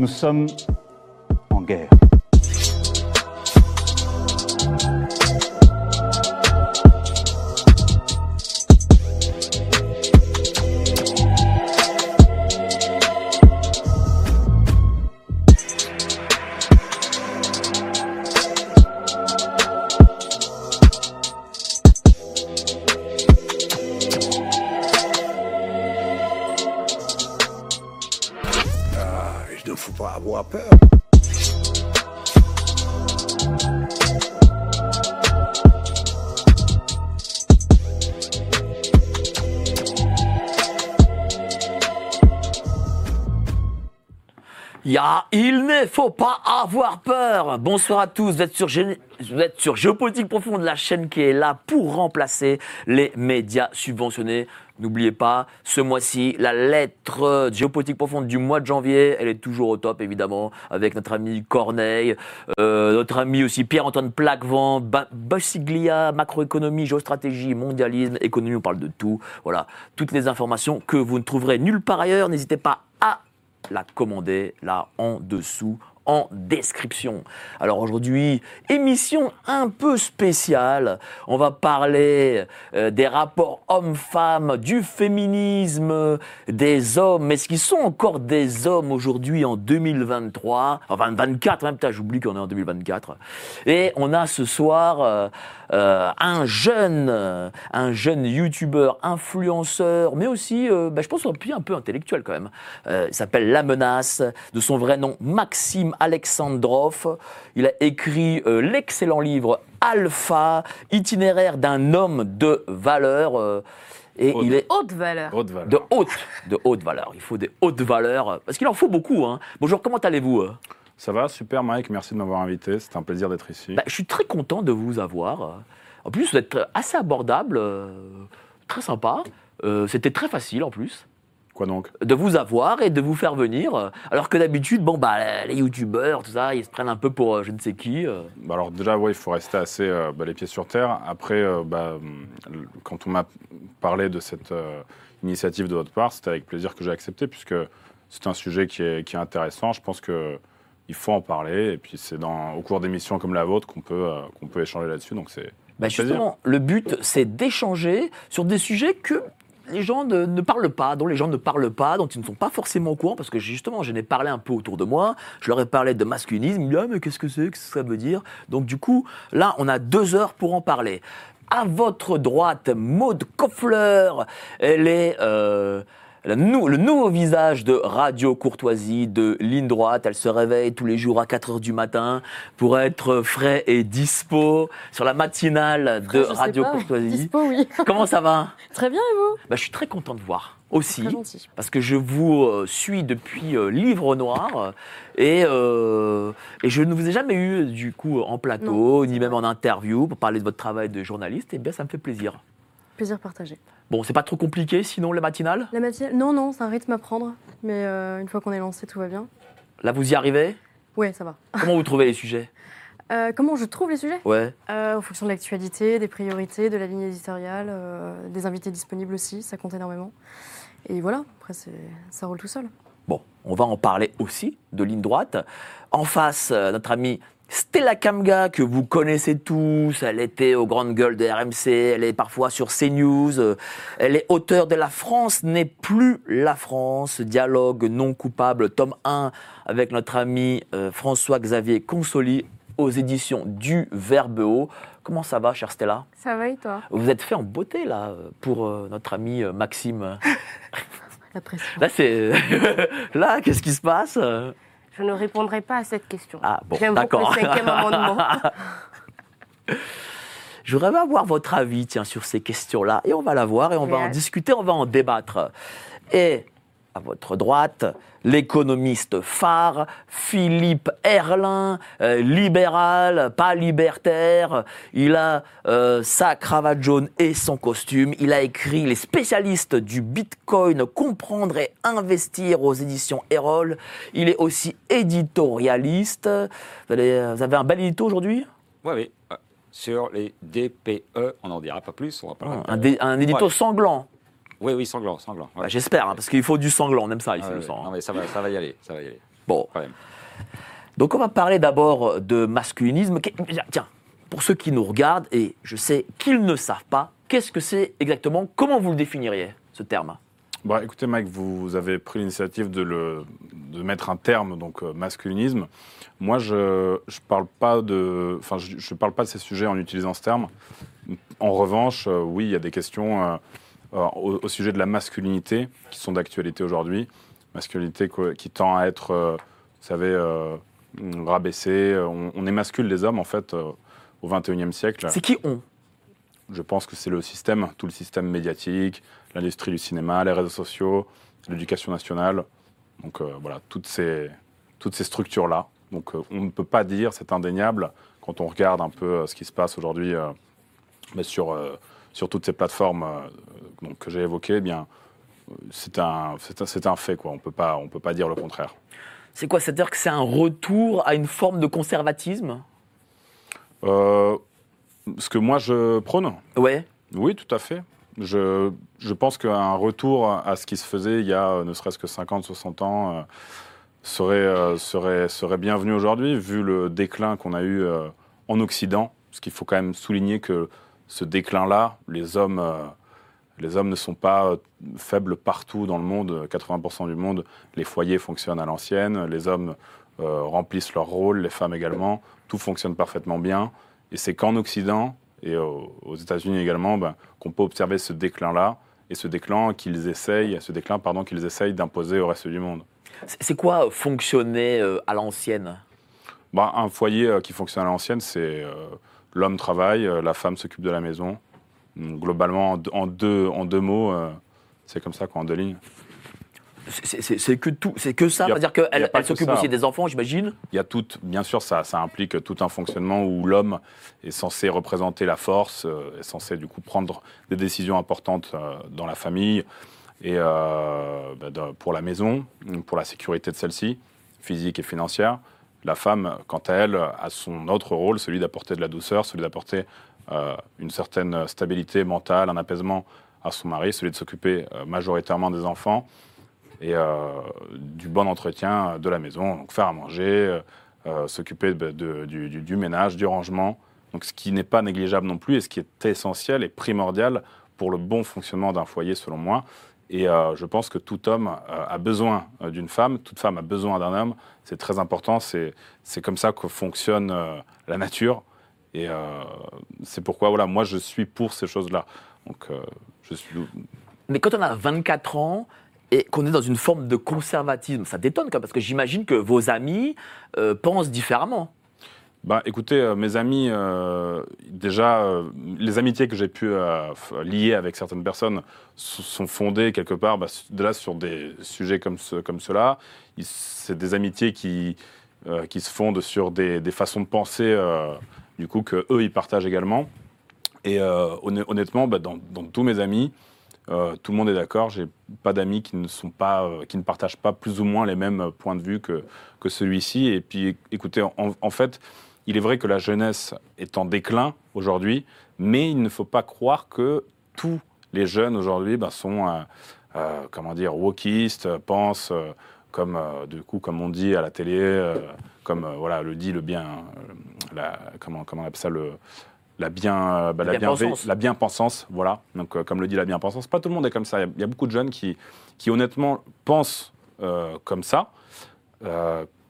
Nous sommes Bonsoir à tous, vous êtes sur, Géopolitique Profonde, la chaîne qui est là pour remplacer les médias subventionnés. N'oubliez pas, ce mois-ci, la lettre Géopolitique Profonde du mois de janvier, elle est toujours au top, évidemment, avec notre ami Corneille, euh, notre ami aussi Pierre-Antoine Plaquevent, Ba- Bossiglia, macroéconomie, géostratégie, mondialisme, économie, on parle de tout. Voilà, toutes les informations que vous ne trouverez nulle part ailleurs. N'hésitez pas à la commander là en dessous en description. Alors aujourd'hui, émission un peu spéciale. On va parler euh, des rapports hommes-femmes, du féminisme, des hommes. Est-ce qu'ils sont encore des hommes aujourd'hui en 2023 Enfin 24, même, putain, j'oublie qu'on est en 2024. Et on a ce soir euh, euh, un jeune, euh, un jeune youtubeur, influenceur, mais aussi, euh, bah, je pense, un peu, un peu intellectuel quand même. Euh, il s'appelle La Menace, de son vrai nom Maxime Alexandrov. Il a écrit euh, l'excellent livre Alpha, itinéraire d'un homme de valeur. euh, et Haute. il est Haute valeur. Haute valeur. de haute, de haute valeur. Il faut des hautes valeurs, parce qu'il en faut beaucoup. Hein. Bonjour, comment allez-vous Ça va, super Mike, merci de m'avoir invité. C'est un plaisir d'être ici. Bah, Je suis très content de vous avoir. En plus, vous êtes assez abordable, euh, très sympa. Euh, C'était très facile en plus Quoi donc? De vous avoir et de vous faire venir. Alors que d'habitude, bon, bah, les youtubeurs, tout ça, ils se prennent un peu pour euh, je ne sais qui. euh. Bah Alors déjà, ouais, il faut rester assez euh, bah, les pieds sur terre. Après, bah, quand on m'a parlé de cette initiative de votre part, c'était avec plaisir que j'ai accepté, puisque c'est un sujet qui est, qui est intéressant. Je pense que il faut en parler, et puis c'est dans au cours d'émissions comme la vôtre qu'on peut, euh, qu'on peut échanger là-dessus. Donc c'est Bah, plaisir. justement, le but, c'est d'échanger sur des sujets que les gens ne, ne parlent pas, dont les gens ne parlent pas, dont ils ne sont pas forcément au courant, parce que justement, j'en ai parlé un peu autour de moi, je leur ai parlé de masculinisme, ils me disent, ah, mais qu'est-ce que c'est, qu'est-ce que ça veut dire? Donc du coup, là, on a deux heures pour en parler. À votre droite, Maude Koffler, elle est... euh, le nouveau visage de Radio Courtoisie, de ligne droite. Elle se réveille tous les jours à 4 heures du matin pour être frais et dispo sur la matinale de Je sais Radio pas. Courtoisie. Dispo, oui. Comment ça va? Très bien, et vous? Bah, Je suis très content de voir aussi. Parce que je vous euh, suis depuis euh, Livre Noir euh, et, euh, et je ne vous ai jamais eu du coup en plateau ni même en interview pour parler de votre travail de journaliste. Et bien ça me fait plaisir. Plaisir partagé. Bon, c'est pas trop compliqué sinon la matinale? La matinale Non, non, c'est un rythme à prendre. Mais euh, une fois qu'on est lancé, tout va bien. Là vous y arrivez? Ouais, ça va. Comment vous trouvez les sujets? Euh, comment je trouve les sujets? Ouais. Euh, En fonction de l'actualité, des priorités, de la ligne éditoriale, des invités disponibles aussi, ça compte énormément. Et voilà, après, ça roule tout seul. Bon, on va en parler aussi de ligne droite. En face, notre amie Stella Kamga, que vous connaissez tous. Elle était aux grandes gueules de RMC, elle est parfois sur CNews. euh, Elle est auteure de La France n'est plus la France, dialogue non coupable, tome 1, avec notre ami euh, François-Xavier Consoli aux éditions du Verbe Haut. Comment ça va, chère Stella? Ça va et toi? Vous êtes fait en beauté, là, pour euh, notre ami euh, Maxime. La pression. Là, c'est. là, qu'est-ce qui se passe? Je ne répondrai pas à cette question. Ah, bon, J'aime beaucoup d'accord. le cinquième amendement. Je voudrais avoir votre avis tiens, sur ces questions-là. Et on va la voir et on va en discuter, on va en débattre. Et à votre droite, l'économiste phare, Philippe Erlin, euh, libéral, pas libertaire. Il a euh, sa cravate jaune et son costume. Il a écrit Les spécialistes du Bitcoin, comprendre et investir aux éditions Erol. Il est aussi éditorialiste. Vous, allez- vous avez un bel édito aujourd'hui? Oui, oui. Euh, Sur les DPE, on n'en dira pas plus. On va pas un, dé- un édito Ouais. sanglant. Oui, oui, sanglant, sanglant. ouais. Bah, J'espère, hein, parce qu'il faut du sanglant, on aime ça ici, Ah, le ouais, sang. ouais. hein. Non, mais ça va, ça va y aller, ça va y aller. Bon. Quand même. Donc on va parler d'abord de masculinisme. Tiens, pour ceux qui nous regardent, et je sais qu'ils ne savent pas, qu'est-ce que c'est exactement Comment vous le définiriez, ce terme? Bon, écoutez, Mike, vous avez pris l'initiative de, le, de mettre un terme, donc euh, masculinisme. Moi, je ne parle pas de, enfin, je, je parle pas de ces sujets en utilisant ce terme. En revanche, euh, oui, il y a des questions euh, au, au sujet de la masculinité qui sont d'actualité aujourd'hui. Masculinité qui tend à être, euh, vous savez, euh, rabaissée. On, on émascule les hommes, en fait, euh, au XXIe siècle. C'est qui on? Je pense que c'est le système, tout le système médiatique, l'industrie du cinéma, les réseaux sociaux, l'éducation nationale. Donc euh, voilà, toutes ces, toutes ces structures-là. Donc euh, on ne peut pas dire, c'est indéniable, quand on regarde un peu euh, ce qui se passe aujourd'hui euh, sur, euh, sur toutes ces plateformes euh, donc, que j'ai évoquées, eh bien, euh, c'est un, c'est un, c'est un fait. Quoi. On on peut pas dire le contraire. C'est quoi? C'est-à-dire que c'est un retour à une forme de conservatisme? Euh, ce que moi je prône, Ouais. Oui, tout à fait. Je, je pense qu'un retour à ce qui se faisait il y a euh, ne serait-ce que 50, 60 ans euh, serait, euh, serait, serait bienvenu aujourd'hui, vu le déclin qu'on a eu en Occident. Parce qu'il faut quand même souligner que ce déclin-là, les hommes, les hommes ne sont pas euh, faibles partout dans le monde. 80% du monde, les foyers fonctionnent à l'ancienne, les hommes euh, remplissent leur rôle, les femmes également. Tout fonctionne parfaitement bien. Et c'est qu'en Occident et aux, aux États-Unis également ben, qu'on peut observer ce déclin-là et ce déclin qu'ils essayent, ce déclin pardon qu'ils essayent d'imposer au reste du monde. C'est quoi euh, fonctionner euh, à l'ancienne? Ben, un foyer euh, qui fonctionne à l'ancienne, c'est euh, l'homme travaille, euh, la femme s'occupe de la maison. Donc, globalement, en, deux- en deux, mots, euh, c'est comme ça, quoi, en deux lignes. C'est- que tout, c'est que ça. C'est-à-dire qu'elle s'occupe aussi des enfants, j'imagine. Il y a tout, bien sûr, ça, ça implique tout un fonctionnement où l'homme est censé représenter la force, euh, est censé du coup prendre des décisions importantes euh, dans la famille et euh, bah, pour la maison, pour la sécurité de celle-ci, physique et financière. La femme, quant à elle, a son autre rôle, celui d'apporter de la douceur, celui d'apporter une certaine stabilité mentale, un apaisement à son mari, celui de s'occuper euh, majoritairement des enfants et euh, du bon entretien de la maison, donc faire à manger, euh, euh, s'occuper du, ménage, du rangement, donc ce qui n'est pas négligeable non plus et ce qui est essentiel et primordial pour le bon fonctionnement d'un foyer selon moi. Et euh, je pense que tout homme euh, a besoin euh, d'une femme, toute femme a besoin d'un homme, c'est très important, c'est comme ça que fonctionne euh, la nature. Et euh, c'est pourquoi voilà, moi je suis pour ces choses-là. Donc euh, je suis Mais quand on a 24 ans et qu'on est dans une forme de conservatisme, ça détonne quand même, parce que j'imagine que vos amis euh, pensent différemment. Bah, écoutez, euh, mes amis, euh, déjà, les amitiés que j'ai pu lier avec certaines personnes sont fondées quelque part bah, déjà sur des sujets comme, ce, comme cela. C'est des amitiés qui, qui se fondent sur des, des façons de penser, du coup, que eux ils partagent également. Et euh, honn- honnêtement, bah, dans, tous mes amis, euh, tout le monde est d'accord. J'ai pas d'amis qui ne euh, qui ne partagent pas plus ou moins les mêmes points de vue que, que celui-ci. Et puis, écoutez, en, fait, il est vrai que la jeunesse est en déclin aujourd'hui, mais il ne faut pas croire que tous les jeunes aujourd'hui ben, sont, comment dire, wokistes, pensent comme, euh, du coup, comme on dit à la télé, euh, comme euh, voilà, le dit le bien, euh, la, comment, comment on appelle ça le la bien, euh, bah, La la, bienveille- bien-pensance. la bien-pensance, voilà. Donc, euh, comme le dit la bien-pensance, pas tout le monde est comme ça. Il y y, a beaucoup de jeunes qui, qui honnêtement pensent comme ça,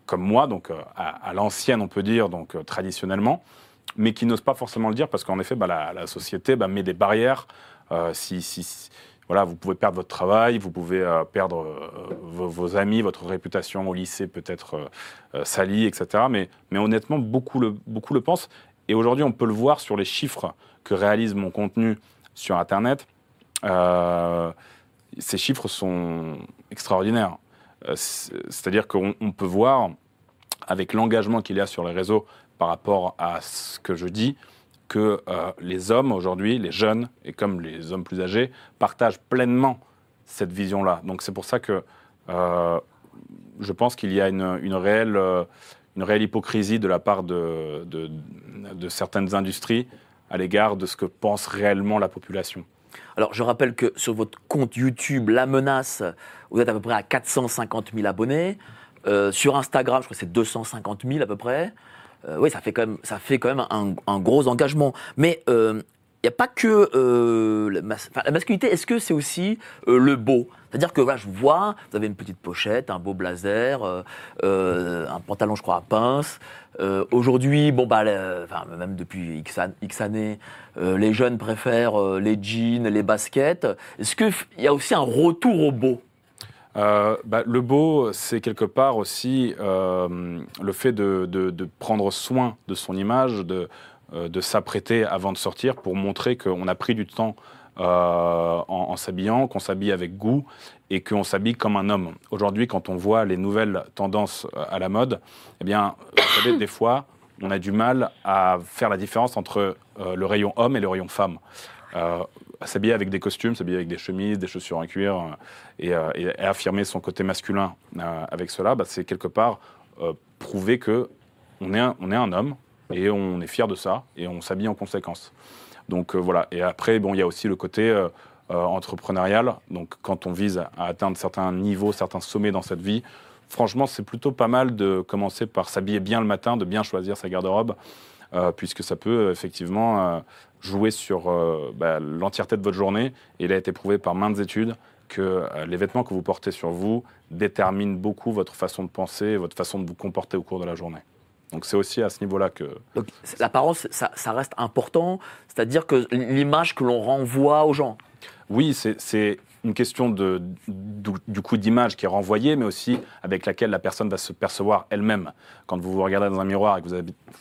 comme moi, donc à, à l'ancienne, on peut dire, donc traditionnellement, mais qui n'osent pas forcément le dire parce qu'en effet, bah, la, la société bah, met des barrières. Si, si- si- voilà, vous pouvez perdre votre travail, vous pouvez euh, perdre euh, vos, amis, votre réputation au lycée peut être euh, euh, salie, etc. Mais, mais honnêtement, beaucoup le, beaucoup le pensent. Et aujourd'hui, on peut le voir sur les chiffres que réalise mon contenu sur Internet. Ces chiffres sont extraordinaires. C'est- C'est-à-dire qu'on on peut voir, avec l'engagement qu'il y a sur les réseaux par rapport à ce que je dis, que euh, les hommes aujourd'hui, les jeunes, et comme les hommes plus âgés, partagent pleinement cette vision-là. Donc c'est pour ça que euh, je pense qu'il y a une, réelle, euh, une réelle hypocrisie de la part de, certaines industries à l'égard de ce que pense réellement la population. Alors, je rappelle que sur votre compte YouTube, La Menace, vous êtes à peu près à 450 000 abonnés. Sur Instagram, je crois que c'est 250 000 à peu près. Euh, oui, ça fait quand même, ça fait quand même un, gros engagement. Mais il n'y a pas que euh, la, masculinité. Est-ce que c'est aussi euh, le beau? C'est-à-dire que voilà, je vois, vous avez une petite pochette, un beau blazer, euh, euh, un pantalon, je crois, à pince. Euh, Aujourd'hui, bon bah, même depuis X, X années, euh, les jeunes préfèrent euh, les jeans, les baskets. Est-ce qu'il y a aussi un retour au beau? Euh, bah, le beau, c'est quelque part aussi euh, le fait de, prendre soin de son image, de, euh, de s'apprêter avant de sortir pour montrer qu'on a pris du temps en, s'habillant, qu'on s'habille avec goût et qu'on s'habille comme un homme. Aujourd'hui, quand on voit les nouvelles tendances à la mode, eh bien, vous savez, des fois, on a du mal à faire la différence entre le rayon homme et le rayon femme. S'habiller avec des costumes, s'habiller avec des chemises, des chaussures en cuir, euh, et, euh, affirmer son côté masculin euh, avec cela, bah, c'est quelque part prouver que on est, un, homme et on est fier de ça et on s'habille en conséquence. Donc voilà. Et après, bon, il y a aussi le côté euh, euh, entrepreneurial. Donc quand on vise à, atteindre certains niveaux, certains sommets dans cette vie, franchement, c'est plutôt pas mal de commencer par s'habiller bien le matin, de bien choisir sa garde-robe, puisque ça peut effectivement jouer sur euh, bah, l'entièreté de votre journée. Et il a été prouvé par maintes études que euh, les vêtements que vous portez sur vous déterminent beaucoup votre façon de penser, votre façon de vous comporter au cours de la journée. Donc c'est aussi à ce niveau-là que... Donc, l'apparence, ça, ça reste important. C'est-à-dire que l'image que l'on renvoie aux gens. Oui, c'est- une question de, du, du coup d'image qui est renvoyée, mais aussi avec laquelle la personne va se percevoir elle-même. Quand vous vous regardez dans un miroir et que vous,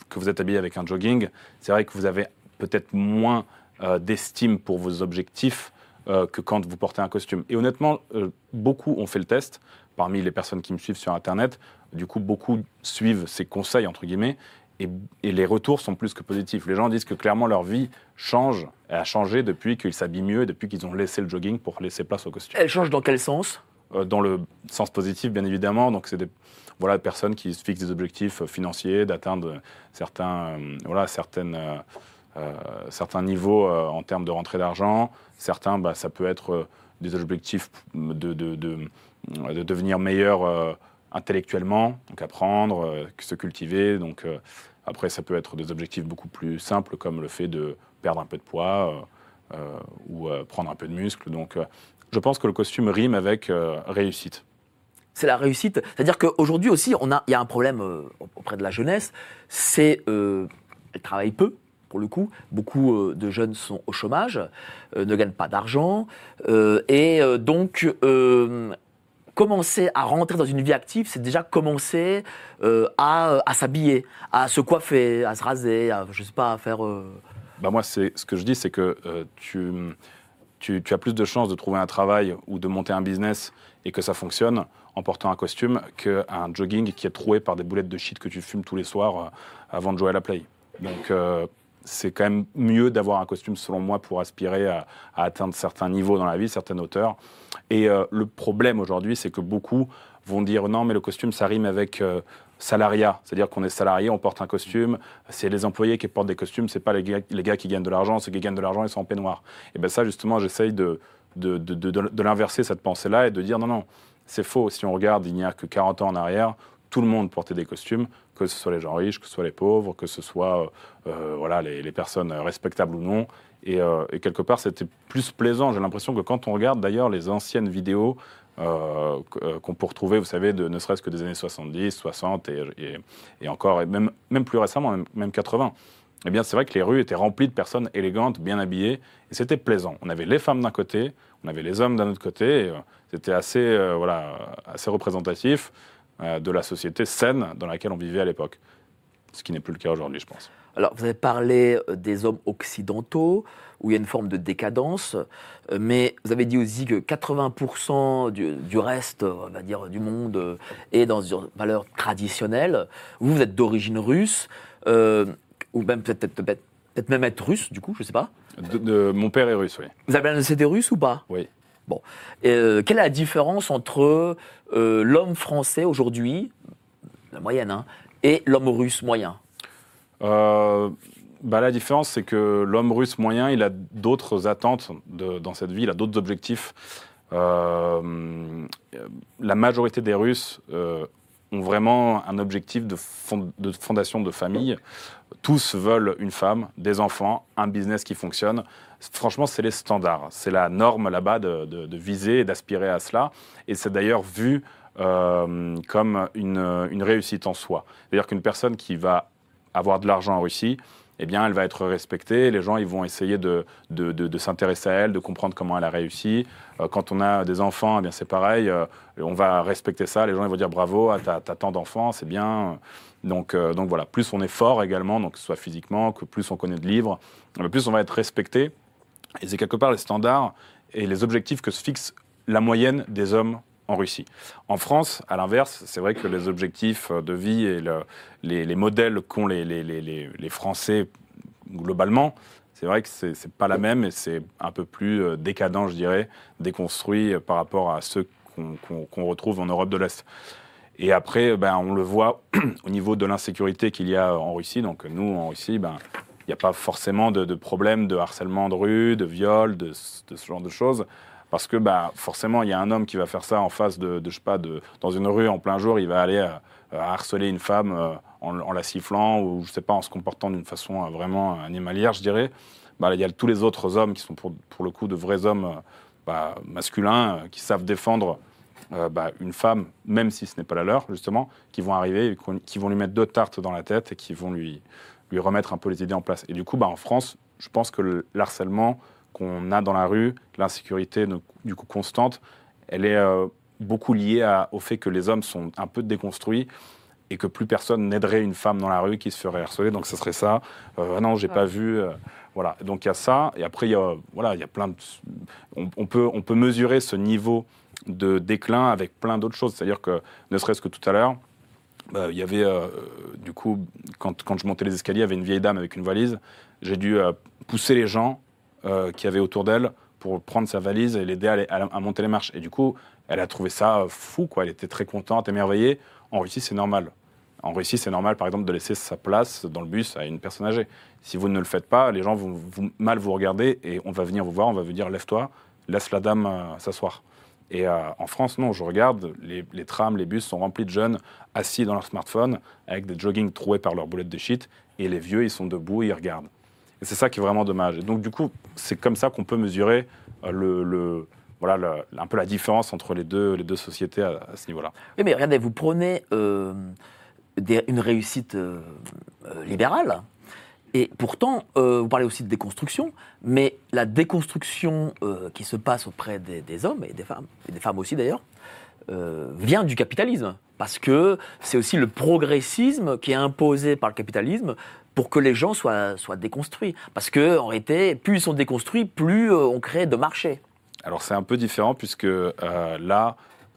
que vous êtes habillé avec un jogging, c'est vrai que vous avez peut-être moins euh, d'estime pour vos objectifs euh, que quand vous portez un costume. Et honnêtement, euh, beaucoup ont fait le test. Parmi les personnes qui me suivent sur Internet, du coup, beaucoup suivent ces conseils, entre guillemets, et, et les retours sont plus que positifs. Les gens disent que clairement leur vie change, et a changé depuis qu'ils s'habillent mieux et depuis qu'ils ont laissé le jogging pour laisser place au costume. Elle change dans quel sens? Euh, dans le sens positif, bien évidemment. Donc, c'est des voilà, personnes qui se fixent des objectifs financiers, d'atteindre certains, voilà, certaines, certains niveaux euh, en termes de rentrée d'argent. Certains, bah, ça peut être euh, des objectifs de, de, de, de devenir meilleur euh, intellectuellement, donc apprendre, euh, se cultiver. Donc, euh, après, ça peut être des objectifs beaucoup plus simples, comme le fait de perdre un peu de poids euh, euh, ou euh, prendre un peu de muscle. Donc, euh, je pense que le costume rime avec euh, réussite. c'est la réussite. C'est-à-dire qu'aujourd'hui aussi, on a, il y a un problème euh, auprès de la jeunesse, c'est euh, elle travaille peu. Pour le coup, beaucoup euh, de jeunes sont au chômage, euh, ne gagnent pas d'argent, euh, et donc commencer à rentrer dans une vie active, c'est déjà commencer à, s'habiller, à se coiffer, à se raser, à, je sais pas, à faire. Bah moi, c'est ce que je dis, c'est que tu, tu, as plus de chances de trouver un travail ou de monter un business et que ça fonctionne en portant un costume qu'un jogging qui est troué par des boulettes de shit que tu fumes tous les soirs avant de jouer à la play. Donc c'est quand même mieux d'avoir un costume, selon moi, pour aspirer à, atteindre certains niveaux dans la vie, certaines hauteurs. Et euh, le problème aujourd'hui, c'est que beaucoup vont dire non, mais le costume, ça rime avec euh, salariat. C'est-à-dire qu'on est salarié, on porte un costume, c'est les employés qui portent des costumes, c'est pas les gars, qui gagnent de l'argent, ceux qui gagnent de l'argent, ils sont en peignoir. Et bien ça, justement, j'essaye de, de, de, de l'inverser, cette pensée-là, et de dire non, non, c'est faux. Si on regarde, il n'y a que 40 ans en arrière, tout le monde portait des costumes, que ce soit les gens riches, que ce soit les pauvres, que ce soit euh, voilà, les, personnes respectables ou non. Et, euh, et quelque part, c'était plus plaisant. J'ai l'impression que quand on regarde d'ailleurs les anciennes vidéos euh, euh, qu'on peut retrouver, vous savez, de, ne serait-ce que des années 70, 60 et, encore, et même, même plus récemment, même, même 80, eh bien, c'est vrai que les rues étaient remplies de personnes élégantes, bien habillées, et c'était plaisant. On avait les femmes d'un côté, on avait les hommes d'un autre côté, euh, c'était assez, euh, voilà, assez représentatif euh, de la société saine dans laquelle on vivait à l'époque. Ce qui n'est plus le cas aujourd'hui, je pense. Alors, vous avez parlé euh, des hommes occidentaux, où il y a une forme de décadence, euh, mais vous avez dit aussi que 80% du, du reste, euh, on va dire, du monde euh, est dans une valeur traditionnelle. Vous, vous êtes d'origine russe, euh, ou même peut-être peut peut même être russe, du coup, je sais pas. De, de- mon père est russe, oui. Vous avez la nationalité russe ou pas? Oui. Bon. Euh, quelle est la différence entre euh, l'homme français aujourd'hui, la moyenne, hein, et l'homme russe moyen? Euh, bah, la différence, c'est que l'homme russe moyen, il a d'autres attentes dans cette vie, il a d'autres objectifs. La majorité des Russes ont vraiment un objectif de fondation de famille. Tous veulent une femme, des enfants, un business qui fonctionne. Franchement, c'est les standards. C'est la norme là-bas de, viser et d'aspirer à cela. Et c'est d'ailleurs vu euh, comme une, réussite en soi. C'est-à-dire qu'une personne qui va avoir de l'argent en Russie, eh bien, elle va être respectée. Les gens, ils vont essayer de, s'intéresser à elle, de comprendre comment elle a réussi. Euh, quand on a des enfants, eh bien, c'est pareil. euh, on va respecter ça. Les gens, ils vont dire bravo, ah, t'as as tant d'enfants, c'est bien. Donc, donc voilà, plus on est fort également, donc que ce soit physiquement, que plus on connaît de livres, plus on va être respecté. Et c'est quelque part les standards et les objectifs que se fixe la moyenne des hommes en Russie. En France, à l'inverse, c'est vrai que les objectifs de vie et le- les, les modèles qu'ont les, Français globalement, c'est vrai que c'est n'est pas la même et c'est un peu plus euh, décadent, je dirais, déconstruit par rapport à ceux qu'on retrouve en Europe de l'Est. Et après, ben, on le voit au niveau de l'insécurité qu'il y a en Russie. Donc nous, en Russie, ben, il n'y a pas forcément de, de problème de harcèlement de rue, de viol, de, ce genre de choses. Parce que bah, forcément, il y a un homme qui va faire ça en face de, de, je sais pas, de, dans une rue en plein jour, il va aller euh, harceler une femme euh, en, la sifflant ou je sais pas, en se comportant d'une façon euh, vraiment animalière, je dirais. Bah, il y a tous les autres hommes qui sont pour, le coup de vrais hommes bah, masculins qui savent défendre bah, une femme, même si ce n'est pas la leur, justement, qui vont arriver, qui vont lui mettre deux tartes dans la tête et qui vont lui, lui remettre un peu les idées en place. Et du coup, bah, en France, je pense que le- l'harcèlement qu'on a dans la rue, l'insécurité du coup constante, elle est euh, beaucoup liée à- au fait que les hommes sont un peu déconstruits et que plus personne n'aiderait une femme dans la rue qui se ferait harceler. Donc ce serait ça. Euh, ah non, j'ai pas vu. euh, voilà. Donc il y a ça. Et après, il y a, voilà, il y a plein de. On, on peut, on peut mesurer ce niveau de déclin avec plein d'autres choses. C'est-à-dire que, ne serait-ce que tout à l'heure, bah, il y avait, euh, du coup, quand, quand je montais les escaliers, il y avait une vieille dame avec une valise. J'ai dû euh, pousser les gens euh, qui avaient autour d'elle pour prendre sa valise et l'aider à, à- monter les marches. Et du coup, elle a trouvé ça fou, quoi. Elle était très contente, émerveillée. En Russie, c'est normal. En Russie, c'est normal, par exemple, de laisser sa place dans le bus à une personne âgée. Si vous ne le faites pas, les gens vont mal vous regarder et on va venir vous voir, on va vous dire lève-toi, laisse la dame s'asseoir. Et euh, en France, non, je regarde, les, trams, les bus sont remplis de jeunes assis dans leur smartphone avec des joggings troués par leurs boulettes de shit et les vieux, ils sont debout ils regardent. Et c'est ça qui est vraiment dommage. Et donc, du coup, c'est comme ça qu'on peut mesurer euh, le, voilà, un peu la différence entre les deux, les deux sociétés à, ce niveau-là. Oui, mais regardez, vous prenez euh, une réussite libérale, et pourtant, euh, vous parlez aussi de déconstruction, mais la déconstruction euh, qui se passe auprès des, hommes et des femmes, et des femmes aussi d'ailleurs, euh, vient du capitalisme. Parce que c'est aussi le progressisme qui est imposé par le capitalisme pour que les gens soient, soient déconstruits. Parce que, en réalité, plus ils sont déconstruits, plus on crée de marchés. Alors c'est un peu différent puisque là,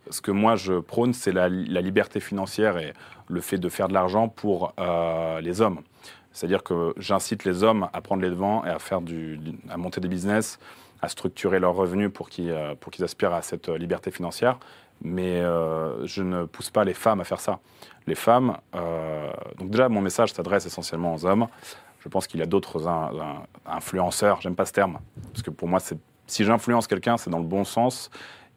ce que moi je prône, c'est la, liberté financière et le fait de faire de l'argent pour les hommes. C'est-à-dire que j'incite les hommes à prendre les devants et à faire du, à monter des business, à structurer leurs revenus pour qu'ils euh, aspirent à cette euh, liberté financière. Mais euh, je ne pousse pas les femmes à faire ça. Les femmes, donc déjà mon message s'adresse essentiellement aux hommes. Je pense qu'il y a d'autres in- in- influenceurs, j'aime pas ce terme, parce que pour moi, si j'influence quelqu'un, c'est dans le bon sens.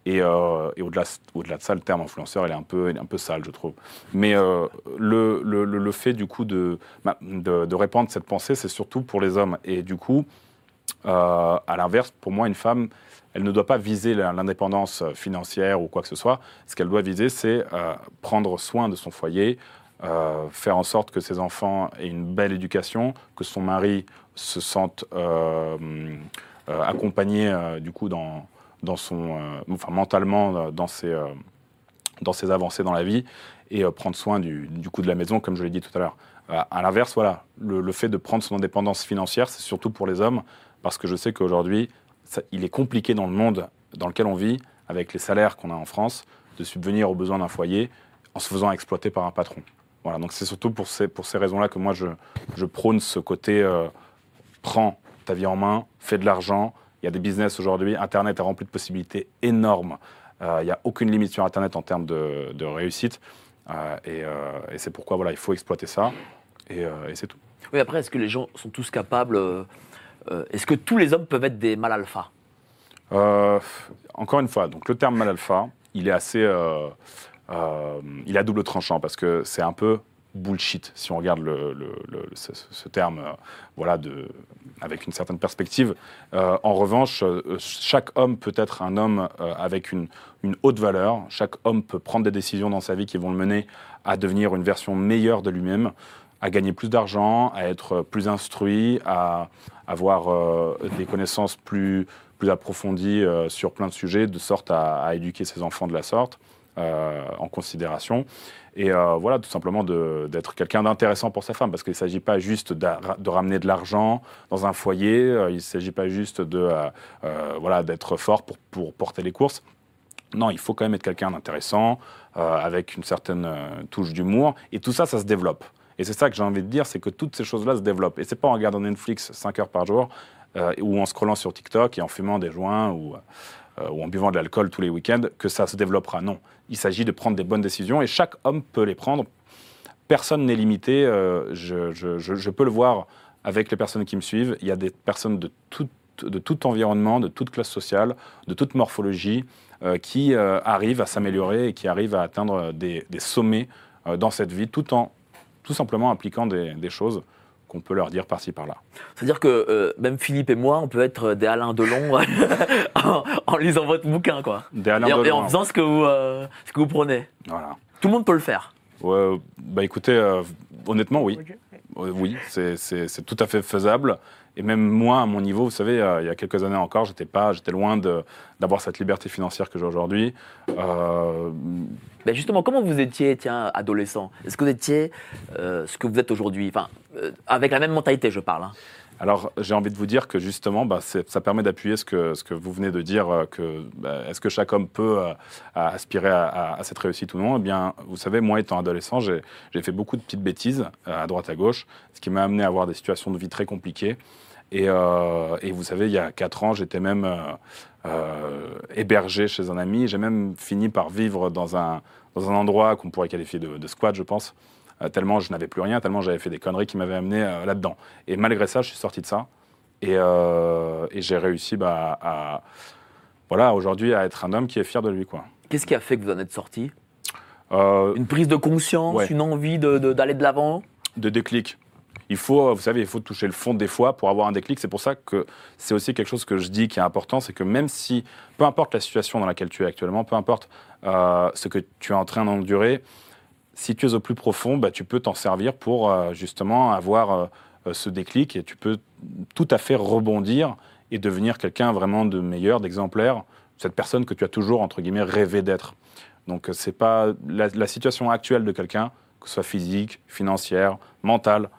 Et, euh, et au-delà, au-delà de ça, le terme influenceur, il est un peu, un peu sale, je trouve. Mais euh, le, le- le- fait, du coup, de, bah, de, de répandre cette pensée, c'est surtout pour les hommes. Et du coup, euh, à l'inverse, pour moi, une femme, elle ne doit pas viser l'indépendance financière ou quoi que ce soit. Ce qu'elle doit viser, c'est prendre soin de son foyer, faire en sorte que ses enfants aient une belle éducation, que son mari se sente accompagné du coup dans, dans son, euh, enfin mentalement euh, dans ses, euh, dans ses avancées dans la vie et prendre soin du, du coup de la maison, comme je l'ai dit tout à l'heure. À l'inverse, voilà, le, fait de prendre son indépendance financière, c'est surtout pour les hommes, parce que je sais qu'aujourd'hui, il est compliqué dans le monde dans lequel on vit, avec les salaires qu'on a en France, de subvenir aux besoins d'un foyer en se faisant exploiter par un patron. Voilà, donc c'est surtout pour ces, pour ces raisons-là que moi je, je prône ce côté prends ta vie en main, fais de l'argent. Il y a des business aujourd'hui, Internet est rempli de possibilités énormes. Euh, il n'y a aucune limite sur Internet en termes de, de réussite. Euh, et euh, et c'est pourquoi voilà, il faut exploiter ça. Et, et c'est tout. Oui, après, est-ce que les gens sont tous capables Est-ce que tous les hommes peuvent être des mâles alpha encore une fois, donc le terme mal alpha, il est assez, il est à double tranchant parce que c'est un peu bullshit si on regarde le, ce, terme euh, voilà, de, avec une certaine perspective. Euh, en revanche, euh, chaque homme peut être un homme avec une, une haute valeur. Chaque homme peut prendre des décisions dans sa vie qui vont le mener à devenir une version meilleure de lui-même, à gagner plus d'argent, à être plus instruit, à avoir des connaissances plus, plus approfondies sur plein de sujets, de sorte à éduquer ses enfants de la sorte, euh, en considération. Et euh, voilà, tout simplement d'être quelqu'un d'intéressant pour sa femme, parce qu'il ne s'agit pas juste de ramener de l'argent dans un foyer, euh, il ne s'agit pas juste de voilà d'être fort pour, pour porter les courses. Non, il faut quand même être quelqu'un d'intéressant, avec une certaine touche d'humour, et tout ça, ça se développe. Et c'est ça que j'ai envie de dire, c'est que toutes ces choses-là se développent. Et c'est pas en regardant Netflix 5 heures par jour, ou en scrollant sur TikTok et en fumant des joints, ou en buvant de l'alcool tous les week-ends, que ça se développera. Non, il s'agit de prendre des bonnes décisions, et chaque homme peut les prendre. Personne n'est limité, euh, je, peux le voir avec les personnes qui me suivent. Il y a des personnes de tout, de tout environnement, de toute classe sociale, de toute morphologie, euh, qui euh, arrivent à s'améliorer et qui arrivent à atteindre des, sommets dans cette vie, tout en tout simplement appliquant des choses qu'on peut leur dire par-ci par-là. C'est-à-dire que euh, même Philippe et moi, on peut être des Alain Delon en, en lisant votre bouquin, quoi. Des Alain et, en- et Delon, en faisant ce que vous, euh, ce que vous prenez. Voilà. Tout le monde peut le faire. Ouais, bah écoutez, euh, honnêtement, oui. Euh, oui, c'est tout à fait faisable. Et même moi, à mon niveau, vous savez, euh, il y a quelques années encore, j'étais pas, j'étais loin d'avoir cette liberté financière que j'ai aujourd'hui. Euh, Ben justement, comment vous étiez, tiens, adolescent? Est-ce que vous étiez euh, ce que vous êtes aujourd'hui? Enfin, euh, avec la même mentalité, je parle. hein. Alors, j'ai envie de vous dire que justement, bah, ça permet d'appuyer ce que, vous venez de dire, euh, bah, est-ce que chaque homme peut euh, aspirer à, cette réussite ou non? Eh bien, vous savez, moi, étant adolescent, j'ai fait beaucoup de petites bêtises euh, à droite à gauche, ce qui m'a amené à avoir des situations de vie très compliquées. Et, vous savez, il y a quatre ans, j'étais même hébergé chez un ami. J'ai même fini par vivre dans un, endroit qu'on pourrait qualifier de, de squat, je pense, tellement je n'avais plus rien, tellement j'avais fait des conneries qui m'avaient amené euh, là-dedans. Et malgré ça, je suis sorti de ça. Et, euh, et j'ai réussi bah, à, voilà, aujourd'hui à être un homme qui est fier de lui. Quoi. Qu'est-ce qui a fait que vous en êtes sorti? Euh, Une prise de conscience, Ouais. une envie d'aller de l'avant? De déclic. Il faut, euh, vous savez, il faut toucher le fond des fois pour avoir un déclic. C'est pour ça que c'est aussi quelque chose que je dis qui est important, c'est que même si, peu importe la situation dans laquelle tu es actuellement, peu importe euh, ce que tu es en train d'endurer, si tu es au plus profond, bah, tu peux t'en servir pour euh, justement avoir euh, euh, ce déclic et tu peux tout à fait rebondir et devenir quelqu'un vraiment de meilleur, d'exemplaire, cette personne que tu as toujours, entre guillemets, rêvé d'être. Donc, c'est pas la, la situation actuelle de quelqu'un, que ce soit physique, financière, mentale,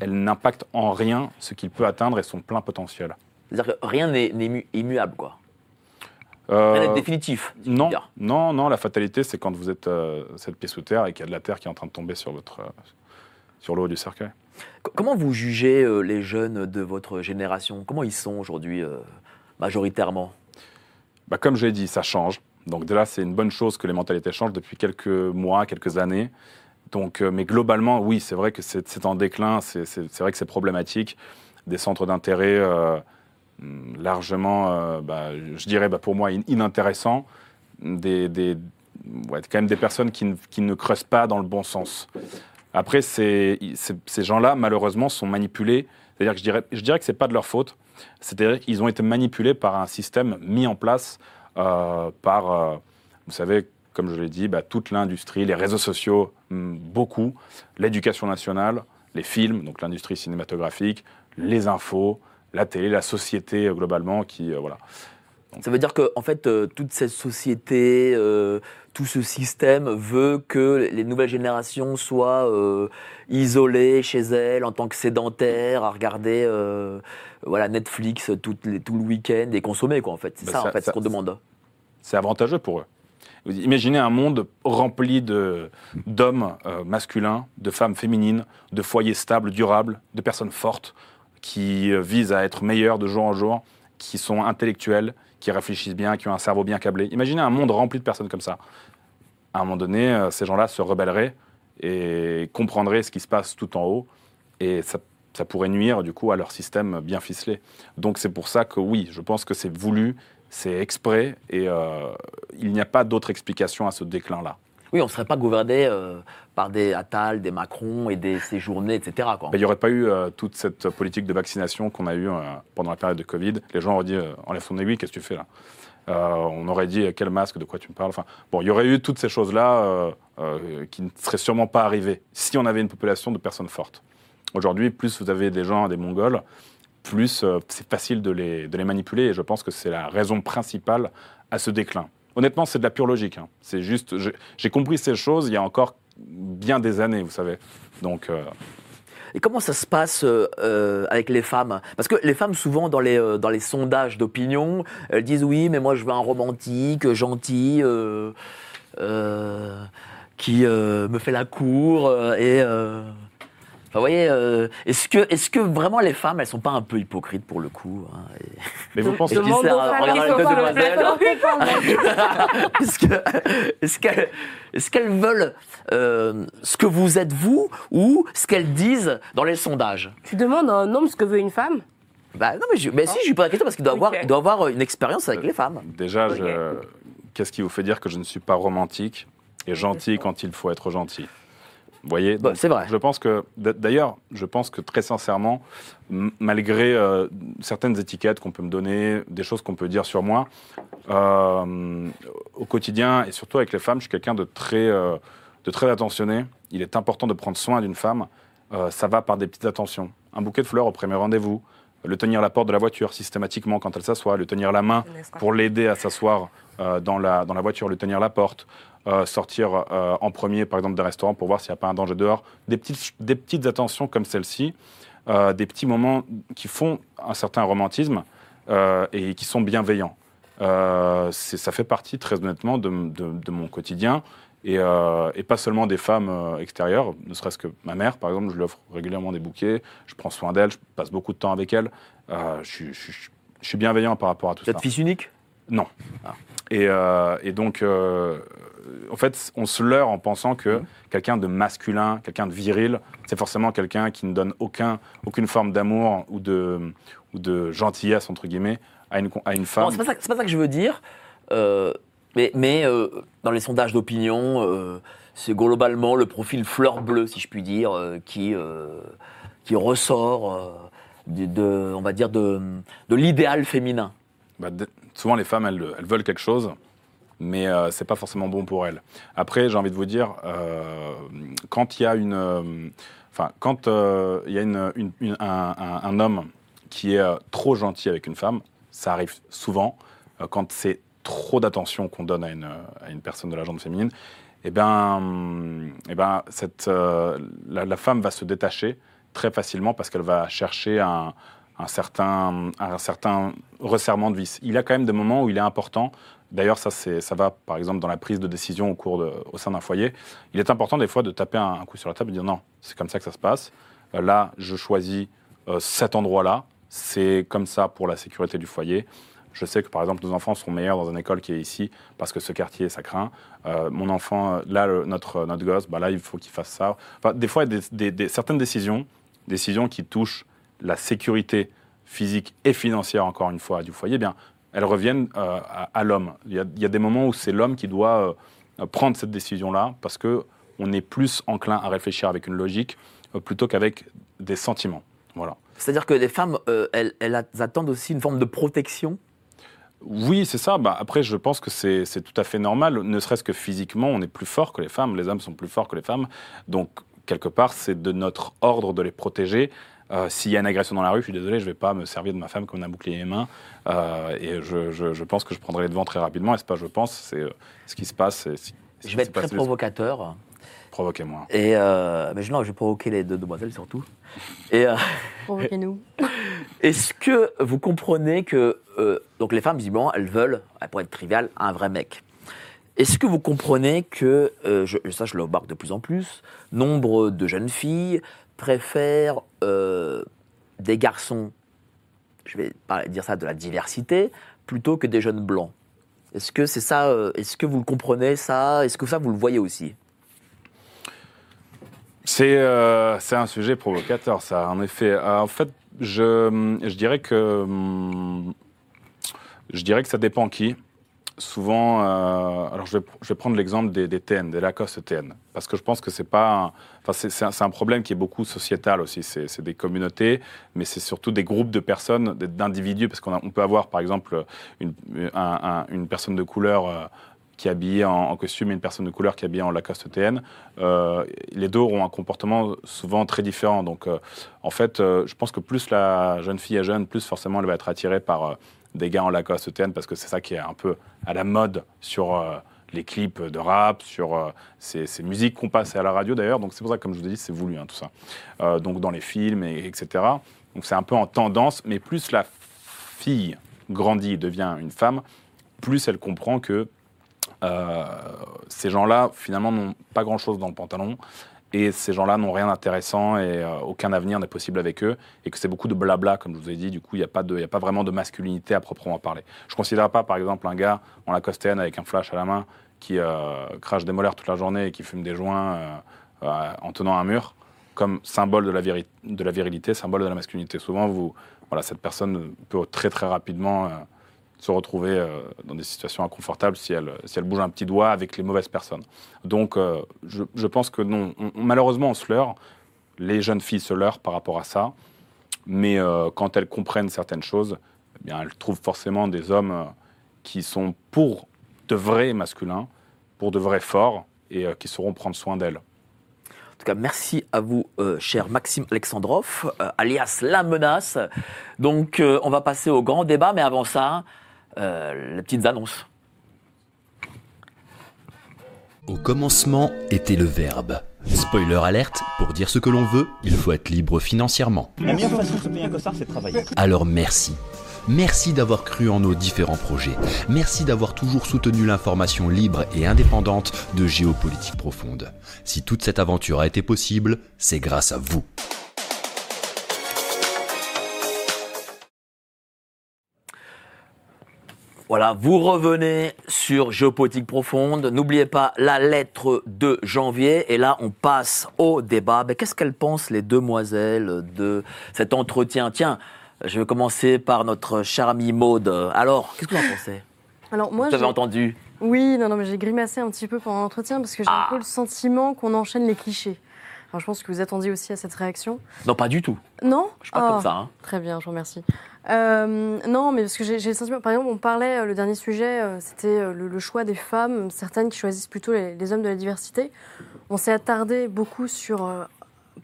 elle n'impacte en rien ce qu'il peut atteindre et son plein potentiel. C'est-à-dire que rien n'est n'est mu- immuable, quoi. Euh, Rien n'est définitif. non, non, non, la fatalité, c'est quand vous êtes euh, sept pieds sous terre et qu'il y a de la terre qui est en train de tomber sur, votre, euh, sur le haut du cercueil. Comment vous jugez euh, les jeunes de votre génération? Comment ils sont aujourd'hui, euh, majoritairement? Bah, comme j'ai dit, ça change. Donc de là, c'est une bonne chose que les mentalités changent depuis quelques mois, quelques années. Donc, euh, mais globalement, oui, c'est vrai que c'est en déclin. C'est vrai que c'est problématique. Des centres d'intérêt largement, euh, bah, je dirais, bah, pour moi, in- inintéressants. Des, quand même des personnes qui ne, creusent pas dans le bon sens. Après, c'est- ces gens-là, malheureusement, sont manipulés. C'est-à-dire que je dirais, je dirais que c'est pas de leur faute. C'est-à-dire qu'ils ont été manipulés par un système mis en place euh, par, euh, vous savez, comme je l'ai dit, bah, toute l'industrie, les réseaux sociaux, hum, beaucoup, l'éducation nationale, les films, donc l'industrie cinématographique, les infos, la télé, la société euh, globalement, qui, euh, voilà. Ça veut dire que, en fait, euh, toute cette société, euh, tout ce système veut que les nouvelles générations soient euh, isolées chez elles en tant que sédentaires, à regarder voilà, Netflix les- tout le week-end et consommer, quoi, en fait. C'est Bah, ça, ça- en fait, ce ça- qu'on demande. c'est avantageux pour eux. Imaginez un monde rempli d'hommes masculins, de femmes féminines, de foyers stables, durables, de personnes fortes qui euh, visent à être meilleurs de jour en jour, qui sont intellectuels, qui réfléchissent bien, qui ont un cerveau bien câblé. Imaginez un monde rempli de personnes comme ça. À un moment donné, euh, ces gens-là se rebelleraient et comprendraient ce qui se passe tout en haut et ça, pourrait nuire du coup à leur système bien ficelé. Donc c'est pour ça que oui, je pense que c'est voulu, c'est exprès et euh, il n'y a pas d'autre explication à ce déclin-là. Oui, on ne serait pas gouverné euh, par des Attal, des Macron et des séjournés, etc. Il n'y aurait pas eu euh, toute cette politique de vaccination qu'on a eue euh, pendant la période de Covid. Les gens auraient dit enlève ton aiguille, qu'est-ce que tu fais là? On aurait dit quel masque, de quoi tu me parles? Enfin, bon, il y aurait eu toutes ces choses-là qui ne seraient sûrement pas arrivées si on avait une population de personnes fortes. Aujourd'hui, plus vous avez des gens, des Mongols, plus c'est facile de les manipuler. Et je pense que c'est la raison principale à ce déclin. Honnêtement, c'est de la pure logique. hein. C'est juste, j'ai- compris ces choses il y a encore bien des années, vous savez. Donc, euh, Et comment ça se passe euh, euh, avec les femmes? Parce que les femmes, souvent, dans les, dans les sondages d'opinion, elles disent oui, mais moi, je veux un romantique, gentil, qui me fait la cour. et. Euh, vous voyez, euh, est-ce que, est que vraiment les femmes, elles sont pas un peu hypocrites pour le coup hein, et- mais vous pensez pas demoiselles. le Est-ce que- est-ce qu'elles est-ce qu'elles veulent euh, ce que vous êtes vous ou ce qu'elles disent dans les sondages? Tu demandes à un homme ce que veut une femme? Bah, non, mais, je, mais si, je lui pose la question parce qu'il doit, avoir, Ok. il doit avoir une expérience avec les femmes. Déjà, qu'est-ce qui vous fait dire que je ne suis pas romantique et gentil quand il faut être gentil? Vous voyez Bah, c'est vrai. Je pense que, d'ailleurs, je pense que très sincèrement, malgré euh, certaines étiquettes qu'on peut me donner, des choses qu'on peut dire sur moi, euh, au quotidien et surtout avec les femmes, je suis quelqu'un de très, euh, de très attentionné. Il est important de prendre soin d'une femme. Euh, ça va par des petites attentions. Un bouquet de fleurs au premier rendez-vous, le tenir à la porte de la voiture systématiquement quand elle s'assoit, le tenir la main pour l'aider à s'asseoir euh, dans, la, dans la voiture, le tenir à la porte, euh, sortir euh, en premier, par exemple, d'un restaurant pour voir s'il n'y a pas un danger dehors. Des petites, des petites attentions comme celle-ci, euh, des petits moments qui font un certain romantisme et qui sont bienveillants. Ça fait partie, très honnêtement, de, de- de mon quotidien. Et, et pas seulement des femmes extérieures, ne serait-ce que ma mère, par exemple, je lui offre régulièrement des bouquets, je prends soin d'elle, je passe beaucoup de temps avec elle. Je, suis- je suis- je suis bienveillant par rapport à tout Vous ça. êtes fils unique Non. Et, euh, et donc, euh, en fait, on se leurre en pensant que quelqu'un de masculin, quelqu'un de viril, c'est forcément quelqu'un qui ne donne aucun, aucune forme d'amour ou de, ou de gentillesse, entre guillemets, à une, à une femme. Non, c'est pas, ça- c'est pas ça que je veux dire. Euh, mais mais euh, dans les sondages d'opinion, euh, c'est globalement le profil fleur bleue, si je puis dire, euh, qui, euh, qui ressort euh, de, de- on va dire, de, de l'idéal féminin. Bah, souvent, les femmes, elles, elles veulent quelque chose, mais euh, c'est pas forcément bon pour elles. Après, j'ai envie de vous dire, euh, quand il y a une, euh, enfin, quand euh, il y a un, homme qui est trop gentil avec une femme, ça arrive souvent. quand c'est trop d'attention qu'on donne à une, personne de la gente féminine, eh ben, eh ben, la, femme va se détacher très facilement parce qu'elle va chercher un, un certain, un certain resserrement de vis. Il y a quand même des moments où il est important. D'ailleurs, ça, va, par exemple, dans la prise de décision au, cours au sein d'un foyer. Il est important, des fois, de taper un, coup sur la table et de dire non, c'est comme ça que ça se passe. Euh, là, je choisis euh, cet endroit-là. C'est comme ça pour la sécurité du foyer. Je sais que, par exemple, nos enfants sont meilleurs dans une école qui est ici parce que ce quartier, ça craint. Euh, mon enfant, là, notre, notre gosse, bah là, il faut qu'il fasse ça. Enfin, des fois, des- certaines décisions, décisions qui touchent la sécurité physique et financière, encore une fois, du foyer, eh bien, elles reviennent euh, à, à l'homme. Il y, a, il y a des moments où c'est l'homme qui doit euh, prendre cette décision-là parce que on est plus enclin à réfléchir avec une logique euh, plutôt qu'avec des sentiments. Voilà. C'est-à-dire que les femmes, elles, elles attendent aussi une forme de protection? Oui, c'est ça. Bah, après, je pense que c'est tout à fait normal, ne serait-ce que physiquement, on est plus fort que les femmes, les hommes sont plus forts que les femmes. Donc, quelque part, c'est de notre ordre de les protéger. Euh, S'il y a une agression dans la rue, je suis désolé, je ne vais pas me servir de ma femme comme un bouclier main. Euh, et je, je- je pense que je prendrai les devants très rapidement. Et c'est pas je pense, c'est euh, ce qui se passe. et si- ce Je vais être très provocateur. Provoquez-moi. Et euh, mais je, non, je vais provoquer les deux demoiselles surtout. Et euh, Provoquez-nous. est-ce que vous comprenez que euh, donc les femmes visiblement elles veulent, pour être trivial, un vrai mec. Est-ce que vous comprenez que euh, je, ça je le remarque de plus en plus, nombre de jeunes filles préfèrent euh, des garçons, je vais dire ça de la diversité, plutôt que des jeunes blancs. Est-ce que c'est ça euh, Est-ce que vous le comprenez ça? Est-ce que ça vous le voyez aussi? C'est euh, un sujet provocateur, ça, en effet. En fait, je, je dirais que hum, je dirais que ça dépend qui. Souvent, euh, alors je vais, prendre l'exemple des, TN, des Lacoste TN, parce que je pense que c'est pas, enfin c'est, un, problème qui est beaucoup sociétal aussi. C'est, des communautés, mais c'est surtout des groupes de personnes, d'individus, parce qu'on peut avoir par exemple une, un- un- une personne de couleur. euh, qui est en, costume et une personne de couleur qui est habillée en Lacoste TN, euh, les deux auront un comportement souvent très différent. Donc, en fait, je pense que plus la jeune fille est jeune, plus forcément elle va être attirée par des gars en Lacoste TN parce que c'est ça qui est un peu à la mode sur euh, les clips de rap, sur euh, ces, musiques qu'on passe à la radio d'ailleurs. Donc c'est pour ça que, comme je vous ai dit, c'est voulu hein, tout ça. Euh, donc dans les films, et, etc. Donc c'est un peu en tendance, mais plus la fille grandit, devient une femme, plus elle comprend que ces gens-là, finalement, n'ont pas grand-chose dans le pantalon. Et ces gens-là n'ont rien d'intéressant et euh, aucun avenir n'est possible avec eux. Et que c'est beaucoup de blabla, comme je vous ai dit. Du coup, il n'y a, pas a pas vraiment de masculinité à proprement parler. Je ne considère pas, par exemple, un gars en Lacoste avec un flash à la main qui euh, crache des molaires toute la journée et qui fume des joints euh, en tenant un mur comme symbole de la, de la virilité, symbole de la masculinité. Souvent, voilà, cette personne peut très très rapidement se retrouver euh, dans des situations inconfortables si elle, si elle bouge un petit doigt avec les mauvaises personnes. Donc, euh, je, je pense que non, on- on- malheureusement, on se leurre. Les jeunes filles se leurrent par rapport à ça. Mais euh, quand elles comprennent certaines choses, eh bien, elles trouvent forcément des hommes qui sont pour de vrais masculins, pour de vrais forts, et qui sauront prendre soin d'elles. En tout cas, merci à vous, cher Maxime Alexandrov, alias La Menace. Donc, on va passer au grand débat, mais avant ça, euh, les petites annonces. Au commencement était le verbe. Spoiler alerte, pour dire ce que l'on veut, il faut être libre financièrement. La meilleure façon de se payer un costard, c'est de travailler. Alors merci. Merci d'avoir cru en nos différents projets. Merci d'avoir toujours soutenu l'information libre et indépendante de Géopolitique Profonde. Si toute cette aventure a été possible, c'est grâce à vous. Voilà, vous revenez sur Géopolitique Profonde. N'oubliez pas la lettre de janvier. Et là, on passe au débat. Mais Qu'est-ce qu'elles pensent, les demoiselles, de cet entretien? Tiens, je vais commencer par notre chère amie Maude. Alors, qu'est-ce que vous en pensez? Alors moi, Vous avez entendu? Oui, non, non, mais j'ai grimacé un petit peu pendant l'entretien parce que j'ai Ah. un peu le sentiment qu'on enchaîne les clichés. Alors, je pense que vous attendiez aussi à cette réaction. Non, pas du tout. Non Je suis pas Ah, comme ça. hein. Très bien, je vous remercie. Euh, non, mais parce que j'ai le sentiment, par exemple, on parlait, euh, le dernier sujet, euh, c'était le, le choix des femmes, certaines qui choisissent plutôt les, les hommes de la diversité. On s'est attardé beaucoup sur,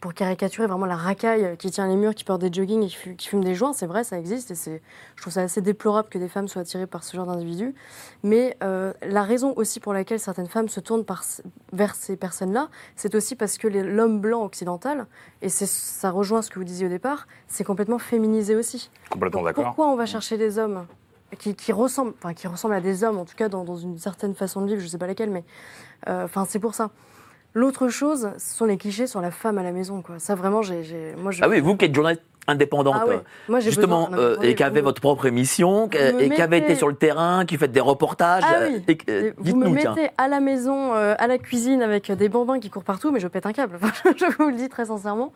pour caricaturer vraiment la racaille qui tient les murs, qui porte des joggings et qui, fu- qui fume des joints, c'est vrai, ça existe et c'est, je trouve ça assez déplorable que des femmes soient attirées par ce genre d'individus. Mais euh, la raison aussi pour laquelle certaines femmes se tournent par, vers ces personnes-là, c'est aussi parce que l'homme blanc occidental, et ça rejoint ce que vous disiez au départ, c'est complètement féminisé aussi. Complètement d'accord. Pourquoi on va chercher des hommes qui, qui ressemblent, enfin qui ressemblent à des hommes, en tout cas dans, dans une certaine façon de vivre, je sais pas laquelle, mais euh, enfin c'est pour ça. L'autre chose, ce sont les clichés sur la femme à la maison, quoi. Ça vraiment, j'ai, j'ai- moi je. Ah oui, vous qui êtes journaliste indépendante, Ah ouais. Moi, j'ai justement, besoin- euh, et qui avez votre propre émission, vous et qui avez été sur le terrain, qui faites des reportages. Ah oui. et- euh, Vous me tiens. mettez à la maison, euh, à la cuisine, avec des bambins qui courent partout, mais je pète un câble. Enfin, je vous le dis très sincèrement.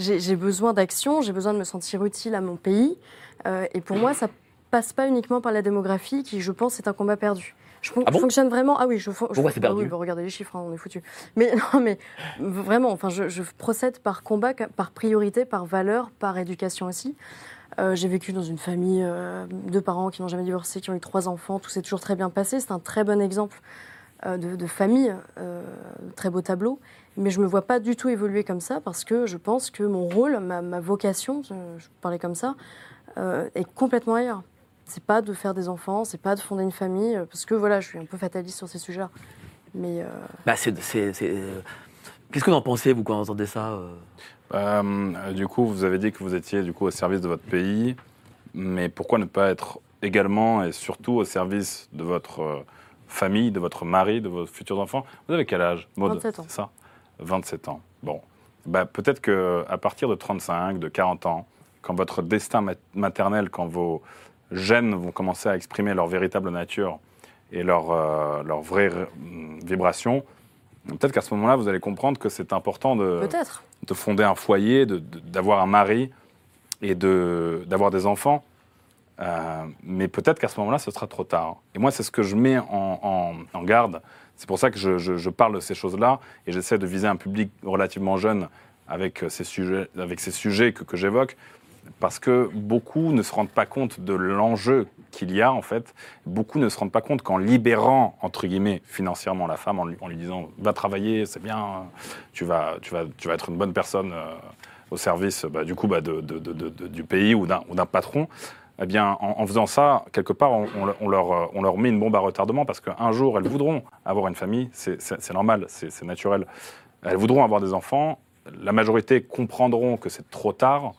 J'ai j'ai besoin d'action, j'ai besoin de me sentir utile à mon pays. Euh, et pour moi, ça passe pas uniquement par la démographie, qui, je pense, est un combat perdu. Je, fon- Ah bon je fonctionne vraiment. Ah oui, je, fon- je Pourquoi c'est ah perdu oui, bah, Regardez les chiffres, hein, on est foutu. Mais non, mais vraiment, enfin, je, je procède par combat, par priorité, par valeur, par éducation aussi. Euh, j'ai vécu dans une famille euh, de parents qui n'ont jamais divorcé, qui ont eu trois enfants. Tout s'est toujours très bien passé. C'est un très bon exemple euh, de, de famille, très beau tableau. Mais je ne me vois pas du tout évoluer comme ça parce que je pense que mon rôle, ma, ma vocation, je, je parlais comme ça, est complètement ailleurs. C'est pas de faire des enfants, c'est pas de fonder une famille, euh, parce que voilà, je suis un peu fataliste sur ces sujets-là. Mais euh, Bah, c'est- c'est- c'est- euh, Qu'est-ce que vous en pensez, vous, quand vous entendez ça euh? Du coup, vous avez dit que vous étiez du coup au service de votre pays, mais pourquoi ne pas être également et surtout au service de votre famille, de votre mari, de vos futurs enfants? Vous avez quel âge Maud 27 ans. Ça? 27 ans. Bon. Bah, peut-être que à partir de 35, de 40 ans, quand votre destin mat- maternel, quand vos gènes vont commencer à exprimer leur véritable nature et leur, euh, leur vraie euh, vibration, peut-être qu'à ce moment-là, vous allez comprendre que c'est important de de fonder un foyer, de- de- d'avoir un mari et de- d'avoir des enfants. Euh, mais peut-être qu'à ce moment-là, ce sera trop tard. Et moi, c'est ce que je mets en, en- en garde. C'est pour ça que je, je- je parle de ces choses-là et j'essaie de viser un public relativement jeune avec ces sujets, avec ces sujets que, que j'évoque, parce que beaucoup ne se rendent pas compte de l'enjeu qu'il y a en fait. Beaucoup ne se rendent pas compte qu'en libérant entre guillemets financièrement la femme, en lui, disant va travailler, c'est bien, tu vas, tu vas, tu vas être une bonne personne euh, au service bah, du coup bah, du pays ou d'un patron. Eh bien, en, faisant ça, quelque part, on, leur, euh, on leur met une bombe à retardement parce qu'un jour, elles voudront avoir une famille, c'est normal, c'est naturel. Elles voudront avoir des enfants. La majorité comprendront que c'est trop tard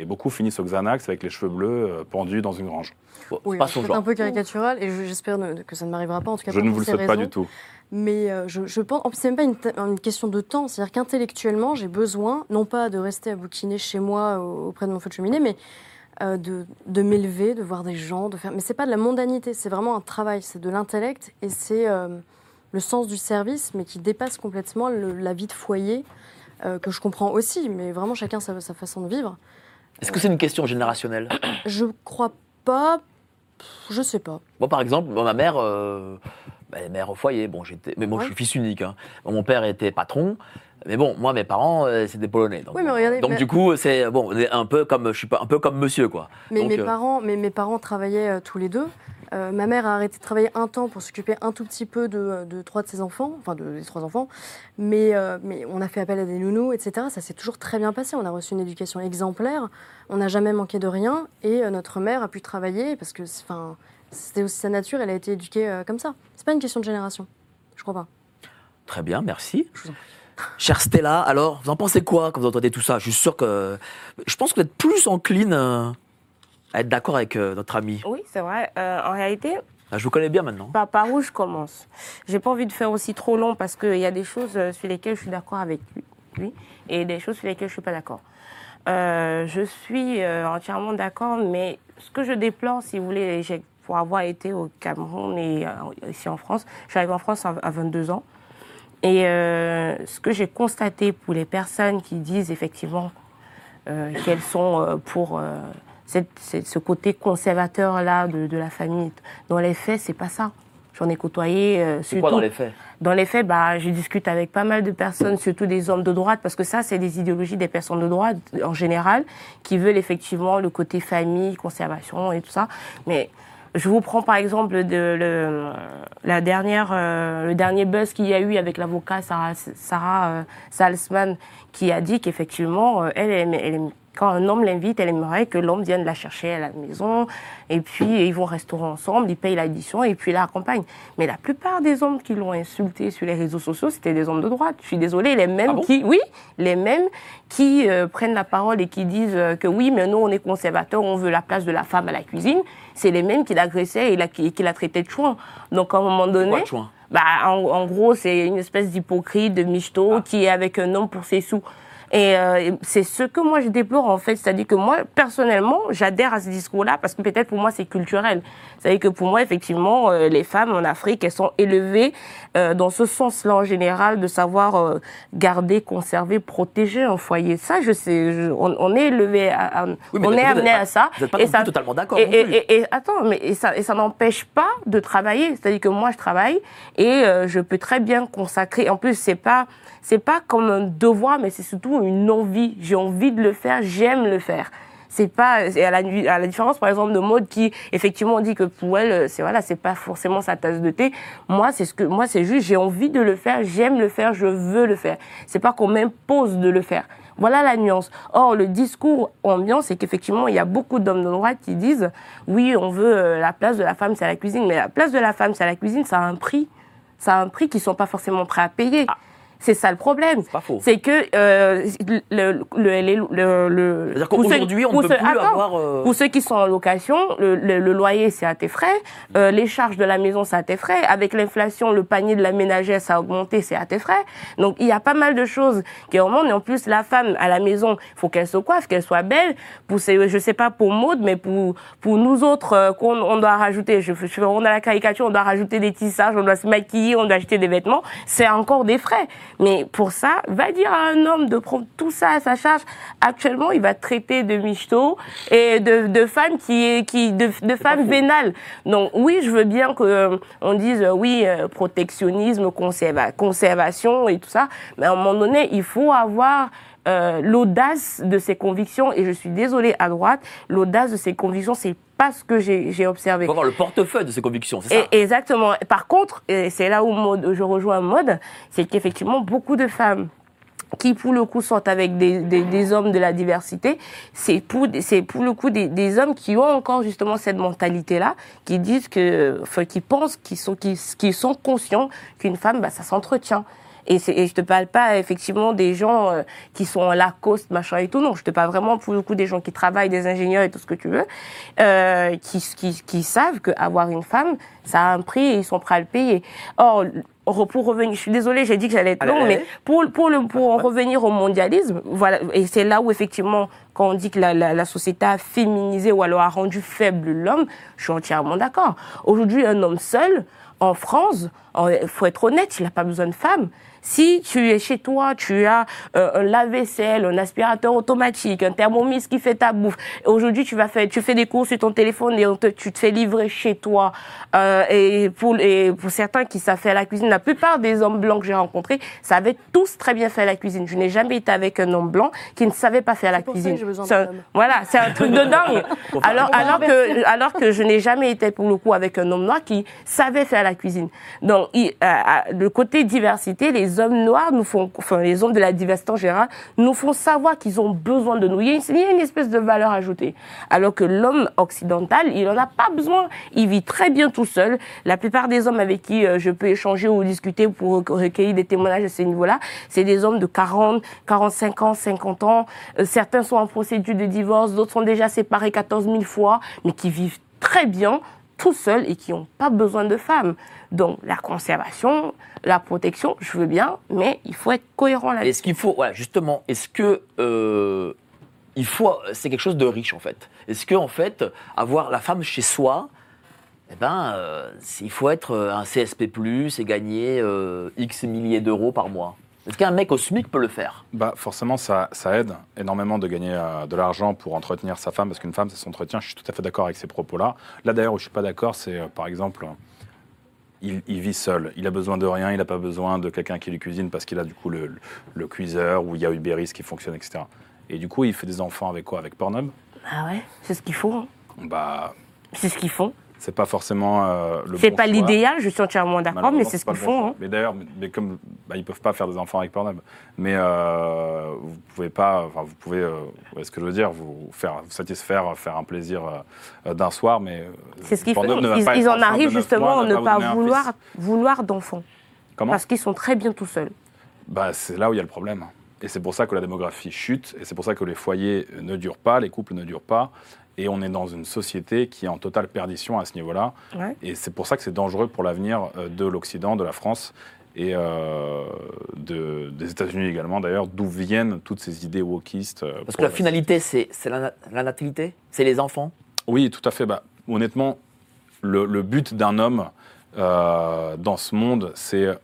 et beaucoup finissent au Xanax avec les cheveux bleus euh, pendus dans une grange. Bon, Oui, pas c'est son peut-être un genre. peu caricatural et je- j'espère que ça ne m'arrivera pas. En tout cas, Je ne vous le souhaite pas du tout. Mais euh, je, je pense, en plus, c'est même pas une, question de temps. C'est-à-dire qu'intellectuellement, j'ai besoin, non pas de rester à bouquiner chez moi au- auprès de mon feu de cheminée, mais euh, de, de m'élever, de voir des gens, de faire. Mais c'est pas de la mondanité, c'est vraiment un travail, c'est de l'intellect et c'est euh, le sens du service, mais qui dépasse complètement le- la vie de foyer euh, que je comprends aussi. Mais vraiment, chacun sa, sa façon de vivre. Est-ce que c'est une question générationnelle Je crois pas. Je sais pas. Moi, par exemple, ma mère, euh, bah, elle est mère au foyer. Bon, j'étais, mais moi, je suis fils unique. hein. Mon père était patron. Mais bon, moi, mes parents, euh, c'est des Polonais. Donc, Oui, mais regardez, donc mais- du coup, c'est bon, on est un peu comme, je suis pas, un peu comme monsieur, quoi. Mais Donc, mes, euh, parents, mais mes parents travaillaient euh, tous les deux. Euh, ma mère a arrêté de travailler un temps pour s'occuper un tout petit peu de, de trois de ses enfants, enfin de, des trois enfants. Mais, euh, mais on a fait appel à des nounous, etc. Ça s'est toujours très bien passé. On a reçu une éducation exemplaire. On n'a jamais manqué de rien. Et euh, notre mère a pu travailler parce que enfin, c'était aussi sa nature. Elle a été éduquée comme ça. C'est pas une question de génération. Je crois pas. Très bien, merci. Je vous en Chère Stella, alors, vous en pensez quoi quand vous entendez tout ça? Je suis sûr que. Je pense que vous êtes plus encline à être d'accord avec euh, notre ami. Oui, c'est vrai. Euh, en réalité, Ah, je vous connais bien maintenant. par, par où je commence? J'ai pas envie de faire aussi trop long parce qu'il y a des choses euh, sur lesquelles je suis d'accord avec lui, et des choses sur lesquelles je suis pas d'accord. Euh, je suis entièrement d'accord, mais ce que je déplore, si vous voulez, pour avoir été au Cameroun et ici en France, je suis arrivée en France à, à 22 ans. Et ce que j'ai constaté pour les personnes qui disent effectivement qu'elles sont pour cette- cette- ce côté conservateur-là de, de la famille, dans les faits, c'est pas ça. J'en ai côtoyé. euh, C'est quoi dans les faits? Dans les faits, bah, je discute avec pas mal de personnes, surtout des hommes de droite, parce que ça, c'est des idéologies des personnes de droite en général, qui veulent effectivement le côté famille, conservation et tout ça. Mais je vous prends par exemple de, le, la dernière, euh, le dernier buzz qu'il y a eu avec l'avocat Sarah, Sarah euh, Salzman, qui a dit qu'effectivement, euh, elle, elle, elle- quand un homme l'invite, elle aimerait que l'homme vienne la chercher à la maison, et puis ils vont au restaurant ensemble, ils payent l'addition, et puis ils la accompagnent. Mais la plupart des hommes qui l'ont insulté sur les réseaux sociaux, c'était des hommes de droite. Je suis désolée, les mêmes Ah bon? qui, oui, les mêmes qui euh, prennent la parole et qui disent euh, que oui, mais nous on est conservateurs, on veut la place de la femme à la cuisine. C'est les mêmes qui l'agressaient et la- qui, qui la traitaient de chouin. Donc à un moment donné, bah, en, en gros, c'est une espèce d'hypocrite, de michto Ah. qui est avec un homme pour ses sous. Et euh, c'est ce que moi je déplore en fait, c'est-à-dire que moi personnellement j'adhère à ce discours-là parce que peut-être pour moi c'est culturel. C'est-à-dire que pour moi effectivement euh, les femmes en Afrique elles sont élevées euh, dans ce sens-là en général de savoir euh, garder, conserver, protéger un foyer. Ça je sais, je- on, on est élevé, à, à- Oui, mais on est amené à ça. Vous n'êtes pas Et ça- totalement d'accord. et- et- et attends, mais et ça, et ça n'empêche pas de travailler. C'est-à-dire que moi, je travaille et euh, je peux très bien consacrer. En plus, c'est pas c'est pas comme un devoir, mais c'est surtout une envie. J'ai envie de le faire, j'aime le faire. C'est pas à la, à la différence par exemple de mode qui effectivement dit que pour elle euh, c'est voilà c'est pas forcément sa tasse de thé. Moi c'est ce que moi c'est juste j'ai envie de le faire, j'aime le faire, je veux le faire. C'est pas qu'on m'impose de le faire. Voilà la nuance. Or, le discours ambiant, c'est qu'effectivement, il y a beaucoup d'hommes de droite qui disent oui, on veut euh, la place de la femme, c'est à la cuisine. Mais la place de la femme, c'est à la cuisine, ça a un prix. Ça a un prix qu'ils sont pas forcément prêts à payer. C'est ça le problème. C'est pas faux. C'est que euh, le, le, le, le, qu'aujourd'hui, on ne peut ceux- plus attends, avoir. euh, pour ceux qui sont en location, le, le- le loyer, c'est à tes frais. Euh, les charges de la maison, c'est à tes frais. Avec l'inflation, le panier de la ménagère, ça a augmenté, c'est à tes frais. Donc, il y a pas mal de choses qui augmentent. Et en plus, la femme, à la maison, il faut qu'elle se coiffe, qu'elle soit belle. Pour ces, je sais pas pour Maud, mais pour, pour nous autres, euh, qu'on on doit rajouter, je, je, on a la caricature, on doit rajouter des tissages, on doit se maquiller, on doit acheter des vêtements. C'est encore des frais. Mais pour ça, va dire à un homme de prendre tout ça à sa charge. Actuellement, il va traiter de michto et de, de femmes qui, qui de, de femmes vénales. Donc oui, je veux bien que euh, on dise euh, oui euh, protectionnisme, conserva- conservation et tout ça, mais à un moment donné, il faut avoir l'audace de ses convictions. Et je suis désolée à droite, l'audace de ses convictions, c'est pas ce que j'ai observé. Il faut avoir le portefeuille de ses convictions, c'est ça Et- exactement. Par contre, c'est là où je rejoins mode, c'est qu'effectivement beaucoup de femmes qui pour le coup sortent avec des, des, des hommes de la diversité, c'est pour, c'est pour le coup des, des hommes qui ont encore justement cette mentalité-là, qui disent que, enfin, qui pensent, qui sont, qui, qui sont conscients qu'une femme, bah, ça s'entretient. Et, et je te parle pas effectivement des gens euh, qui sont en Lacoste, machin et tout. Non, je te parle vraiment pour le coup des gens qui travaillent, des ingénieurs et tout ce que tu veux, euh, qui, qui, qui savent qu'avoir une femme, ça a un prix et ils sont prêts à le payer. Or, pour revenir, je suis désolée, j'ai dit que j'allais être Allez, long, allez. mais pour, pour, le, pour en revenir au mondialisme, voilà, et c'est là où effectivement, quand on dit que la, la, la société a féminisé ou alors a rendu faible l'homme, je suis entièrement d'accord. Aujourd'hui, un homme seul, en France, il faut être honnête, il n'a pas besoin de femme. Si tu es chez toi, tu as euh, un lave-vaisselle, un aspirateur automatique, un thermomix qui fait ta bouffe. Aujourd'hui, tu vas faire, tu fais des courses sur ton téléphone et on te- tu te fais livrer chez toi. Euh, et, pour, et pour certains qui savent faire la cuisine, la plupart des hommes blancs que j'ai rencontrés savaient tous très bien faire la cuisine. Je n'ai jamais été avec un homme blanc qui ne savait pas faire la pour ça cuisine. un- voilà, c'est un truc de dingue. Alors, que, alors que je n'ai jamais été pour le coup avec un homme noir qui savait faire la cuisine. Donc, il- euh, le côté diversité, les hommes noirs nous font, enfin, les hommes de la diversité en général, nous font savoir qu'ils ont besoin de nous. Il y a une, espèce de valeur ajoutée. Alors que l'homme occidental, il en a pas besoin. Il vit très bien tout seul. La plupart des hommes avec qui euh, je peux échanger ou discuter pour recueillir des témoignages à ce niveau-là, c'est des hommes de 40, 45 ans, 50 ans. Euh, certains sont en procédure de divorce, d'autres sont déjà séparés 14 000 fois, mais qui vivent très bien tout seuls et qui n'ont pas besoin de femmes. Donc la conservation, la protection, je veux bien, mais il faut être cohérent là-dessus. Est-ce qu'il faut, voilà, justement, est-ce que euh, il faut, c'est quelque chose de riche en fait. Est-ce que en fait, avoir la femme chez soi, eh ben, euh, il faut être euh, un CSP+ et gagner euh, X milliers d'euros par mois. Est-ce qu'un mec au SMIC peut le faire? Bah forcément, ça, ça aide énormément de gagner euh, de l'argent pour entretenir sa femme, parce qu'une femme, ça s'entretient. Je suis tout à fait d'accord avec ces propos-là. Là, d'ailleurs, où je suis pas d'accord, c'est euh, par exemple, il, il vit seul. Il a besoin de rien. Il n'a pas besoin de quelqu'un qui lui cuisine parce qu'il a du coup le, le- le cuiseur ou il y a Uber Eats qui fonctionne, etc. Et du coup, il fait des enfants avec quoi? Avec Pornhub? Ah ouais, c'est ce qu'ils font. hein. Bah, C'est ce qu'ils font. C'est pas forcément euh, le C'est bon pas l'idéal, je suis entièrement d'accord, mais c'est ce qu'ils bon font. hein. Mais d'ailleurs, mais, mais comme bah, ils peuvent pas faire des enfants avec Pornhub, mais euh, vous pouvez pas, enfin vous pouvez, euh, ce que je veux dire, vous faire, vous satisfaire, faire un plaisir euh, d'un soir, mais euh, C'est ce qu'ils font. Ils, ils en arrivent justement à ne pas vouloir, vouloir d'enfants. Comment Parce qu'ils sont très bien tout seuls. Bah, c'est là où il y a le problème. Et c'est pour ça que la démographie chute, et c'est pour ça que les foyers ne durent pas, les couples ne durent pas, et on est dans une société qui est en totale perdition à ce niveau-là. Ouais. Et c'est pour ça que c'est dangereux pour l'avenir euh, de l'Occident, de la France et euh, de- des États-Unis également, d'ailleurs, d'où viennent toutes ces idées wokistes. euh, Parce que la finalité, c'est c'est la, la natalité, c'est les enfants? Oui, tout à fait. Bah, honnêtement, le, le but d'un homme euh, dans ce monde, c'est euh,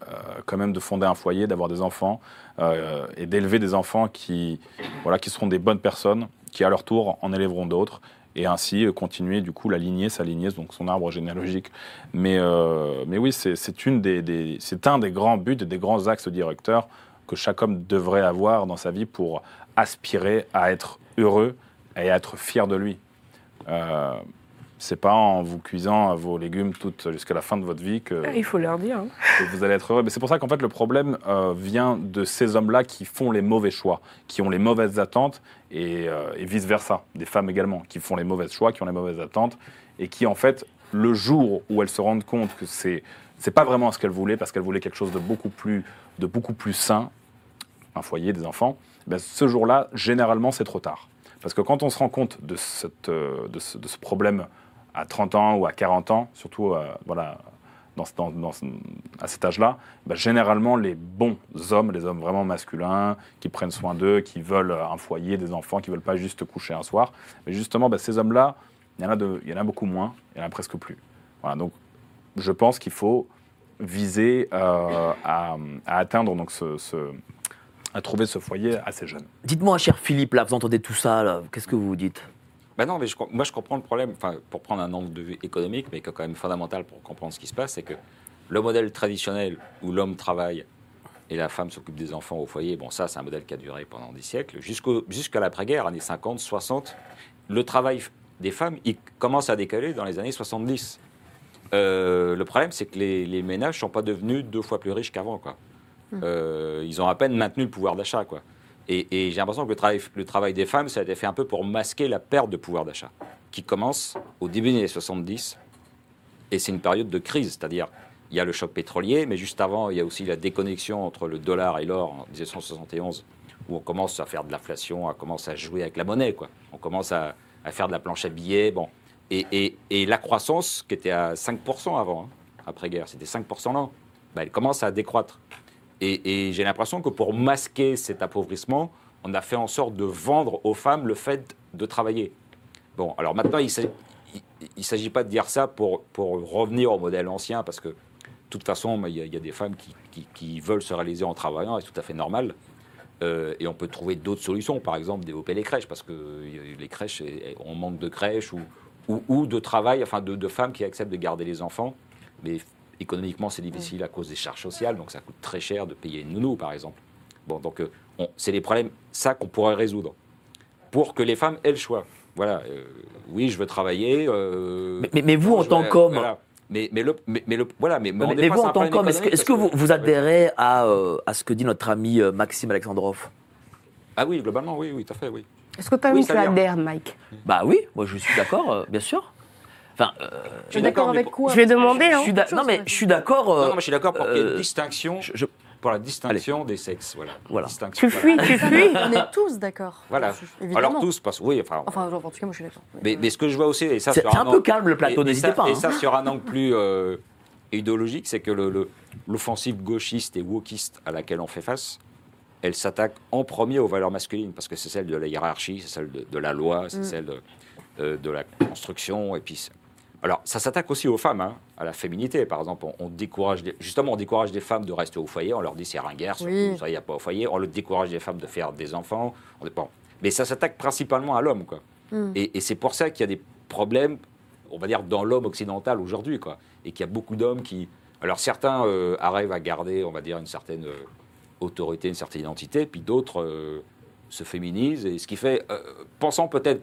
quand même de fonder un foyer, d'avoir des enfants euh, et d'élever des enfants qui, voilà, qui seront des bonnes personnes, qui à leur tour en élèveront d'autres et ainsi euh, continuer du coup la lignée, sa lignée, donc son arbre généalogique. Mais, euh, mais oui, c'est des, un des grands buts, des grands axes directeurs que chaque homme devrait avoir dans sa vie pour aspirer à être heureux et à être fier de lui. Euh, c'est pas en vous cuisant vos légumes toutes jusqu'à la fin de votre vie que, Il faut leur dire. hein. que vous allez être heureux. Mais c'est pour ça qu'en fait le problème euh, vient de ces hommes-là qui font les mauvais choix, qui ont les mauvaises attentes et, euh, et vice versa, des femmes également qui font les mauvais choix, qui ont les mauvaises attentes et qui en fait le jour où elles se rendent compte que c'est c'est pas vraiment ce qu'elles voulaient parce qu'elles voulaient quelque chose de beaucoup plus de beaucoup plus sain, un foyer, des enfants, ben, ce jour-là, généralement, c'est trop tard. Parce que quand on se rend compte de, cette, euh, de, ce, de ce problème à 30 ans ou à 40 ans, surtout euh, voilà, à cet âge-là, ben, généralement, les bons hommes, les hommes vraiment masculins, qui prennent soin d'eux, qui veulent un foyer, des enfants, qui ne veulent pas juste coucher un soir, mais justement, ben, ces hommes-là, il y, en a beaucoup moins, il y en a presque plus. Donc je pense qu'il faut viser euh, à, atteindre donc ce, à trouver ce foyer assez jeune. Dites-moi, cher Philippe, là, vous entendez tout ça, qu'est-ce que vous dites? Ben non, mais je moi je comprends le problème, enfin, pour prendre un angle de vue économique, mais qui est quand même fondamental pour comprendre ce qui se passe, c'est que le modèle traditionnel où l'homme travaille et la femme s'occupe des enfants au foyer, bon, ça, c'est un modèle qui a duré pendant des siècles, jusqu'à l'après-guerre, années 50, 60. Le travail des femmes, il commence à décaler dans les années 70. Euh, le problème, c'est que les, les ménages ne sont pas devenus deux fois plus riches qu'avant, quoi. Euh, ils ont à peine maintenu le pouvoir d'achat, quoi. Et, j'ai l'impression que le travail, le travail des femmes, ça a été fait un peu pour masquer la perte de pouvoir d'achat, qui commence au début des années 70. Et c'est une période de crise, c'est-à-dire il y a le choc pétrolier, mais juste avant, il y a aussi la déconnexion entre le dollar et l'or en 1971, où on commence à faire de l'inflation, on commence à jouer avec la monnaie, quoi. On commence à, faire de la planche à billets, bon. Et la croissance, qui était à 5% avant, hein, après-guerre, c'était 5% l'an, bah, elle commence à décroître. Et, j'ai l'impression que pour masquer cet appauvrissement, on a fait en sorte de vendre aux femmes le fait de travailler. Bon, alors maintenant, il ne s'agit pas de dire ça pour, revenir au modèle ancien, parce que de toute façon, il y, a- des femmes qui, veulent se réaliser en travaillant, c'est tout à fait normal. Euh, et on peut trouver d'autres solutions, par exemple développer les crèches, parce que euh, les crèches, on manque de crèches ou de travail, enfin de, de femmes qui acceptent de garder les enfants. Mais économiquement, c'est difficile à cause des charges sociales, donc ça coûte très cher de payer une nounou, par exemple. Bon, donc euh, on- c'est des problèmes, ça qu'on pourrait résoudre, pour que les femmes aient le choix. Voilà, euh, oui, je veux travailler. euh, mais, mais- mais vous, en tant qu'homme, voilà. Mais, mais, le, mais, mais le, voilà, mais, mais, vous, en tant qu'homme, est-ce que, vous, vous adhérez à, euh, à ce que dit notre ami euh, Maxime Alexandrov? Ah oui, globalement, oui, oui, tout à fait, oui. Est-ce que toi Oui, tu adhères, Mike? Bah oui, moi je suis d'accord, euh, bien sûr. Enfin, euh, Je suis d'accord avec quoi Je vais demander, je hein. suis d'a- non mais je suis d'accord. euh, Non, non, mais je suis d'accord pour qu'il y ait euh, une distinction, je- je- pour la distinction des sexes, voilà. Voilà. Distinction, Tu voilà. fuis, tu fuis. On est tous d'accord. Voilà. Évidemment. Alors tous, parce oui, enfin. En tout cas, moi, je suis d'accord. mais, mais ce que je vois aussi, et ça C'est un an- peu calme le plateau, n'hésitez pas. Et hein. ça sur un angle plus euh, idéologique, c'est que le- le- l'offensive gauchiste et wokiste à laquelle on fait face, elle s'attaque en premier aux valeurs masculines, parce que c'est celle de la hiérarchie, c'est celle de, de la loi, c'est celle de, euh, de la construction, et puis... Alors, ça s'attaque aussi aux femmes, hein, à la féminité. Par exemple, on, on décourage, des- justement, on décourage les femmes de rester au foyer. On leur dit c'est ringard, surtout, Oui. ça, il n'y a pas au foyer. On le décourage les femmes de faire des enfants. On, bon. Mais ça s'attaque principalement à l'homme, quoi. Mm. Et, et c'est pour ça qu'il y a des problèmes, on va dire, dans l'homme occidental aujourd'hui, quoi. Et qu'il y a beaucoup d'hommes qui. Alors certains euh, arrivent à garder, on va dire, une certaine euh, autorité, une certaine identité, puis d'autres euh, se féminisent. Et ce qui fait, euh, pensant peut-être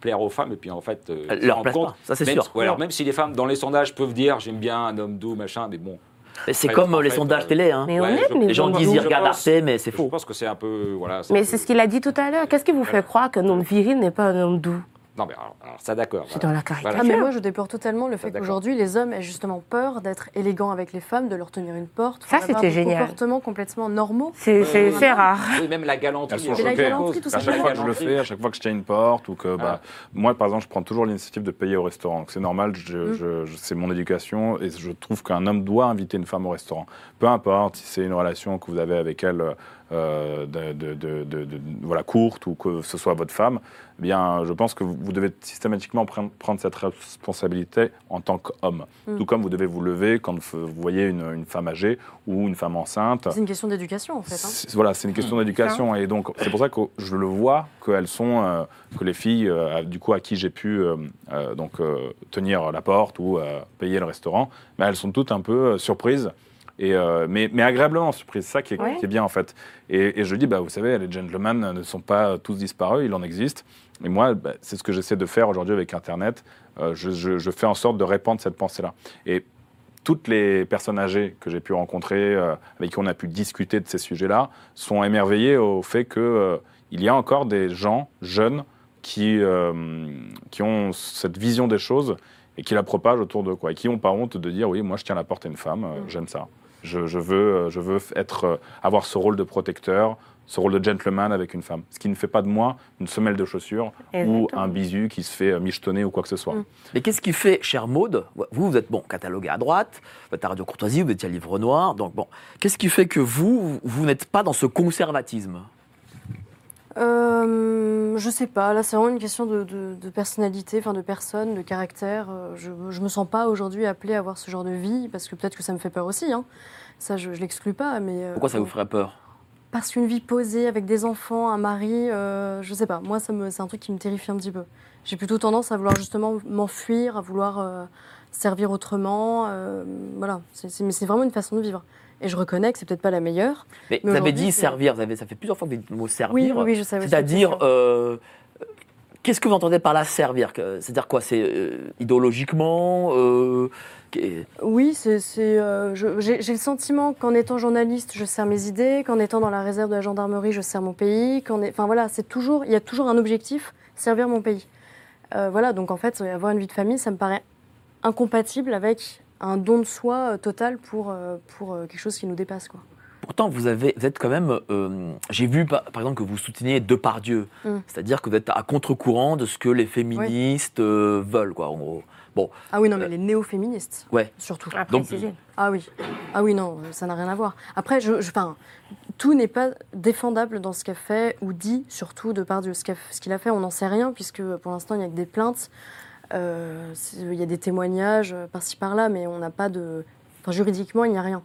plaire aux femmes, et puis en fait, euh, leur compte- pas, ça, c'est même, sûr. ouais, alors même si les femmes dans les sondages peuvent dire j'aime bien un homme doux, machin, mais bon. Mais C'est comme euh, les fait, sondages euh, télé. Hein. Mais Ouais, je- les Les gens disent ils je regardent Arte, mais c'est Je faux. pense que c'est un peu, voilà. Mais c'est ce qu'il a dit tout à l'heure. Qu'est-ce qui vous fait croire qu'un homme viril n'est pas un homme doux? Non, mais alors, alors, ça d'accord. C'est voilà. dans la caricature. Ah, mais moi, je déplore totalement le fait qu'aujourd'hui, les hommes aient justement peur d'être élégants avec les femmes, de leur tenir une porte. Ça, c'était des génial. comportements complètement normaux. C'est c'est rare. Oui, même la galanterie. Mais la galanterie, tout À chaque fois que je le fais, à chaque fois que je tiens une porte ou que, bah, moi, par exemple, je prends toujours l'initiative de payer au restaurant. C'est normal, je- Mm. je- je- c'est mon éducation et je trouve qu'un homme doit inviter une femme au restaurant. Peu importe si c'est une relation que vous avez avec elle euh, de, voilà, courte ou que ce soit votre femme, eh bien, je pense que vous, devez systématiquement prendre, prendre cette responsabilité en tant qu'homme. Mm. Tout comme vous devez vous lever quand vous voyez une, une femme âgée ou une femme enceinte. C'est une question d'éducation, en fait. hein. Voilà, c'est une question d'éducation et donc c'est pour ça que je le vois qu'elles sont euh, que les filles euh, du coup à qui j'ai pu donc tenir la porte ou payer le restaurant, mais elles sont toutes un peu surprises. Et euh, mais, mais agréablement surprises, c'est ça qui est, Ouais. qui est bien en fait. Et, et je dis, bah, vous savez, les gentlemen ne sont pas tous disparus, il en existe. Et moi, bah, c'est ce que j'essaie de faire aujourd'hui avec Internet. Euh, je, je- je fais en sorte de répandre cette pensée-là. Et toutes les personnes âgées que j'ai pu rencontrer, euh, avec qui on a pu discuter de ces sujets-là, sont émerveillées au fait que euh, il y a encore des gens jeunes qui, euh, qui ont cette vision des choses et qui la propagent autour de quoi, et qui n'ont pas honte de dire oui, moi je tiens la porte à une femme, euh, j'aime ça. Je, je veux, euh, je veux être, euh, avoir ce rôle de protecteur, ce rôle de gentleman avec une femme. Ce qui ne fait pas de moi une semelle de chaussures ou un bisu qui se fait euh, michetonner ou quoi que ce soit. Mm. Mais qu'est-ce qui fait, cher Maude, vous, vous êtes bon, catalogué à droite, vous êtes à Radio Courtoisie, vous étiez à Livre Noir, donc bon, qu'est-ce qui fait que vous, vous n'êtes pas dans ce conservatisme? Euh, je sais pas. Là, c'est vraiment une question de, de- de personnalité, enfin de personne, de caractère. Euh, Je, je me sens pas aujourd'hui appelée à avoir ce genre de vie parce que peut-être que ça me fait peur aussi. Hein. Ça, je, je l'exclus pas. Mais euh, Pourquoi ça vous ferait peur? Parce qu'une vie posée avec des enfants, un mari, euh, je sais pas. Moi, ça me, c'est un truc qui me terrifie un petit peu. J'ai plutôt tendance à vouloir justement m'enfuir, à vouloir euh, servir autrement. voilà. C'est- mais c'est vraiment une façon de vivre. Et je reconnais que c'est peut-être pas la meilleure. Mais, Mais vous avez dit servir, vous avez, ça fait plusieurs fois que vous dites le mot servir. oui, oui, je savais. C'est-à-dire, euh, qu'est-ce que vous entendez par là servir? C'est-à-dire quoi? C'est euh, idéologiquement euh, Oui, c'est, j'ai, le sentiment qu'en étant journaliste, je sers mes idées, qu'en étant dans la réserve de la gendarmerie, je sers mon pays. Qu'en enfin voilà, c'est toujours, il y a toujours un objectif, servir mon pays. Voilà, donc en fait, avoir une vie de famille, ça me paraît incompatible avec un don de soi euh, total pour, euh, pour euh, quelque chose qui nous dépasse. Quoi. Pourtant, vous, avez, vous êtes quand même. euh, J'ai vu, par, par exemple, que vous souteniez Depardieu. Mm. C'est-à-dire que vous êtes à contre-courant de ce que les féministes euh, veulent, quoi, en gros. Bon, Ah oui, non, mais les néo-féministes, ouais. surtout. À Donc- préciser. Ah oui, ah oui, non, ça n'a rien à voir. Après, je, je- enfin, tout n'est pas défendable dans ce qu'a fait ou dit, surtout de par ce qu'a- ce qu'il a fait. On n'en sait rien puisque pour l'instant il n'y a que des plaintes. Euh, il y a des témoignages euh, par-ci par-là, mais on n'a pas de, enfin, juridiquement il n'y a rien.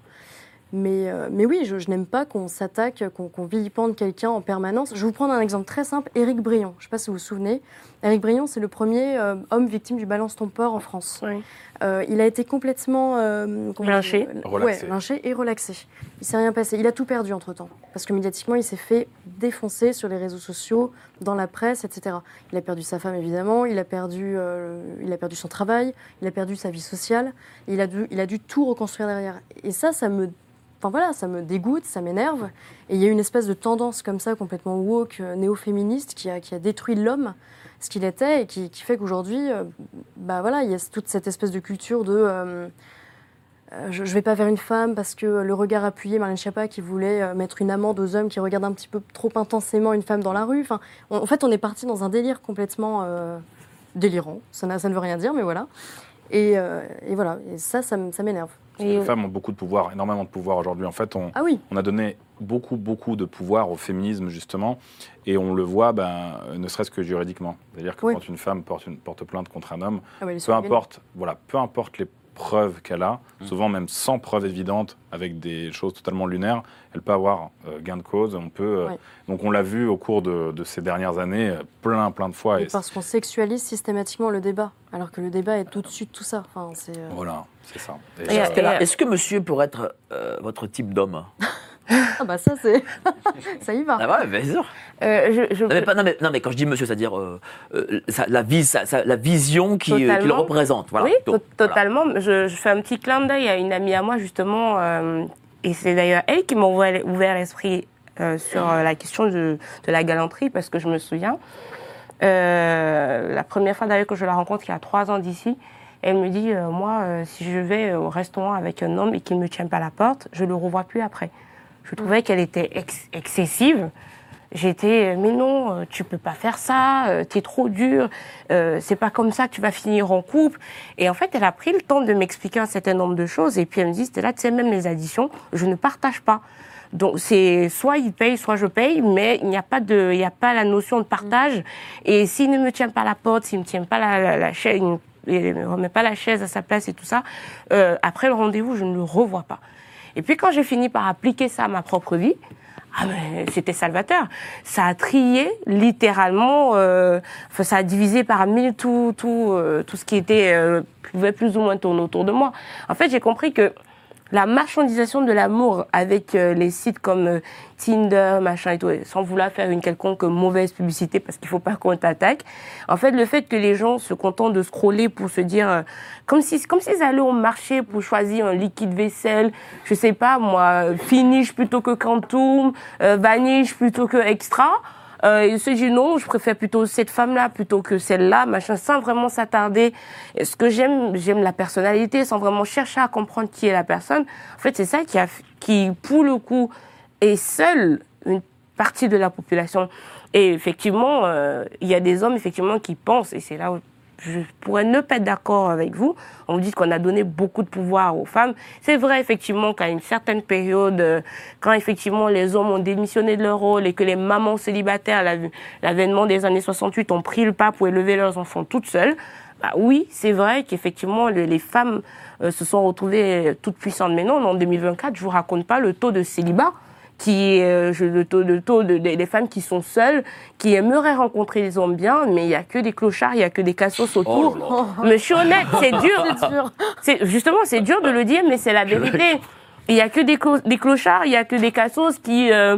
Mais, euh, mais oui, je, n'aime pas qu'on s'attaque, qu'on qu'on vilipende quelqu'un en permanence. Je vais vous prendre un exemple très simple. Éric Brion, je ne sais pas si vous vous souvenez. Éric Brion, c'est le premier euh, homme victime du balance ton port en France. Oui. Euh, il a été complètement euh, Lynché. Ouais, lynché et relaxé. Il s'est rien passé. Il a tout perdu entre temps. Parce que médiatiquement, il s'est fait défoncer sur les réseaux sociaux, dans la presse, etc. Il a perdu sa femme, évidemment. Il a perdu, euh, il a perdu son travail. Il a perdu sa vie sociale. Il a dû, il a dû tout reconstruire derrière. Et ça, ça me. Enfin voilà, ça me dégoûte, ça m'énerve. Et il y a une espèce de tendance comme ça, complètement woke, néo-féministe, qui a, qui a détruit l'homme, ce qu'il était, et qui, qui fait qu'aujourd'hui, euh, bah voilà, il y a toute cette espèce de culture de. euh, euh, je ne vais pas vers une femme parce que le regard appuyé, Marlène Schiappa qui voulait mettre une amende aux hommes qui regardent un petit peu trop intensément une femme dans la rue. Enfin, on- en fait, on est parti dans un délire complètement euh, délirant. Ça, ne veut rien dire, mais voilà. Et, euh, et voilà, et ça, ça, m'énerve. Les femmes ont beaucoup de pouvoir, énormément de pouvoir aujourd'hui. En fait, on, Ah oui, on a donné beaucoup, beaucoup de pouvoir au féminisme, justement, et on le voit, ben, ne serait-ce que juridiquement. C'est-à-dire que Oui. quand une femme porte, une, porte plainte contre un homme, ah ouais, peu importe, voilà, peu importe les preuves qu'elle a, souvent même sans preuves évidentes, avec des choses totalement lunaires, elle peut avoir euh, gain de cause. On peut, euh, Ouais. Donc on l'a vu au cours de, de ces dernières années, euh, plein, plein de fois. Et et parce qu'on sexualise systématiquement le débat, alors que le débat est au-dessus de tout ça. Enfin, c'est, euh, Voilà, c'est ça. Est-ce que monsieur pourrait être euh, votre type d'homme? Ah bah ça, c'est... ça y va. Ah ouais, bien sûr. euh, je, je Non mais, pas- non, mais, non, mais quand je dis monsieur, c'est-à-dire euh, euh, ça- la, vis- ça- ça- la vision qui, euh, qui le représente. Voilà, oui, plutôt. totalement. Je, je fais un petit clin d'œil à une amie à moi, justement, et c'est d'ailleurs elle qui m'a ouvert, l'esprit sur la question de, de la galanterie, parce que je me souviens, la première fois d'ailleurs que je la rencontre, il y a trois ans d'ici, elle me dit, moi, si je vais au restaurant avec un homme et qu'il ne me tient pas la porte, je le revois plus après. Je trouvais qu'elle était ex- excessive. J'étais, euh, mais non, euh, tu peux pas faire ça, euh, t'es trop dur, euh, c'est pas comme ça que tu vas finir en couple. Et en fait, elle a pris le temps de m'expliquer un certain nombre de choses. Et puis elle me dit, c'était là, tu sais, même les additions, je ne partage pas. Donc c'est soit il paye, soit je paye, mais il n'y a pas de, il n'y a pas la notion de partage. Et s'il ne me tient pas la porte, s'il ne me tient pas la, la, la chaise, il ne me remet pas la chaise à sa place et tout ça, euh, après le rendez-vous, je ne le revois pas. Et puis quand j'ai fini par appliquer ça à ma propre vie, ah mais c'était salvateur. Ça a trié littéralement, euh, ça a divisé par mille tout tout euh, tout ce qui était euh, pouvait plus ou moins tourner autour de moi. En fait, j'ai compris que la marchandisation de l'amour avec euh, les sites comme euh, Tinder, machin et tout, sans vouloir faire une quelconque mauvaise publicité parce qu'il faut pas qu'on t'attaque. En fait, le fait que les gens se contentent de scroller pour se dire, euh, comme si, comme s'ils allaient au marché pour choisir un liquide vaisselle, je sais pas moi, finish plutôt que quantum, euh, vanish plutôt que extra. Euh, il se dit non, je préfère plutôt cette femme-là plutôt que celle-là, machin, sans vraiment s'attarder. Ce que j'aime, j'aime la personnalité, sans vraiment chercher à comprendre qui est la personne. En fait, c'est ça qui, a, qui, pour le coup, est seule une partie de la population. Et effectivement, euh, il y a des hommes effectivement qui pensent, et c'est là où je pourrais ne pas être d'accord avec vous. On vous dit qu'on a donné beaucoup de pouvoir aux femmes. C'est vrai, effectivement, qu'à une certaine période, euh, quand effectivement les hommes ont démissionné de leur rôle et que les mamans célibataires, l'avènement des années 68, ont pris le pas pour élever leurs enfants toutes seules, bah oui, c'est vrai qu'effectivement, le- les femmes euh, se sont retrouvées toutes puissantes. Mais non, en 2024, je vous raconte pas le taux de célibat qui est euh, le taux, le taux de, des des femmes qui sont seules, qui aimeraient rencontrer des hommes bien, mais il y a que des clochards, il y a que des cassos autour. Mais je suis honnête, c'est dur. C'est justement, c'est dur de le dire, mais c'est la vérité. Il y a que des, clo- des clochards, il y a que des cassos qui euh,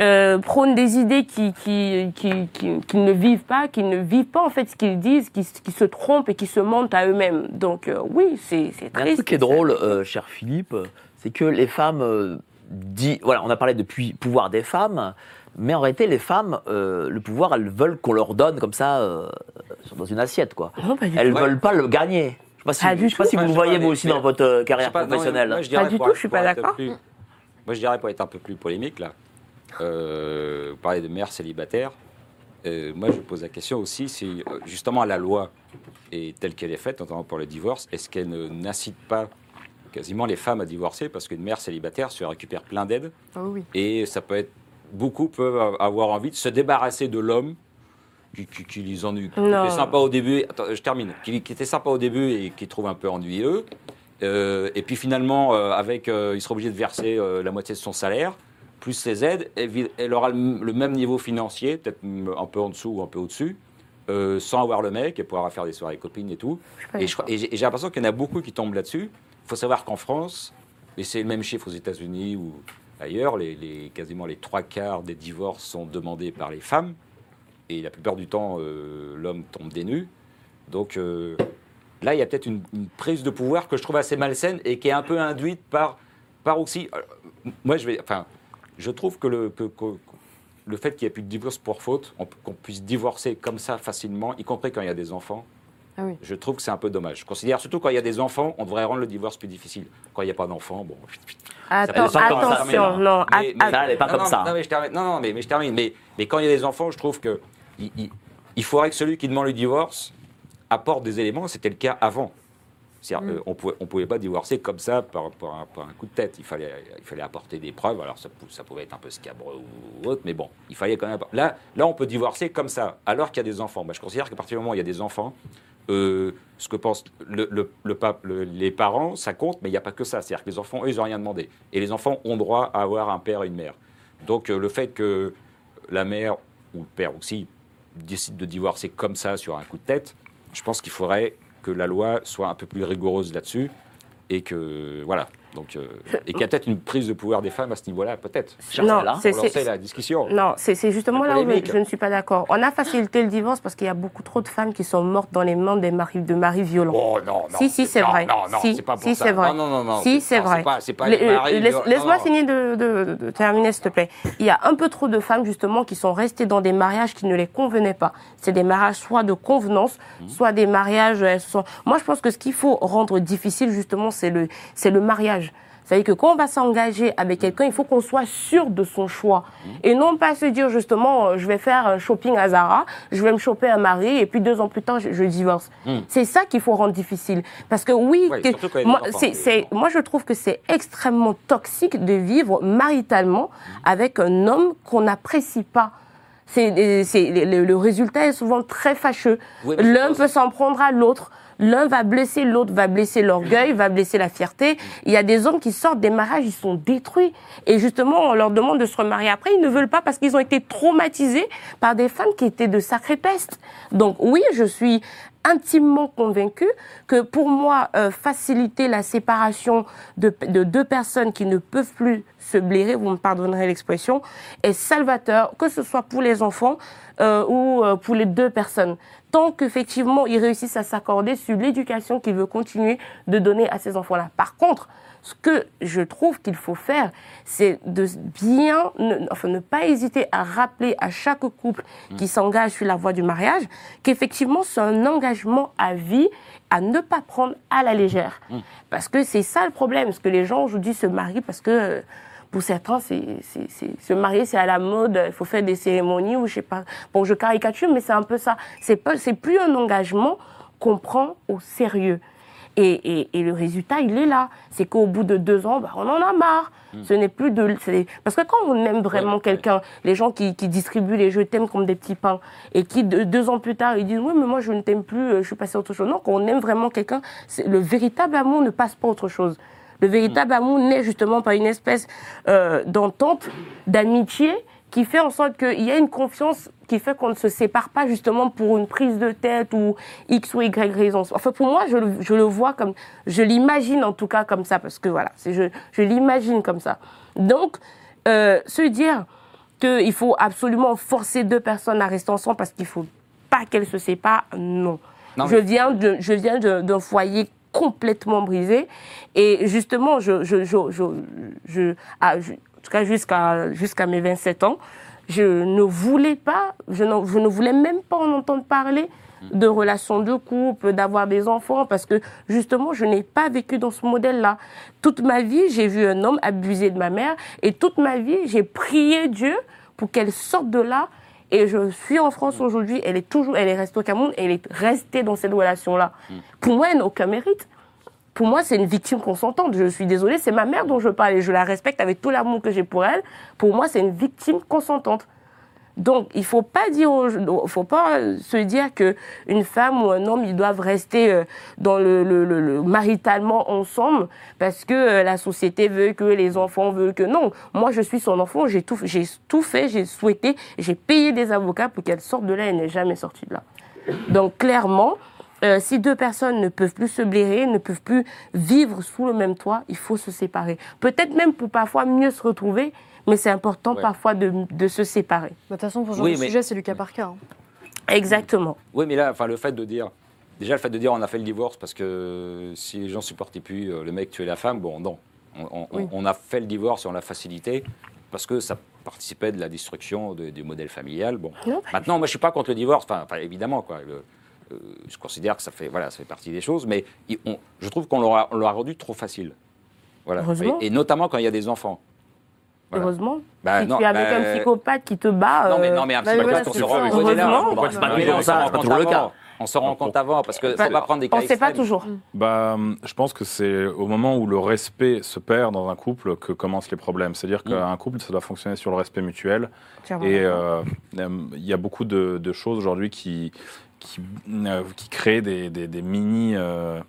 euh, prônent des idées qui, qui, qui, qui, qui ne vivent pas, qui ne vivent pas en fait ce qu'ils disent, qui, qui se trompent et qui se mentent à eux-mêmes. Donc euh, oui, c'est c'est Mais Un triste. truc qui est drôle, euh, cher Philippe, c'est que les femmes, euh, dit, voilà, on a parlé depuis pouvoir des femmes, mais en réalité, les femmes, euh, le pouvoir, elles veulent qu'on leur donne comme ça, euh, dans une assiette, quoi. Non, pas du Elles tout. veulent pas le gagner. Je sais pas si, Pas du je sais pas si vous Ouais, le voyez vous aussi dans votre euh, carrière non, professionnelle. moi, je dirais Pas du tout, je suis pas être d'accord. plus- Moi, je dirais pour être un peu plus polémique, là, euh, vous parlez de mères célibataires. Euh, moi, je pose la question aussi si, justement, la loi est telle qu'elle est faite, notamment pour le divorce, est-ce qu'elle ne- n'incite pas quasiment les femmes à divorcer parce qu'une mère célibataire se récupère plein d'aides Ah oui. et ça peut être beaucoup peuvent avoir envie de se débarrasser de l'homme qui, qui, qui les ennuie, qui était sympa au début. Attends, je termine. Qui, qui était sympa au début et qui trouve un peu ennuyeux. Euh, et puis finalement, euh, avec, euh, il sera obligé de verser la moitié de son salaire, plus les aides. Elle, aura le, le même niveau financier, peut-être un peu en dessous ou un peu au-dessus, sans avoir le mec et pourra faire des soirées copines et tout. je et j'ai l'impression qu'il y en a beaucoup qui tombent là-dessus. Il faut savoir qu'en France, et c'est le même chiffre aux États-Unis ou ailleurs, les, quasiment les trois quarts des divorces sont demandés par les femmes. Et la plupart du temps, euh, l'homme tombe des. Donc euh, là, il y a peut-être une, prise de pouvoir que je trouve assez malsaine et qui est un peu induite par, par aussi. euh, moi, je vais. Enfin, je trouve que le, que- le fait qu'il n'y ait plus de divorce pour faute, on- qu'on puisse divorcer comme ça facilement, y compris quand il y a des enfants, Ah oui. je trouve que c'est un peu dommage. Je considère surtout quand il y a des enfants, on devrait rendre le divorce plus difficile. Quand il n'y a pas d'enfants, bon. Attends, Ça ça attention, non, Mais- mais- Ça, pas non, comme non, ça. Non, mais je termine. Non, non, mais, mais je termine. Mais, mais quand il y a des enfants, je trouve que il, il- il faudrait que celui qui demande le divorce apporte des éléments. C'était le cas avant. C'est-à-dire, Mm. euh, on pouvait, on pouvait pas divorcer comme ça par, par un, par un coup de tête. Il fallait, il fallait apporter des preuves. Alors ça, pou- ça pouvait être un peu scabreux ou autre, mais bon, il fallait quand même. Là, là, on peut divorcer comme ça, alors qu'il y a des enfants. Je considère qu'à partir du moment où il y a des enfants, euh, ce que pensent les parents, ça compte, mais il n'y a pas que ça. C'est-à-dire que les enfants, eux, ils n'ont rien demandé. Et les enfants ont droit à avoir un père et une mère. Donc euh, le fait que la mère ou le père aussi décide de divorcer comme ça sur un coup de tête, je pense qu'il faudrait que la loi soit un peu plus rigoureuse là-dessus et que voilà. Donc euh, et qu'il y a peut-être une prise de pouvoir des femmes à ce niveau-là, peut-être. Non, c'est- la discussion. Non, c'est justement là où je, je ne suis pas d'accord. On a facilité le divorce parce qu'il y a beaucoup trop de femmes qui sont mortes dans les mains des maris, de maris violents. Oh non, non. Si, si, c'est non, vrai. Non, non, Si, c'est pas pour si, ça. c'est vrai. Non, non, non, non. Si, c'est vrai. Laisse-moi finir de, de- de terminer, s'il te plaît. Il y a un peu trop de femmes, justement, qui sont restées dans des mariages qui ne les convenaient pas. C'est des mariages soit de convenance, Mmh. soit des mariages. elles sont... Moi, je pense que ce qu'il faut rendre difficile, justement, c'est le, c'est le mariage. C'est-à-dire que quand on va s'engager avec quelqu'un, il faut qu'on soit sûr de son choix. Mmh. Et non pas se dire justement, euh, je vais faire un shopping à Zara, je vais me choper un mari et puis deux ans plus tard, je, je divorce. C'est ça qu'il faut rendre difficile. Parce que oui, que- moi, c'est- moi je trouve que c'est extrêmement toxique de vivre maritalement avec un homme qu'on n'apprécie pas. C'est, c'est- le, le résultat est souvent très fâcheux. Oui, L'un peut s'en prendre à l'autre. L'un va blesser, l'autre va blesser l'orgueil, va blesser la fierté. Il y a des hommes qui sortent des mariages, ils sont détruits. Et justement, on leur demande de se remarier après. Ils ne veulent pas parce qu'ils ont été traumatisés par des femmes qui étaient de sacrées pestes. Donc oui, je suis intimement convaincue que pour moi, euh, faciliter la séparation de, de deux personnes qui ne peuvent plus se blairer, vous me pardonnerez l'expression, est salvateur, que ce soit pour les enfants euh, ou euh, pour les deux personnes. Tant qu'effectivement, ils réussissent à s'accorder sur l'éducation qu'ils veulent continuer de donner à ces enfants-là. Par contre, ce que je trouve qu'il faut faire, c'est de bien, ne, enfin, ne pas hésiter à rappeler à chaque couple qui s'engage sur la voie du mariage qu'effectivement, c'est un engagement à vie à ne pas prendre à la légère. Parce que c'est ça le problème, parce que les gens aujourd'hui se marient parce que euh, pour certains, c'est, se marier, c'est à la mode, il faut faire des cérémonies ou je sais pas. Bon, je caricature, mais c'est un peu ça. C'est pas, c'est plus un engagement qu'on prend au sérieux. Et, et- et le résultat, il est là. C'est qu'au bout de deux ans, bah, on en a marre. Ce n'est plus de. Parce que quand on aime vraiment Ouais, quelqu'un, les gens qui, qui distribuent les je t'aime comme des petits pains, et qui de- deux ans plus tard, ils disent Oui, mais moi je ne t'aime plus, euh, je suis passé à autre chose. Non, quand on aime vraiment quelqu'un, c'est- le véritable amour ne passe pas à autre chose. Le véritable amour naît justement par une espèce euh, d'entente, d'amitié, qui fait en sorte qu'il y a une confiance qui fait qu'on ne se sépare pas justement pour une prise de tête ou X ou Y raison. Enfin, pour moi, je, le- je le vois comme, je l'imagine en tout cas comme ça, parce que voilà, je, je l'imagine comme ça. Donc, euh, se dire qu'il faut absolument forcer deux personnes à rester ensemble parce qu'il faut pas qu'elles se séparent, non. Non, je mais- viens je d'un foyer complètement brisé et justement, je, je, je, je, ah, en tout cas jusqu'à jusqu'à mes 27 ans, je ne voulais pas, je je ne voulais même pas en entendre parler de relations de couple, d'avoir des enfants, parce que justement, je n'ai pas vécu dans ce modèle-là. Toute ma vie, j'ai vu un homme abuser de ma mère, et toute ma vie, j'ai prié Dieu pour qu'elle sorte de là. Et je suis en France aujourd'hui, elle est toujours, elle est restée au Cameroun, et elle est restée dans cette relation-là. Pour moi, elle n'a aucun mérite. Pour moi, c'est une victime consentante. Je suis désolée, c'est ma mère dont je parle et je la respecte avec tout l'amour que j'ai pour elle. Pour moi, c'est une victime consentante. Donc, il faut faut pas se dire que une femme ou un homme, ils doivent rester euh, dans le, le- le- le- maritalement ensemble parce que euh, la société veut que les enfants veulent que non. Moi, je suis son enfant, j'ai tout, j'ai tout fait, j'ai souhaité, j'ai payé des avocats pour qu'elle sorte de là, elle n'est jamais sortie de là. Donc, clairement, euh, si deux personnes ne peuvent plus se blairer, ne peuvent plus vivre sous le même toit, il faut se séparer. Peut-être même pour parfois mieux se retrouver, mais c'est important Ouais. parfois de, de se séparer. Bah, De toute façon, pour ce genre Oui, de mais- sujet, c'est du cas par cas. hein. Exactement. Oui, mais là, enfin, le fait de dire. Déjà, le fait de dire on a fait le divorce parce que si les gens supportaient plus euh, le mec tuer la femme, bon, non. On, on- Oui. on a fait le divorce et on l'a facilité parce que ça participait de la destruction de- du modèle familial. Bon. Non. Maintenant, moi, je suis pas contre le divorce. Enfin, enfin, évidemment, quoi. le- euh, je considère que ça fait, voilà, ça fait partie des choses, mais on- je trouve qu'on l'aura rendu trop facile. Voilà. Et notamment quand il y a des enfants. Voilà. Heureusement. Bah, si non, tu es avec bah, un psychopathe qui te bat. Non, mais, euh, non, mais un bah, psychopathe, voilà, on se ça. rend Bah, ça, compte toujours le avant. cas. On s'en rend compte avant parce que Bah, faut pas prendre des cas on ne sait pas toujours. Bah, hum, je pense que c'est au moment où le respect se perd dans un couple que commencent les problèmes. C'est-à-dire qu'un couple, ça doit fonctionner sur le respect mutuel. Et euh, il y a beaucoup de, de choses aujourd'hui qui, qui, euh, qui créent des, des- des mini, euh,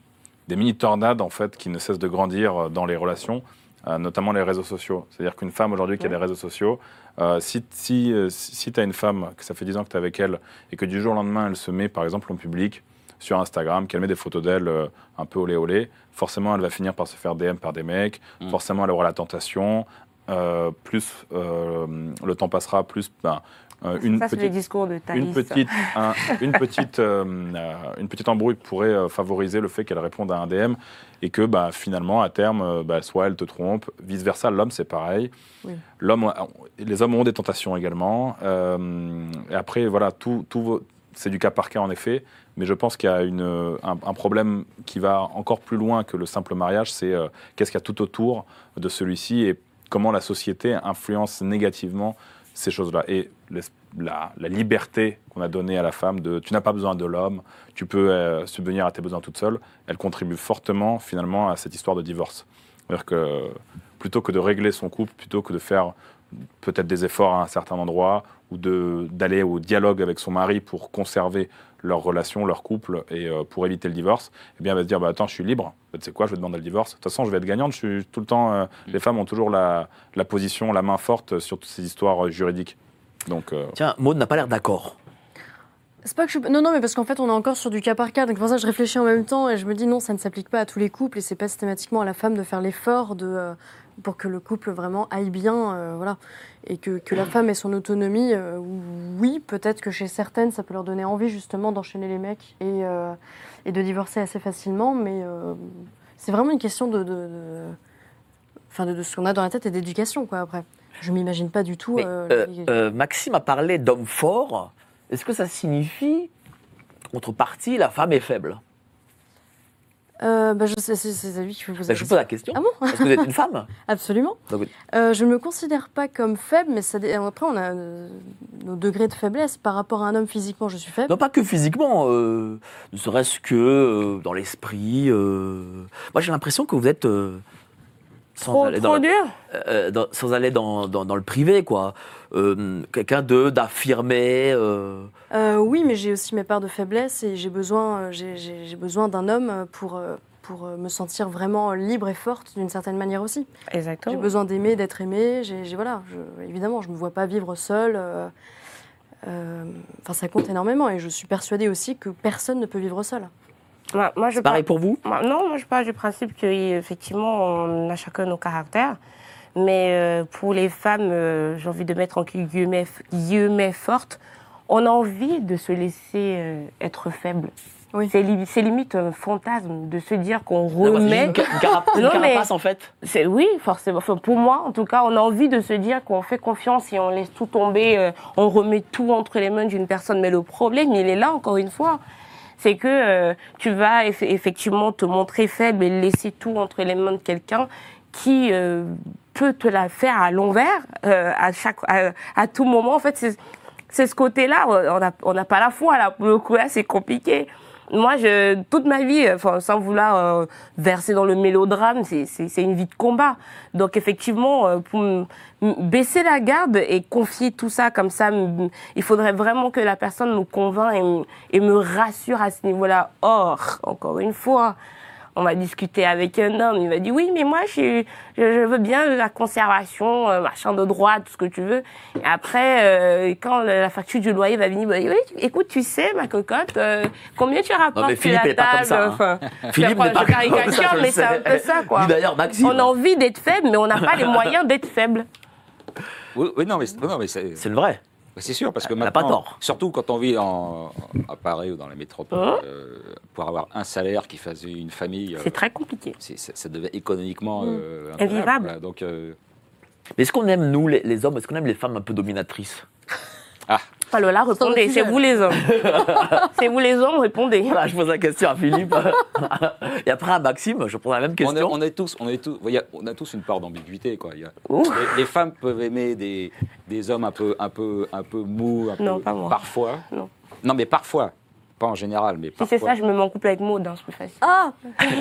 des mini tornades en fait qui ne cessent de grandir dans les relations, notamment les réseaux sociaux. C'est-à-dire qu'une femme aujourd'hui qui a des réseaux sociaux, euh, si, si, euh, si, tu as une femme que ça fait 10 ans que tu es avec elle et que du jour au lendemain elle se met par exemple en public sur Instagram, qu'elle met des photos d'elle euh, un peu olé olé, forcément elle va finir par se faire DM par des mecs, Mm. forcément elle aura la tentation, euh, plus euh, le temps passera, plus ben, euh, une ça, c'est les petite discours de une petite, un- une, petite, euh, euh, une petite embrouille pourrait euh, favoriser le fait qu'elle réponde à un DM et que bah, finalement, à terme, euh, bah, soit elle te trompe, vice-versa, l'homme c'est pareil. Oui. L'homme, les hommes ont des tentations également. Euh, et après, voilà, tout, c'est du cas par cas en effet, mais je pense qu'il y a une, un, un problème qui va encore plus loin que le simple mariage, c'est euh, qu'est-ce qu'il y a tout autour de celui-ci et comment la société influence négativement ces choses-là. Et la, liberté qu'on a donnée à la femme de tu n'as pas besoin de l'homme, tu peux euh, subvenir à tes besoins toute seule, elle contribue fortement finalement à cette histoire de divorce. C'est-à-dire que plutôt que de régler son couple, plutôt que de faire peut-être des efforts à un certain endroit ou d'aller au dialogue avec son mari pour conserver leur relation, leur couple et euh, pour éviter le divorce, eh bien, elle va se dire bah, Attends, je suis libre, tu sais quoi, je vais demander le divorce. De toute façon, je vais être gagnante, je suis tout le temps. euh, Les femmes ont toujours la, la position, la main forte sur toutes ces histoires euh, juridiques. Donc, euh, Tiens, Maud n'a pas l'air d'accord. C'est pas que je. Non, non, mais parce qu'en fait, on est encore sur du cas par cas. Donc, pour ça, je réfléchis en même temps et je me dis non, ça ne s'applique pas à tous les couples et c'est pas systématiquement à la femme de faire l'effort de, euh, pour que le couple vraiment aille bien. euh, voilà. Et que, que la femme ait son autonomie. euh, oui, peut-être que chez certaines, ça peut leur donner envie justement d'enchaîner les mecs et, euh, et de divorcer assez facilement. Mais c'est vraiment une question de. de, de- Enfin, de, de ce qu'on a dans la tête et d'éducation, quoi, après. Je m'imagine pas du tout. Les- Maxime a parlé d'homme fort. Est-ce que ça signifie, contrepartie, la femme est faible? Euh, bah, je sais, c'est c'est à lui qui faut poser Bah, la Je vous question. pose la question. Ah bon Est-ce que vous êtes une femme? Absolument. Donc, oui. Euh, je ne me considère pas comme faible, mais ça, dé- après, on a euh, nos degrés de faiblesse. Par rapport à un homme, physiquement, je suis faible. Non, pas que physiquement, euh, ne serait-ce que euh, dans l'esprit. euh. Moi, j'ai l'impression que vous êtes. euh, sans Trop, aller dans trop la- dur. euh, dans- sans aller dans, dans, dans le privé, quoi. Euh, Quelqu'un de d'affirmer. euh, Euh, oui, mais j'ai aussi mes parts de faiblesse et j'ai besoin, j'ai- j'ai j'ai besoin d'un homme pour, pour me sentir vraiment libre et forte d'une certaine manière aussi. J'ai Exactement. besoin d'aimer, d'être aimée. J'ai, j'ai- voilà, je- évidemment, je ne me vois pas vivre seule. euh, euh, Enfin, ça compte énormément et je suis persuadée aussi que personne ne peut vivre seul. Moi, moi, je C'est pareil par- pour vous? Moi- Non, moi je parle du principe qu'effectivement, on a chacun nos caractères. Mais euh, pour les femmes, euh, j'ai envie de mettre en guillemets, guillemets fortes, on a envie de se laisser euh, être faible. Oui. C'est li- c'est limite un fantasme de se dire qu'on remet. une, une une Non, mais- carapace, en fait. C'est oui, forcément. Enfin, pour moi, en tout cas, on a envie de se dire qu'on fait confiance et on laisse tout tomber, euh, on remet tout entre les mains d'une personne. Mais le problème, il est là encore une fois, c'est que euh, tu vas eff- effectivement te montrer faible et laisser tout entre les mains de quelqu'un qui euh, peut te la faire à l'envers euh, à chaque à, à tout moment. En fait, c'est c'est ce côté-là. On n'a on n'a pas la foi là. Pour le coup, là, c'est compliqué. Moi, je, toute ma vie, enfin, sans vouloir euh, verser dans le mélodrame, c'est- c'est une vie de combat. Donc, effectivement, euh, pour baisser la garde et confier tout ça comme ça, il faudrait vraiment que la personne me convainc et, et me rassure à ce niveau-là. Or, encore une fois, on va discuter avec un homme, il va dire oui, mais moi, je, suis- je, je veux bien la conservation, euh, machin de droit, tout ce que tu veux. Et après, euh, quand la la facture du loyer va venir, bah, oui, écoute, tu sais, ma cocotte, euh, combien tu rapportes Non, Philippe, la est pas comme table ça, hein. enfin, Philippe n'est pas comme ça, mais c'est un peu ça, quoi. D'ailleurs, Maxime. On a envie d'être faible, mais on n'a pas les moyens d'être faible. Oui, oui, non, mais, C'est le vrai. C'est sûr, parce que maintenant, pas tort. surtout quand on vit en, à Paris ou dans la métropole, Hein euh, pour avoir un salaire qui faisait une famille, euh, C'est très compliqué. c'est- ça, devait économiquement euh, Mmh. Invivable. voilà. Donc, euh, Mais est-ce qu'on aime, nous, les, les hommes, est-ce qu'on aime les femmes un peu dominatrices? Pas Lola, répondez, sujet. c'est vous les hommes. c'est vous les hommes, répondez. Voilà, je pose la question à Philippe. Et après à Maxime, je pose la même on, est, question. on est tous, on est tous, on a tous une part d'ambiguïté, quoi. Il y a- Ouh. les, les femmes peuvent aimer des, des hommes un peu, un peu, un peu mous, un Non, peu, pas moi. parfois. Non. Non, mais parfois, pas en général, mais Si parfois. c'est ça, je me mets en couple avec Maud, hein, c'est plus facile. Ah,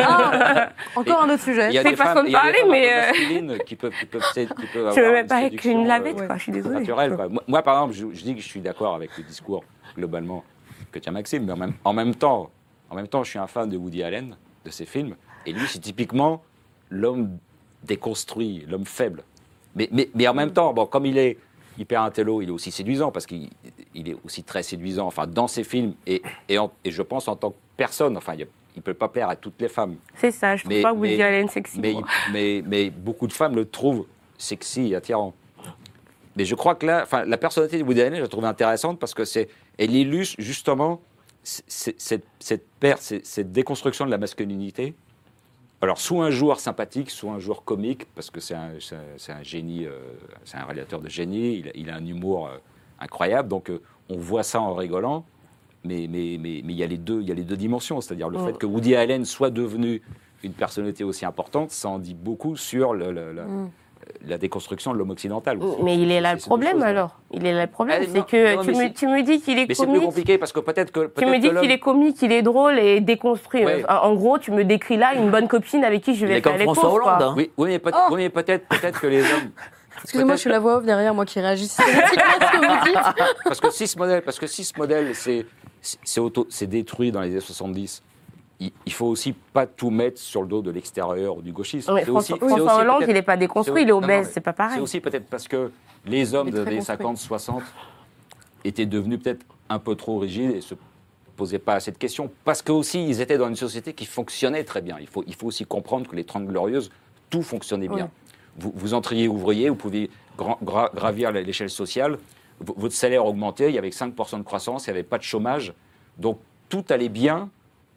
Ah Encore un autre sujet. Il y a C'est des façon femmes, de il y a des parler, mais, euh, qui peuvent, qui peuvent, qui peuvent Je me mets pas avec une lavette, euh, quoi, je suis désolée. naturelle. quoi. Moi, moi, par exemple, je, je dis que je suis d'accord avec le discours globalement que tient Maxime, mais en même, en même temps, en même temps, je suis un fan de Woody Allen, de ses films, et lui, c'est typiquement l'homme déconstruit, l'homme faible. Mais, mais, mais en même temps, bon, comme il est hyper intello, il est aussi séduisant parce qu'il il est aussi très séduisant, enfin, dans ses films et, et, en- et je pense en tant que personne, enfin, il ne peut pas plaire à toutes les femmes. C'est ça, je trouve Mais- pas Woody mais- Allen sexy. Mais, mais, mais beaucoup de femmes le trouvent sexy et attirant. Mais je crois que là, enfin, la personnalité de Woody Allen, je la trouve intéressante parce que c'est, elle illustre justement cette, cette perte, cette, cette déconstruction de la masculinité. Alors, soit un joueur sympathique, soit un joueur comique, parce que c'est un, génie, euh, c'est un réalisateur de génie, il a, il a un humour euh, incroyable, donc euh, on voit ça en rigolant. Mais mais mais mais il y a les deux, il y a les deux dimensions, c'est-à-dire le Mm. fait que Woody Allen soit devenu une personnalité aussi importante, ça en dit beaucoup sur le- le- le- Mm. La déconstruction de l'homme occidental. aussi. Mais il est là le problème choses, alors. Il est là le problème, Ah, c'est que non, tu, mais me, c'est- tu me dis qu'il est Mais c'est plus comique. compliqué parce que peut-être que Tu me dis qu'il est comique, il est drôle et déconstruit. Ouais. En, gros, tu me décris là une bonne copine avec qui je vais comme faire les François courses. Hollande. hein. Oui, oui, mais peut- Oh oui, mais peut-être peut-être que les hommes Excusez-moi, je suis la voix off derrière moi qui réagit systématiquement à ce que vous dites. parce que si ce modèle parce que si ce modèle c'est c'est c'est auto c'est détruit dans les années 70 il, faut aussi pas tout mettre sur le dos de l'extérieur ou du gauchisme. Ouais, C'est François, aussi- c'est François aussi Hollande, il n'est pas déconstruit, c'est- il est obèse, c'est pas C'est pareil. aussi peut-être parce que les hommes des années construit. 50, 60 étaient devenus peut-être un peu trop rigides et se posaient pas assez de questions. Parce que aussi, ils étaient dans une société qui fonctionnait très bien. Il faut, il faut aussi comprendre que les Trente Glorieuses, tout fonctionnait bien. Vous, vous entriez ouvrier, vous pouviez gra- gra- gravir l'échelle sociale, v- votre salaire augmentait, il y avait 5% de croissance, il n'y avait pas de chômage. Donc tout allait bien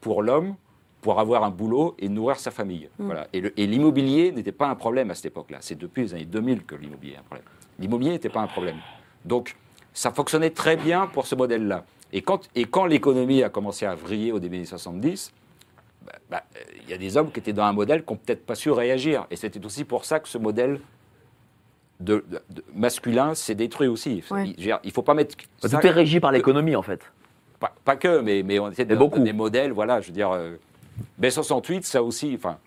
pour l'homme pour avoir un boulot et nourrir sa famille. Voilà. Et l'immobilier n'était pas un problème à cette époque-là. C'est depuis les années 2000 que l'immobilier est un problème. L'immobilier n'était pas un problème. Donc, ça fonctionnait très bien pour ce modèle-là. Et quand, et quand l'économie a commencé à vriller au début des 70, bah, bah, euh, il y a des hommes qui étaient dans un modèle qui n'ont peut-être pas su réagir. Et c'était aussi pour ça que ce modèle de, de- de- masculin s'est détruit aussi. Ouais. Il, il faut pas mettre. Tout ça- est régi par l'économie, en fait. Pas, pas que, mais, mais on essaie de beaucoup. des modèles, voilà, je veux dire, euh, B68, ça aussi, enfin,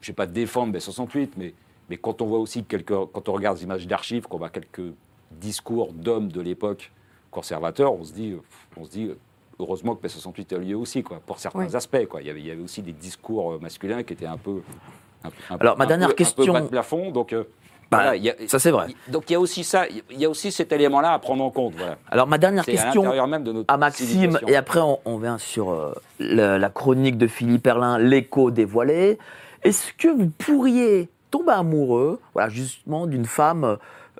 je ne vais pas défendre B68, mais, mais quand on voit aussi quelques, quand on regarde des images d'archives, qu'on voit quelques discours d'hommes de l'époque conservateurs, on se dit, on se dit, heureusement que B68 a lieu aussi, quoi, pour certains Oui. aspects, quoi. Il y avait, il y avait aussi des discours euh, masculins qui étaient un peu. un un Alors, ma un dernière peu- question- Un peu bas de plafond, donc. euh, Bah, voilà, il y a- ça, c'est vrai. Donc il y a aussi ça, il y a aussi cet élément-là à prendre en compte. Voilà. Alors, ma dernière à question l'intérieur même de notre à Maxime, et après, on, on vient sur euh, la chronique de Philippe Erlin, l'écho dévoilé. Est-ce que vous pourriez tomber amoureux, voilà, justement, d'une femme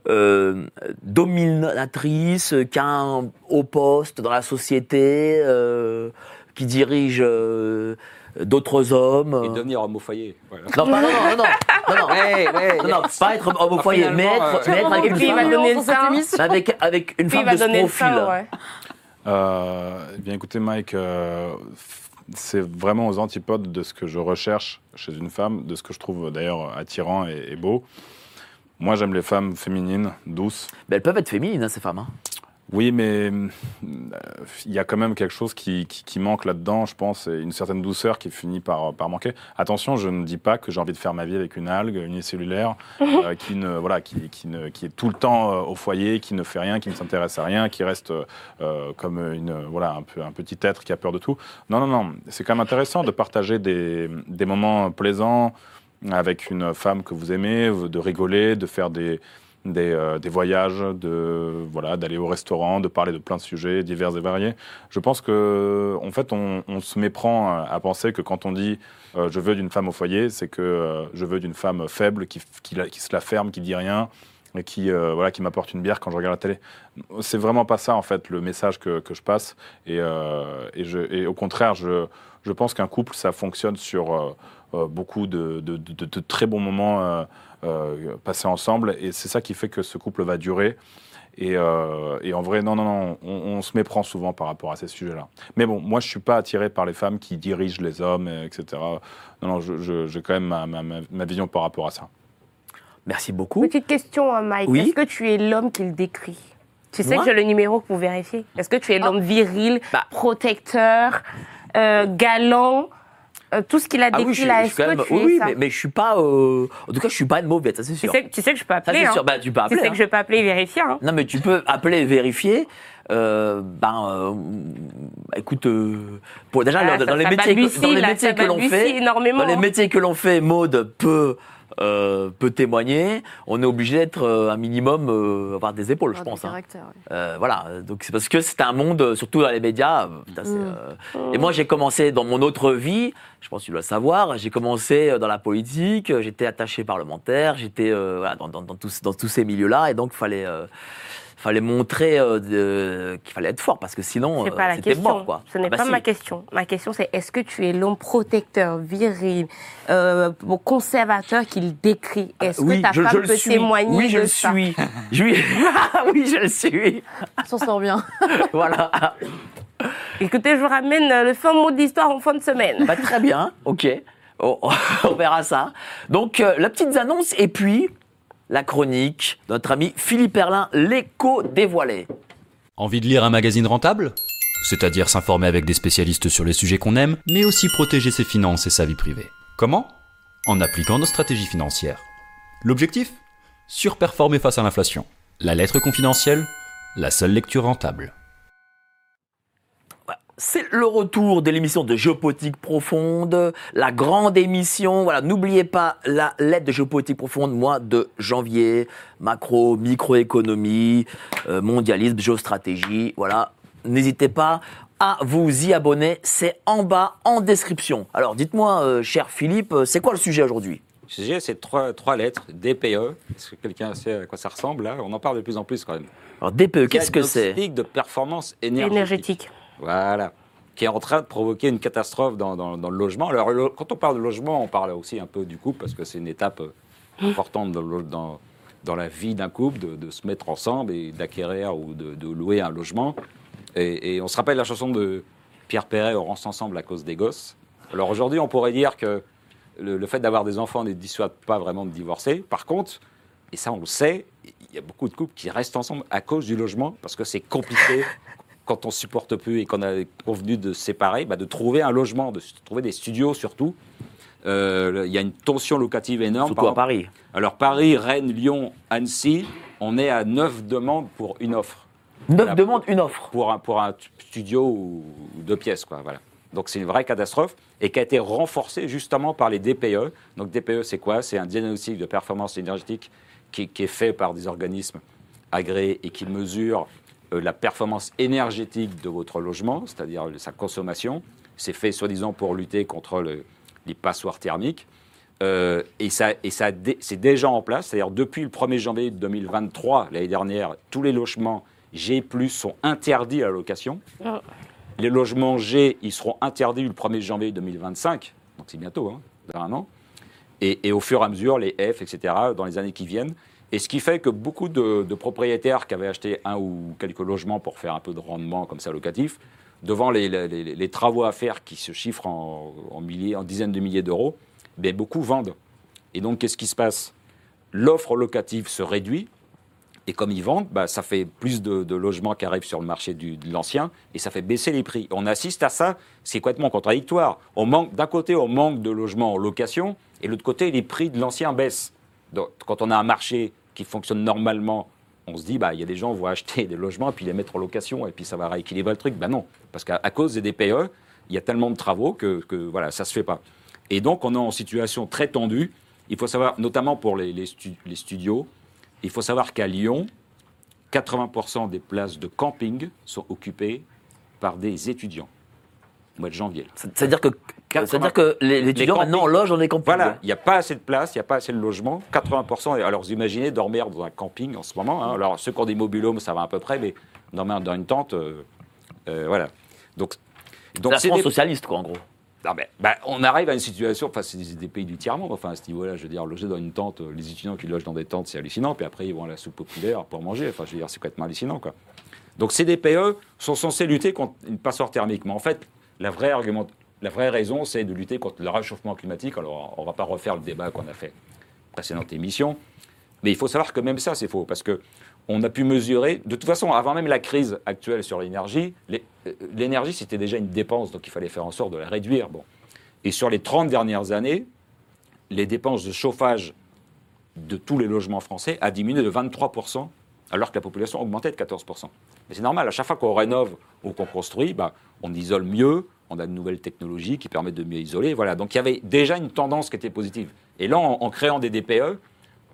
euh, dominatrice, qui a un haut poste dans la société, euh, qui dirige euh, d'autres hommes Et devenir homme au foyer. Voilà. Non, pas- non, non, non, non, non, Ouais, ouais, non, non, pas être homme au Ah, foyer, mais être, euh, mais être avec une il va femme, donner le avec, avec une femme va de ce donner le profil. Euh, eh bien, écoutez, Mike, euh, c'est vraiment aux antipodes de ce que je recherche chez une femme, de ce que je trouve d'ailleurs attirant et, et beau. Moi, j'aime les femmes féminines, douces. Mais elles peuvent être féminines, hein, ces femmes. hein. Oui, mais euh, il y a quand même quelque chose qui, qui- qui manque là-dedans, je pense, et une certaine douceur qui finit par, par manquer. Attention, je ne dis pas que j'ai envie de faire ma vie avec une algue unicellulaire euh, qui, ne, voilà, qui, qui, ne, qui est tout le temps euh, au foyer, qui ne fait rien, qui ne s'intéresse à rien, qui reste euh, comme une, voilà, un, peu, un petit être qui a peur de tout. Non, non, non, c'est quand même intéressant de partager des, des moments plaisants avec une femme que vous aimez, de rigoler, de faire des, des, euh, des voyages, de voilà, d'aller au restaurant, de parler de plein de sujets divers et variés. Je pense que en fait, on, se méprend à, penser que quand on dit euh, je veux d'une femme au foyer, c'est que euh, je veux d'une femme faible qui, qui, se la ferme, qui dit rien et qui voilà qui m'apporte une bière quand je regarde la télé. C'est vraiment pas ça en fait le message que, je passe et, et, je, et au contraire je, je pense qu'un couple ça fonctionne sur beaucoup de- de très bons moments euh, passés ensemble et c'est ça qui fait que ce couple va durer. Et, euh, et en vrai, non, non, non, on, on se méprend souvent par rapport à ces sujets-là. Mais bon, moi, je suis pas attiré par les femmes qui dirigent les hommes, etc. Non, non, je- je- j'ai quand même ma, ma- ma- ma vision par rapport à ça. Merci beaucoup. Petite question, hein, Mike. Oui. Est-ce que tu es l'homme qu'il décrit? Tu sais Moi que j'ai le numéro pour vérifier. Est-ce que tu es l'homme viril, Bah. protecteur, euh, galant? Euh, Tout ce qu'il a Ah décrit oui, je, là, je est-ce que même. tu Oui, es ça mais, mais je suis pas. euh, En tout cas, je suis pas une mauvaise, ça c'est tu, sûr. sais, tu sais que je peux Ça appeler. c'est hein. sûr. Bah, tu peux Tu appeler. sais hein. que je peux appeler et vérifier. hein. Non, mais tu peux appeler et vérifier. Euh, ben, euh, écoute, euh, pour, déjà Ah, dans, ça- les ça métiers, que, dans les là, métiers ça que l'on fait, énormément. dans les hein. métiers que l'on fait, Maude peut euh, peut témoigner. On est obligé d'être euh, un minimum avoir avoir des épaules, je Avoir pense. hein. oui. Euh, voilà, donc c'est parce que c'est un monde, euh, surtout dans les médias. euh, putain, Mm. euh, Et moi, j'ai commencé dans mon autre vie, je pense que tu dois le savoir, j'ai commencé euh, dans la politique, euh, j'étais attaché parlementaire, j'étais euh, voilà, dans, dans- dans tous, dans tous ces milieux-là, et donc fallait, euh, fallait montrer euh, qu'il fallait être fort, parce que sinon, C'est euh, c'était question. mort. Quoi. Ce n'est Ah bah pas si. ma question. Ma question, c'est est-ce que tu es l'homme protecteur, viril, euh, conservateur qu'il décrit? Est-ce Oui, que ta je, femme je peut suis. témoigner Oui, je de le ça? suis. Je oui, je le suis. S'en sort bien. voilà. Écoutez, je vous ramène euh, le fin mot de l'histoire en fin de semaine. Bah, très bien, ok. On, on verra ça. Donc, euh, la petite annonce et puis la chronique notre ami Philippe Erlin, l'écho dévoilé. Envie de lire un magazine rentable? C'est-à-dire s'informer avec des spécialistes sur les sujets qu'on aime, mais aussi protéger ses finances et sa vie privée. Comment? En appliquant nos stratégies financières. L'objectif? Surperformer face à l'inflation. La lettre confidentielle La seule lecture rentable. C'est le retour de l'émission de Géopolitique Profonde, la grande émission. Voilà, n'oubliez pas la lettre de Géopolitique Profonde, mois de janvier. Macro, microéconomie, euh, mondialisme, géostratégie. Voilà, n'hésitez pas à vous y abonner. C'est en bas, en description. Alors, dites-moi, euh, cher Philippe, euh, c'est quoi le sujet aujourd'hui? Le sujet, c'est trois, trois lettres, DPE. Est-ce que quelqu'un sait à quoi ça ressemble là? On en parle de plus en plus quand même. Alors, DPE, qu'est-ce que c'est? Diagnostic de performance énergétique. Énergétique. Voilà. Qui est en train de provoquer une catastrophe dans, dans- dans le logement. Alors, le- quand on parle de logement, on parle aussi un peu du couple, parce que c'est une étape euh, importante dans, la vie d'un couple, de, de se mettre ensemble et d'acquérir ou de, de louer un logement. Et, et on se rappelle la chanson de Pierre Perret, On reste ensemble à cause des gosses. Alors aujourd'hui, on pourrait dire que le, le fait d'avoir des enfants ne dissuade pas vraiment de divorcer. Par contre, et ça on le sait, il y a beaucoup de couples qui restent ensemble à cause du logement, parce que c'est compliqué quand on supporte plus et qu'on a convenu de se séparer, bah, de trouver un logement, de trouver des studios surtout. Euh, Il y a une tension locative énorme. Surtout à Paris. alors Paris, Rennes, Lyon, Annecy, on est à 9 demandes pour une offre. Neuf La- demandes, une offre. Pour un, pour un studio ou, deux pièces. Quoi, voilà. Donc c'est une vraie catastrophe et qui a été renforcée justement par les DPE. Donc DPE, c'est quoi? C'est un diagnostic de performance énergétique qui, qui est fait par des organismes agréés et qui mesure la performance énergétique de votre logement, c'est-à-dire sa consommation. C'est fait soi-disant pour lutter contre le- les passoires thermiques. Euh, et ça, et ça c'est déjà en place, c'est-à-dire depuis le 1er janvier 2023, l'année dernière, tous les logements G+, sont interdits à la location. Ah. Les logements G, ils seront interdits le 1er janvier 2025, donc c'est bientôt, hein, dans un an. Et, et au fur et à mesure, les F, etc., dans les années qui viennent. Et ce qui fait que beaucoup de, propriétaires qui avaient acheté un ou quelques logements pour faire un peu de rendement comme ça locatif, devant les, travaux à faire qui se chiffrent en, milliers, en dizaines de milliers d'euros, ben, beaucoup vendent. Et donc, qu'est-ce qui se passe? L'offre locative se réduit. Et comme ils vendent, bah, ça fait plus de, logements qui arrivent sur le marché de l'ancien et ça fait baisser les prix. On assiste à ça, c'est complètement contradictoire. On manque, d'un côté, on manque de logements en location et de l'autre côté, les prix de l'ancien baissent. Donc, quand on a un marché qui fonctionne normalement, on se dit, bah, il y a des gens qui vont acheter des logements et puis les mettre en location et puis ça va rééquilibrer le truc. Ben non, parce qu'à cause des DPE, il y a tellement de travaux que, que voilà, ça ne se fait pas. Et donc, on est en situation très tendue. Il faut savoir, notamment pour les, les studios, il faut savoir qu'à Lyon, 80% des places de camping sont occupées par des étudiants au mois de janvier. C'est-à-dire que, c'est-à-dire que les, les étudiants campings. maintenant logent dans des campings. Voilà, il n'y a pas assez de place, il n'y a pas assez de logement. 80%, et alors vous imaginez dormir dans un camping en ce moment. hein. Alors ceux qui ont des mobilhomes, ça va à peu près, mais dormir dans une tente, euh, euh, voilà. Donc, donc La c'est France des- socialiste, quoi, en gros. non, mais, bah, on arrive à une situation, enfin, c'est des, des pays du tiers-monde, enfin, à ce niveau-là, je veux dire, loger dans une tente, euh, les étudiants qui logent dans des tentes, c'est hallucinant, puis après, ils vont à la soupe populaire pour manger, enfin, je veux dire, c'est complètement hallucinant, quoi. Donc, ces DPE sont censés lutter contre une passoire thermique, mais en fait, la vraie, raison, c'est de lutter contre le réchauffement climatique. Alors, on ne va pas refaire le débat qu'on a fait précédente émission, mais il faut savoir que même ça, c'est faux, parce que on a pu mesurer, de toute façon, avant même la crise actuelle sur l'énergie, euh, l'énergie, c'était déjà une dépense, donc il fallait faire en sorte de la réduire. Bon. Et sur les 30 dernières années, les dépenses de chauffage de tous les logements français a diminué de 23%, alors que la population a augmenté de 14%. Mais c'est normal, à chaque fois qu'on rénove ou qu'on construit, bah, on isole mieux, on a de nouvelles technologies qui permettent de mieux isoler. Voilà. Donc il y avait déjà une tendance qui était positive. Et là, en, créant des DPE,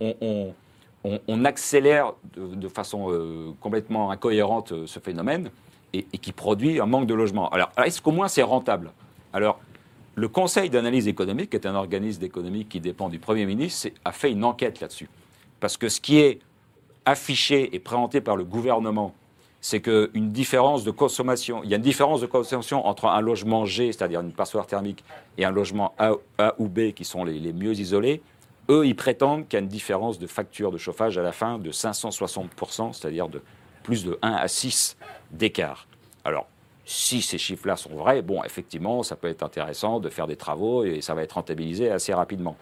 on, accélère de, façon euh, complètement incohérente euh, ce phénomène et, et qui produit un manque de logement. Alors, est-ce qu'au moins c'est rentable? Alors, le Conseil d'analyse économique, qui est un organisme d'économie qui dépend du Premier ministre, a fait une enquête là-dessus. Parce que ce qui est affiché et présenté par le gouvernement, c'est qu'une différence de consommation, il y a une différence de consommation entre un logement G, c'est-à-dire une passoire thermique, et un logement A, ou B, qui sont les, les mieux isolés. Eux, ils prétendent qu'il y a une différence de facture de chauffage à la fin de 560%, c'est-à-dire de plus de 1 à 6 d'écart. Alors, si ces chiffres-là sont vrais, bon, effectivement, ça peut être intéressant de faire des travaux et ça va être rentabilisé assez rapidement.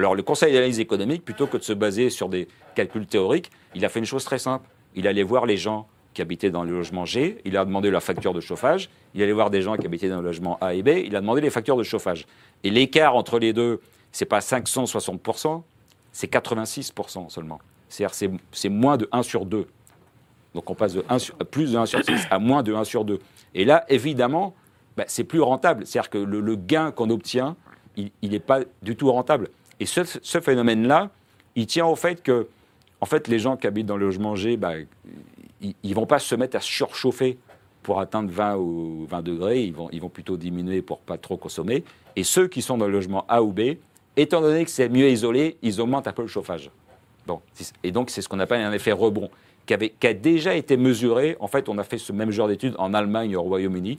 Alors, le Conseil d'analyse économique, plutôt que de se baser sur des calculs théoriques, il a fait une chose très simple. Il allait voir les gens qui habitaient dans le logement G, il a demandé leur facture de chauffage, il allait voir des gens qui habitaient dans le logement A et B, il a demandé les factures de chauffage. Et l'écart entre les deux, c'est pas 560%, c'est 86% seulement. C'est-à-dire c'est- moins de 1 sur 2. Donc on passe de 1 sur- plus de 1 sur 6 à moins de 1 sur 2. Et là, évidemment, bah, c'est plus rentable. C'est-à-dire que le gain qu'on obtient, il n'est pas du tout rentable. Et ce, phénomène-là, il tient au fait que, en fait, les gens qui habitent dans le logement G, bah, ils ne vont pas se mettre à surchauffer pour atteindre 20 ou 20 degrés, ils vont, ils vont plutôt diminuer pour pas trop consommer. Et ceux qui sont dans le logement A ou B, étant donné que c'est mieux isolé, ils augmentent un peu le chauffage. Bon, et donc c'est ce qu'on appelle un effet rebond, qui, qui a déjà été mesuré. En fait, on a fait ce même genre d'études en Allemagne et au Royaume-Uni,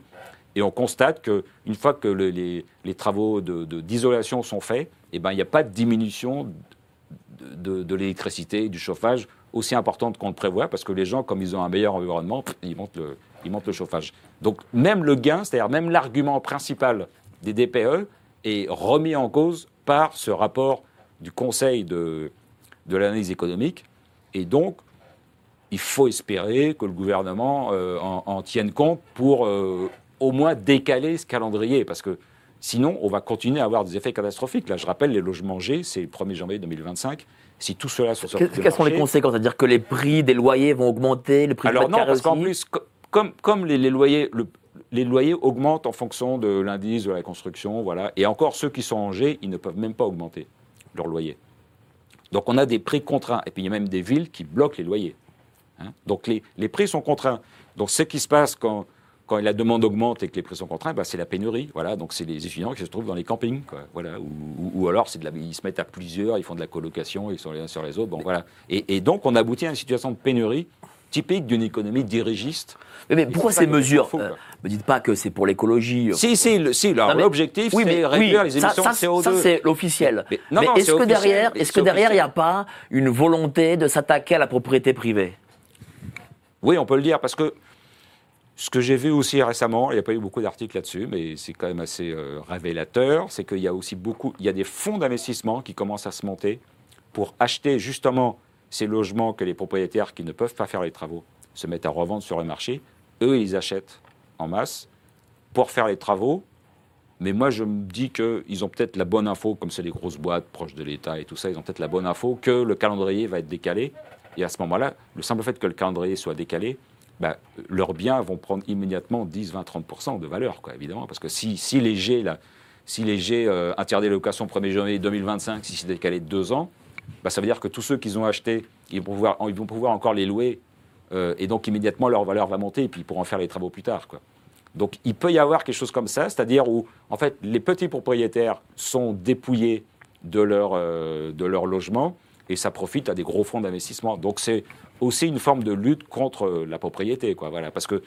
et on constate qu'une fois que le- les, travaux de- de- d'isolation sont faits, eh ben, il n'y a pas de diminution de, de- de l'électricité, du chauffage aussi importante qu'on le prévoit, parce que les gens, comme ils ont un meilleur environnement, ils montent le, chauffage. Donc même le gain, c'est-à-dire même l'argument principal des DPE est remis en cause par ce rapport du Conseil de, de l'analyse économique. Et donc, il faut espérer que le gouvernement euh, en, en tienne compte pour euh, au moins décaler ce calendrier. Parce que sinon, on va continuer à avoir des effets catastrophiques. Là, je rappelle, les logements G, c'est le 1er janvier 2025. Si tout cela se sort Que- Quelles sont les conséquences? C'est-à-dire que les prix des loyers vont augmenter, le prix Alors du non, parce qu'en plus, co- comme, comme les, les loyers, le- les loyers augmentent en fonction de l'indice de la construction, voilà. Et encore, ceux qui sont en G, ils ne peuvent même pas augmenter leur loyer. Donc on a des prix contraints. Et puis il y a même des villes qui bloquent les loyers. hein. Donc les, les prix sont contraints. Donc ce qui se passe quand, quand la demande augmente et que les prix sont contraints, bah, c'est la pénurie. Voilà. Donc c'est les étudiants qui se trouvent dans les campings. Quoi. Voilà. Ou, ou- ou alors c'est de la, ils se mettent à plusieurs, ils font de la colocation, ils sont les uns sur les autres. Bon, voilà. et, et donc on aboutit à une situation de pénurie typique d'une économie dirigiste. Mais, pourquoi ces mesures faut, euh. Me dites pas que c'est pour l'écologie. Si, si, le- si, mais- l'objectif, Oui, c'est réduire oui, les émissions ça, de CO2. Ça, c'est l'officiel. Mais- Mais, non, non, est-ce que derrière, est-ce que derrière, il n'y a pas une volonté de s'attaquer à la propriété privée? Oui, on peut le dire, parce que ce que j'ai vu aussi récemment, il n'y a pas eu beaucoup d'articles là-dessus, mais c'est quand même assez euh, révélateur, c'est qu'il y a aussi beaucoup, il y a des fonds d'investissement qui commencent à se monter pour acheter justement ces logements que les propriétaires qui ne peuvent pas faire les travaux se mettent à revendre sur le marché. Eux, ils achètent en masse pour faire les travaux. Mais moi, je me dis qu'ils ont peut-être la bonne info, comme c'est des grosses boîtes proches de l'État et tout ça, ils ont peut-être la bonne info que le calendrier va être décalé. Et à ce moment-là, le simple fait que le calendrier soit décalé, bah, leurs biens vont prendre immédiatement 10, 20, 30% de valeur, quoi, évidemment. Parce que si, si les G, là, si les G euh, interdits de location 1er janvier 2025, si c'est décalé de deux ans, bah, ça veut dire que tous ceux qu'ils ont achetés, ils vont pouvoir, ils vont pouvoir encore les louer. euh, et donc, immédiatement, leur valeur va monter et puis ils pourront faire les travaux plus tard. Quoi. Donc, il peut y avoir quelque chose comme ça, c'est-à-dire où, en fait, les petits propriétaires sont dépouillés de leur, euh, de leur logement et ça profite à des gros fonds d'investissement. Donc, c'est aussi une forme de lutte contre euh, la propriété. Quoi, voilà, parce que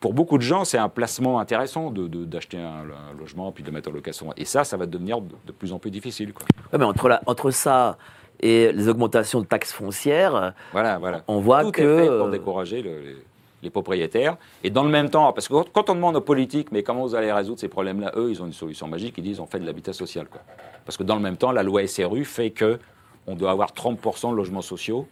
pour beaucoup de gens, c'est un placement intéressant de- de- d'acheter un, un logement puis de le mettre en location. Et ça, ça va devenir de, de plus en plus difficile. Quoi. Ouais, mais entre, la- entre ça et les augmentations de taxes foncières, Voilà, voilà. on voit Tout que. est fait pour euh, décourager le- les, les propriétaires. Et dans le même temps, parce que quand- quand on demande aux politiques, mais comment vous allez résoudre ces problèmes-là, eux, ils ont une solution magique, ils disent on fait de l'habitat social. Quoi. Parce que dans le même temps, la loi SRU fait que on doit avoir 30% de logements sociaux.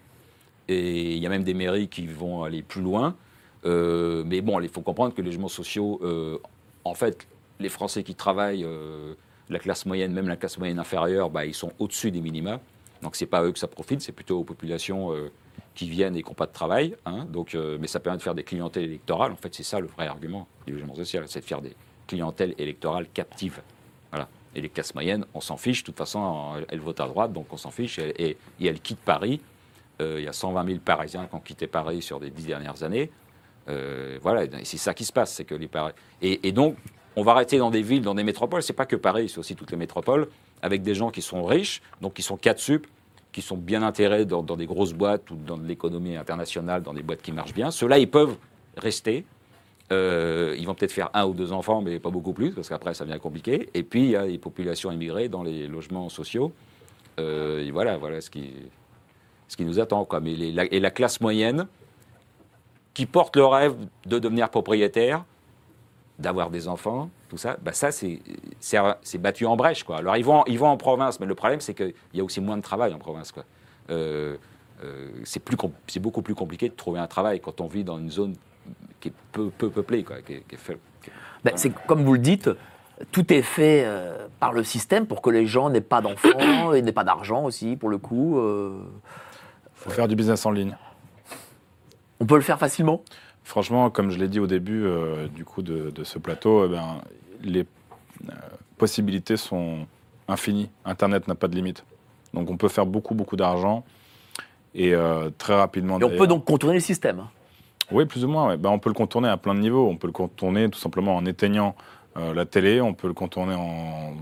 Et il y a même des mairies qui vont aller plus loin. Euh, mais bon, il faut comprendre que les logements sociaux, euh, en fait, les Français qui travaillent, euh, la classe moyenne, même la classe moyenne inférieure, bah, ils sont au-dessus des minima. Donc c'est pas à eux que ça profite, c'est plutôt aux populations qui viennent et qui n'ont pas de travail. hein. Donc, mais ça permet de faire des clientèles électorales. En fait, c'est ça le vrai argument du logement social, c'est de faire des clientèles électorales captives. Voilà. Et les classes moyennes, on s'en fiche. De toute façon, elles, votent à droite, donc on s'en fiche. Et elles quittent Paris. Euh, il y a 120 000 Parisiens qui ont quitté Paris sur les dix dernières années. Euh, voilà, c'est ça qui se passe, c'est que les Paris. Et, donc, on va arrêter dans des villes, dans des métropoles. C'est pas que Paris, c'est aussi toutes les métropoles, avec des gens qui sont riches, donc qui sont 4 sup, qui sont bien intégrés dans, des grosses boîtes ou dans l'économie internationale, dans des boîtes qui marchent bien. Ceux-là, ils peuvent rester. Euh, ils vont peut-être faire un ou deux enfants, mais pas beaucoup plus, parce qu'après, ça devient compliqué. Et puis, il y a les populations immigrées dans les logements sociaux. Voilà, voilà ce qui, ce qui nous attend. Quoi. Mais la- et la classe moyenne, qui porte le rêve de devenir propriétaire, d'avoir des enfants, tout ça, bah ça, c'est battu en brèche. Quoi. Alors, ils vont, ils vont en province, mais le problème, c'est qu'il y a aussi moins de travail en province. Euh, euh, c'est beaucoup plus compliqué de trouver un travail quand on vit dans une zone qui est peu, peu peuplée. Quoi, qui faible. ben, c'est comme vous le dites, tout est fait euh, par le système pour que les gens n'aient pas d'enfants et n'aient pas d'argent aussi, pour le coup. Faut faire du business en ligne. on peut le faire facilement? Franchement, comme je l'ai dit au début euh, du coup de, de ce plateau, eh ben, les euh, possibilités sont infinies. Internet n'a pas de limite. Donc on peut faire beaucoup, beaucoup d'argent. Et euh, très rapidement. Et on peut donc contourner le système. Oui, plus ou moins. ouais. Ben, on peut le contourner à plein de niveaux. On peut le contourner tout simplement en éteignant la télé, on peut le contourner en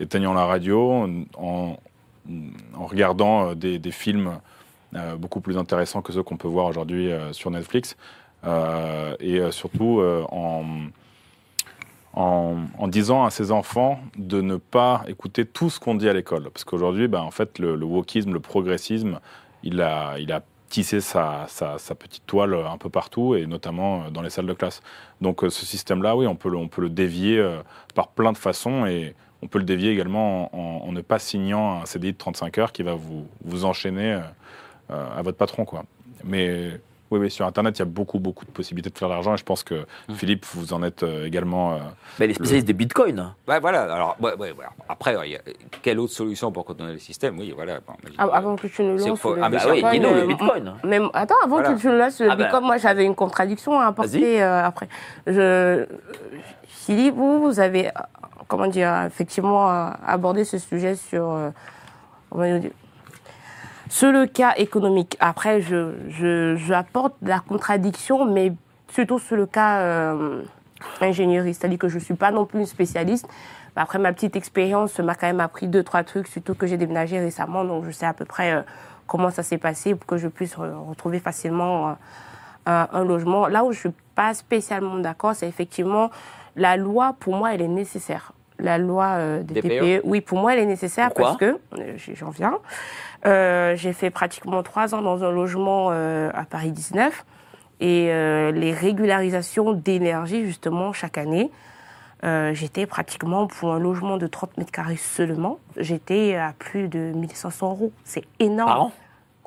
éteignant la radio, en, en regardant euh, des, films euh, beaucoup plus intéressants que ceux qu'on peut voir aujourd'hui euh, sur Netflix. Et surtout en, en, en disant à ses enfants de ne pas écouter tout ce qu'on dit à l'école. Parce qu'aujourd'hui, ben, en fait, le, le wokisme, le progressisme, il a, il a tisser sa, sa- petite toile un peu partout, et notamment dans les salles de classe. Donc ce système-là, oui, on peut, le, on peut le dévier par plein de façons, et on peut le dévier également en, en- en ne pas signant un CDI de 35 heures qui va vous, vous enchaîner euh, euh, à votre patron. Quoi. Mais oui, oui, sur Internet, il y a beaucoup, beaucoup de possibilités de faire de l'argent, et je pense que Philippe, vous en êtes euh, également... euh, Mais les spécialistes des bitcoins. Ouais, voilà. Alors, ouais, ouais, voilà. Après, il y a- quelle autre solution pour contourner le système? Oui, voilà. Bon, Ah, Avant que tu ne lances le Ah, mais Bah oui, le bitcoin. Même, attends, avant Voilà. que tu le lances le Ah ben. Bitcoin, moi j'avais une contradiction à apporter euh, après. Je, Vous, vous avez, euh, comment dire, effectivement euh, abordé ce sujet sur, euh, sur le cas économique. Après, je, je, je apporte la contradiction, mais surtout sur le cas ingénierie. C'est-à-dire que je ne suis pas non plus une spécialiste. Après, ma petite expérience m'a quand même appris deux, trois trucs, surtout que j'ai déménagé récemment, donc je sais à peu près comment ça s'est passé pour que je puisse re- retrouver facilement un, logement. Là où je suis pas spécialement d'accord, c'est effectivement la loi, pour moi, elle est nécessaire. La loi euh, des? TPE, oui, pour moi, elle est nécessaire Pourquoi parce que, euh, j'en viens, euh, j'ai fait pratiquement trois ans dans un logement euh, à Paris 19 et les régularisations d'énergie, justement, chaque année, euh, j'étais pratiquement pour un logement de 30 mètres carrés seulement, j'étais à plus de 1500 euros. C'est énorme. Par an?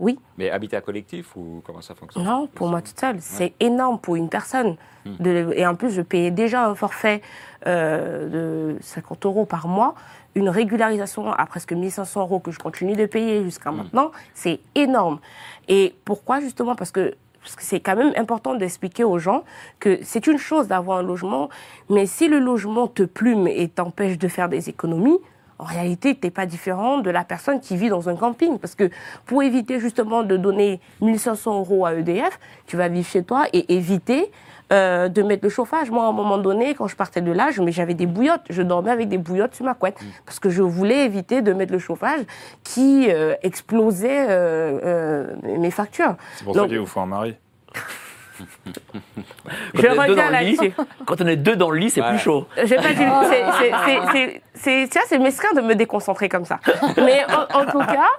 Oui. Mais habitat collectif ou comment ça fonctionne? Non, pour moi toute seule. C'est énorme pour une personne. De- et en plus, je payais déjà un forfait euh, de 50 euros par mois. Une régularisation à presque 1500 euros que je continue de payer jusqu'à maintenant, c'est énorme. Et pourquoi justement? Parce que parce que c'est quand même important d'expliquer aux gens que c'est une chose d'avoir un logement, mais si le logement te plume et t'empêche de faire des économies, en réalité, tu n'es pas différent de la personne qui vit dans un camping. Parce que pour éviter justement de donner 1500 euros à EDF, tu vas vivre chez toi et éviter euh, de mettre le chauffage. Moi, à un moment donné, quand je partais de là, j'avais des bouillottes. Je dormais avec des bouillottes sur ma couette. Parce que je voulais éviter de mettre le chauffage qui euh, explosait euh, euh, mes factures. C'est pour Donc, ça qu'il vous faut un mari. Quand Je on est deux reviens dans le lit, là-dessus. quand on est deux dans le lit, c'est Ouais. plus chaud. J'ai pas dit. c'est- c'est- c'est- c'est- C'est tiens, c'est mesquin de me déconcentrer comme ça. Mais en, en tout cas,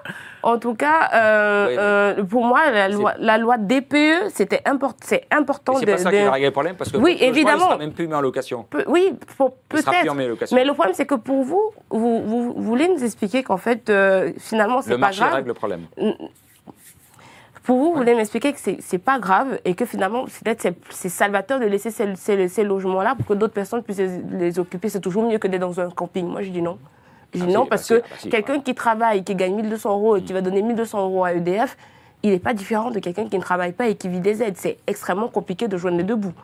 en tout cas, euh, Oui, euh, pour moi, la loi, la loi DPE, c'était import, c'est important C'est de. pas ça de- qui va régler le problème parce que Oui, le évidemment. Il sera même plus mis en location. Pe- oui, pour- Il sera plus en peut-être. Mais le problème, c'est que pour vous, vous, vous voulez nous expliquer qu'en fait, euh, finalement, c'est le pas marché grave. règle le problème. Pour vous, vous voulez m'expliquer que c'est pas grave et que finalement, c'est peut-être c'est- salvateur de laisser ces, ces- ces logements-là pour que d'autres personnes puissent les, les occuper. C'est toujours mieux que d'être dans un camping. Moi, je dis non. Je dis Ah, non parce bah, que ah, quelqu'un qui travaille, qui gagne 1200 euros et qui va donner 1200 euros à EDF, il n'est pas différent de quelqu'un qui ne travaille pas et qui vit des aides. C'est extrêmement compliqué de joindre les deux bouts.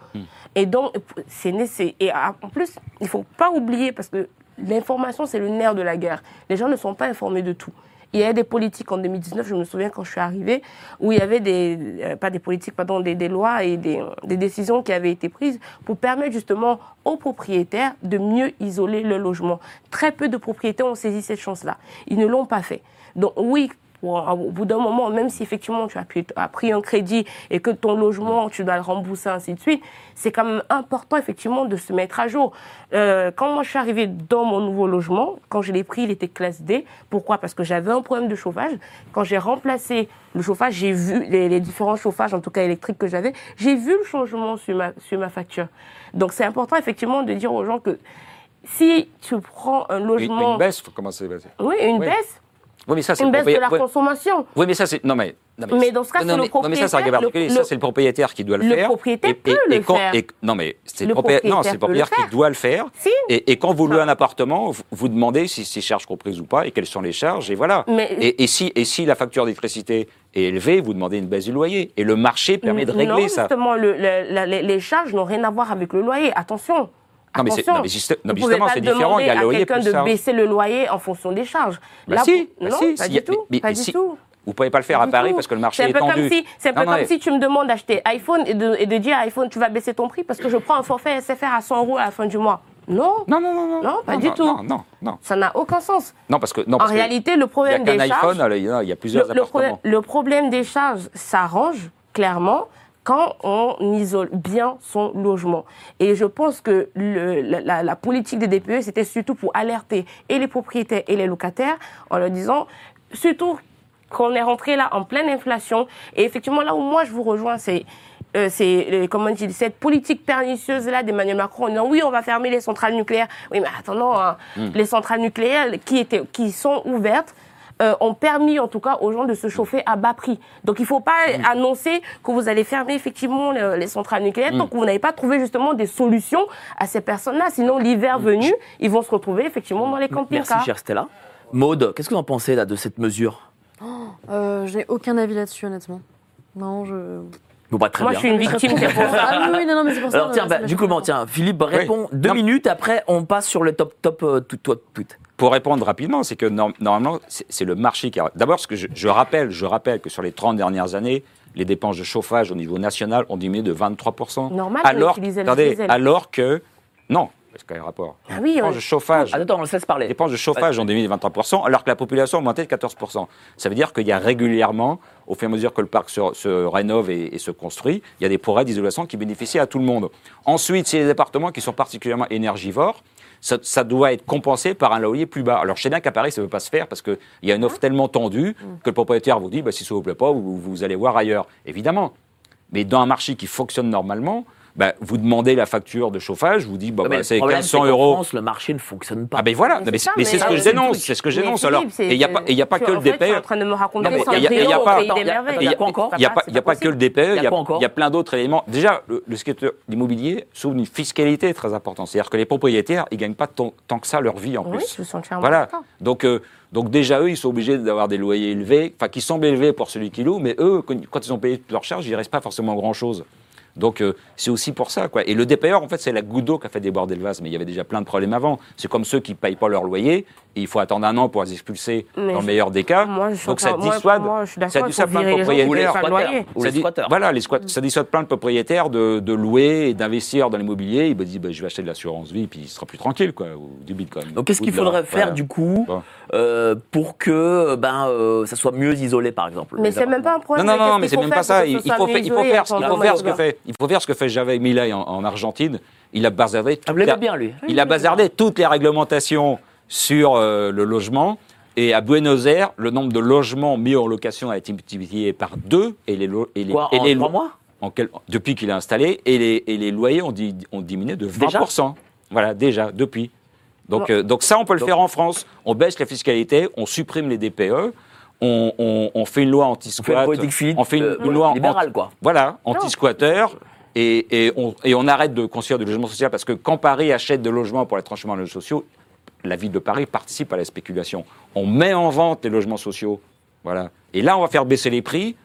Et donc, c'est nécessaire. Et en plus, il ne faut pas oublier, parce que l'information, c'est le nerf de la guerre. Les gens ne sont pas informés de tout. Il y a des politiques en 2019, je me souviens quand je suis arrivée, où il y avait des, euh, pas des politiques, pardon, des, des lois et des, des décisions qui avaient été prises pour permettre justement aux propriétaires de mieux isoler le logement. Très peu de propriétaires ont saisi cette chance-là. Ils ne l'ont pas fait. Donc oui, au bout d'un moment, même si effectivement tu as, pu- as pris un crédit et que ton logement, tu dois le rembourser, ainsi de suite, c'est quand même important effectivement de se mettre à jour. Euh, quand moi je suis arrivée dans mon nouveau logement, quand je l'ai pris, il était classe D. Pourquoi? Parce que j'avais un problème de chauffage. Quand j'ai remplacé le chauffage, j'ai vu les, les différents chauffages, en tout cas électriques que j'avais, j'ai vu le changement sur ma, sur ma facture. Donc c'est important effectivement de dire aux gens que si tu prends un Une, logement... une baisse, comment ça s'est passé Oui, une Oui. baisse. Oui, mais ça, c'est Une le baisse de la propriétaire- ouais. consommation. Oui, mais ça, c'est. Non, mais. non, Mais dans ce cas, c'est le mais- Non, mais ça, c'est un cas propriétaire, particulier. le- Ça, c'est le propriétaire qui doit le, le faire. propriétaire peut le quand- faire. et- non, mais c'est Le le propriétaire. Non, c'est le propriétaire propriétaire le qui doit le faire. Si. Et, et quand vous louez un appartement, vous, vous demandez si c'est charges comprises ou pas et quelles sont les charges. Et voilà. Mais- Et, et si, et si la facture d'électricité est élevée, vous demandez une baisse du loyer. Et le marché permet de régler non, ça. justement, le- le- la- les, les charges n'ont rien à voir avec le loyer. Attention. Non, mais non, mais juste- non, mais justement, c'est différent. Il y a demander le à loyer quelqu'un de baisser le loyer en fonction des charges. Bah Là, si, vous- bah non, si, pas du y a- tout. mais- pas du tout. Vous pouvez pas le faire à Paris tout. parce que le marché est un peu tendu. comme si, c'est un peu Non, comme mais- si tu me demandes d'acheter iPhone et de, et de dire à iPhone, tu vas baisser ton prix parce que je prends un forfait SFR à 100 euros à la fin du mois. Non, Non, non, non, non. Non, pas du tout. Non, non, non. ça n'a aucun sens. Non, parce que. Non, En que réalité, le Il n'y a problème des charges. iPhone, il y a- il y a plusieurs le, le problème, appartements. le problème des charges s'arrange clairement quand on isole bien son logement. Et je pense que le- la, politique des DPE, c'était surtout pour alerter et les propriétaires et les locataires en leur disant, surtout qu'on est rentré là en pleine inflation. Et effectivement, là où moi je vous rejoins, c'est euh, c'est euh, comment dire, cette politique pernicieuse là d'Emmanuel Macron en disant oui on va fermer les centrales nucléaires. Oui mais attendons, hein, les centrales nucléaires qui étaient qui sont ouvertes. Euh, ont permis en tout cas aux gens de se chauffer à bas prix. Donc il ne faut pas annoncer que vous allez fermer effectivement le- les centrales nucléaires tant que vous n'avez pas trouvé justement des solutions à ces personnes-là. Sinon l'hiver venu, ils vont se retrouver effectivement dans les Merci, camping-cars. chère Stella. Maude, qu'est-ce que vous en pensez là, de cette mesure? Euh, je n'ai aucun avis là-dessus, honnêtement. Non, je. Bon, pas très Moi bien. je suis une victime, c'est pour ça. Ah oui, oui, non, non, mais c'est pour ça. Alors tiens, ça bah, du coup, bon, tiens, Philippe répond deux Non. minutes, après on passe sur le top top euh, tout, tout, tweet. Pour répondre rapidement, c'est que norm- normalement, c'est le marché qui a. D'abord, ce que je, je rappelle, je rappelle que sur les 30 dernières années, les dépenses de chauffage au niveau national ont diminué de 23%. Normal alors, attendez, diesel. alors que. Non, parce qu'il y a un rapport. Ah oui, Les dépenses de chauffage. Attends, on le laisse parler. Les dépenses de chauffage ont diminué de 23%, alors que la population a augmenté de 14%. Ça veut dire qu'il y a régulièrement, au fur et à mesure que le parc se, se rénove et, et se construit, il y a des progrès d'isolation qui bénéficient à tout le monde. Ensuite, c'est les départements qui sont particulièrement énergivores. Ça, ça doit être compensé par un loyer plus bas. Alors, je sais bien qu'à Paris, ça ne peut pas se faire parce qu'il y a une offre tellement tendue que le propriétaire vous dit bah, si ça ne vous plaît pas, vous, vous allez voir ailleurs. Évidemment. Mais dans un marché qui fonctionne normalement, bah, vous demandez la facture de chauffage, vous dites bah, bah, c'est problème, 1500 qu'en euros. France, le marché ne fonctionne pas. Ah ben voilà, Mais c'est ce que je c'est dénonce, le c'est ce que je dénonce. Alors, et il n'y a pas, y a que le en DPE. en train de me raconter il n'y a pas, que le DPE, il y a, quoi encore il y a plein d'autres éléments. Déjà, le, secteur immobilier souffre d'une fiscalité très importante. C'est-à-dire que les propriétaires, ils ne gagnent pas tant, que ça leur vie en Oui, plus. Voilà. Donc, euh, donc déjà, eux, ils sont obligés d'avoir des loyers élevés, enfin, qui semblent élevés pour celui qui loue, mais eux, quand quand ils ont payé toutes leurs charges, il ne reste pas forcément grand-chose. Donc, euh, c'est aussi pour ça. Quoi. Et le DPR, en fait, c'est la goutte qui a fait déborder le vase. Mais il y avait déjà plein de problèmes avant. C'est comme ceux qui ne payent pas leur loyer, il faut attendre un an pour les expulser, Mais dans le meilleur des cas. Moi, je suis Donc, ça moi, dissuade, moi, je suis d'accord, ça dissuade plein de Ou les propriétaires. squatteurs. les squatteurs. Voilà, les squat- ça dissuade plein de propriétaires de, de louer et d'investir dans l'immobilier. Ils me disent, bah, je vais acheter de l'assurance vie, puis il sera plus tranquille, quoi, ou du bitcoin. Donc qu'est-ce qu'il faudrait faire voilà. du coup euh, pour que ben, euh, ça soit mieux isolé par exemple Mais c'est même pas un problème. Non, non, non, mais c'est même pas ça. Il, faut, faire, il, faut isolé faire, et ce- il faut attendre faire le ce que fait, il faut faire ce que fait Javier Milei en, en Argentine. Il a bazardé, Ah, il a bazardé toutes les réglementations sur euh, le logement. Et à Buenos Aires, le nombre de logements mis en location a été multiplié par deux. Et les, et les, Quoi, et en les trois mois? en quel- depuis qu'il est installé, et les, et les loyers ont, di- ont diminué de 20%. voilà, déjà, depuis. Donc, euh, donc ça, on peut le Donc- faire en France. On baisse la fiscalité, on supprime les DPE, on, on- on fait une loi anti-squat, on fait une, euh, une loi libérale quoi voilà, anti-squatteur. Et, et on, et on arrête de construire du logement social parce que quand Paris achète de logements pour les tranchements de logements sociaux, la ville de Paris participe à la spéculation. On met en vente les logements sociaux. Voilà. Et là, on va faire baisser les prix.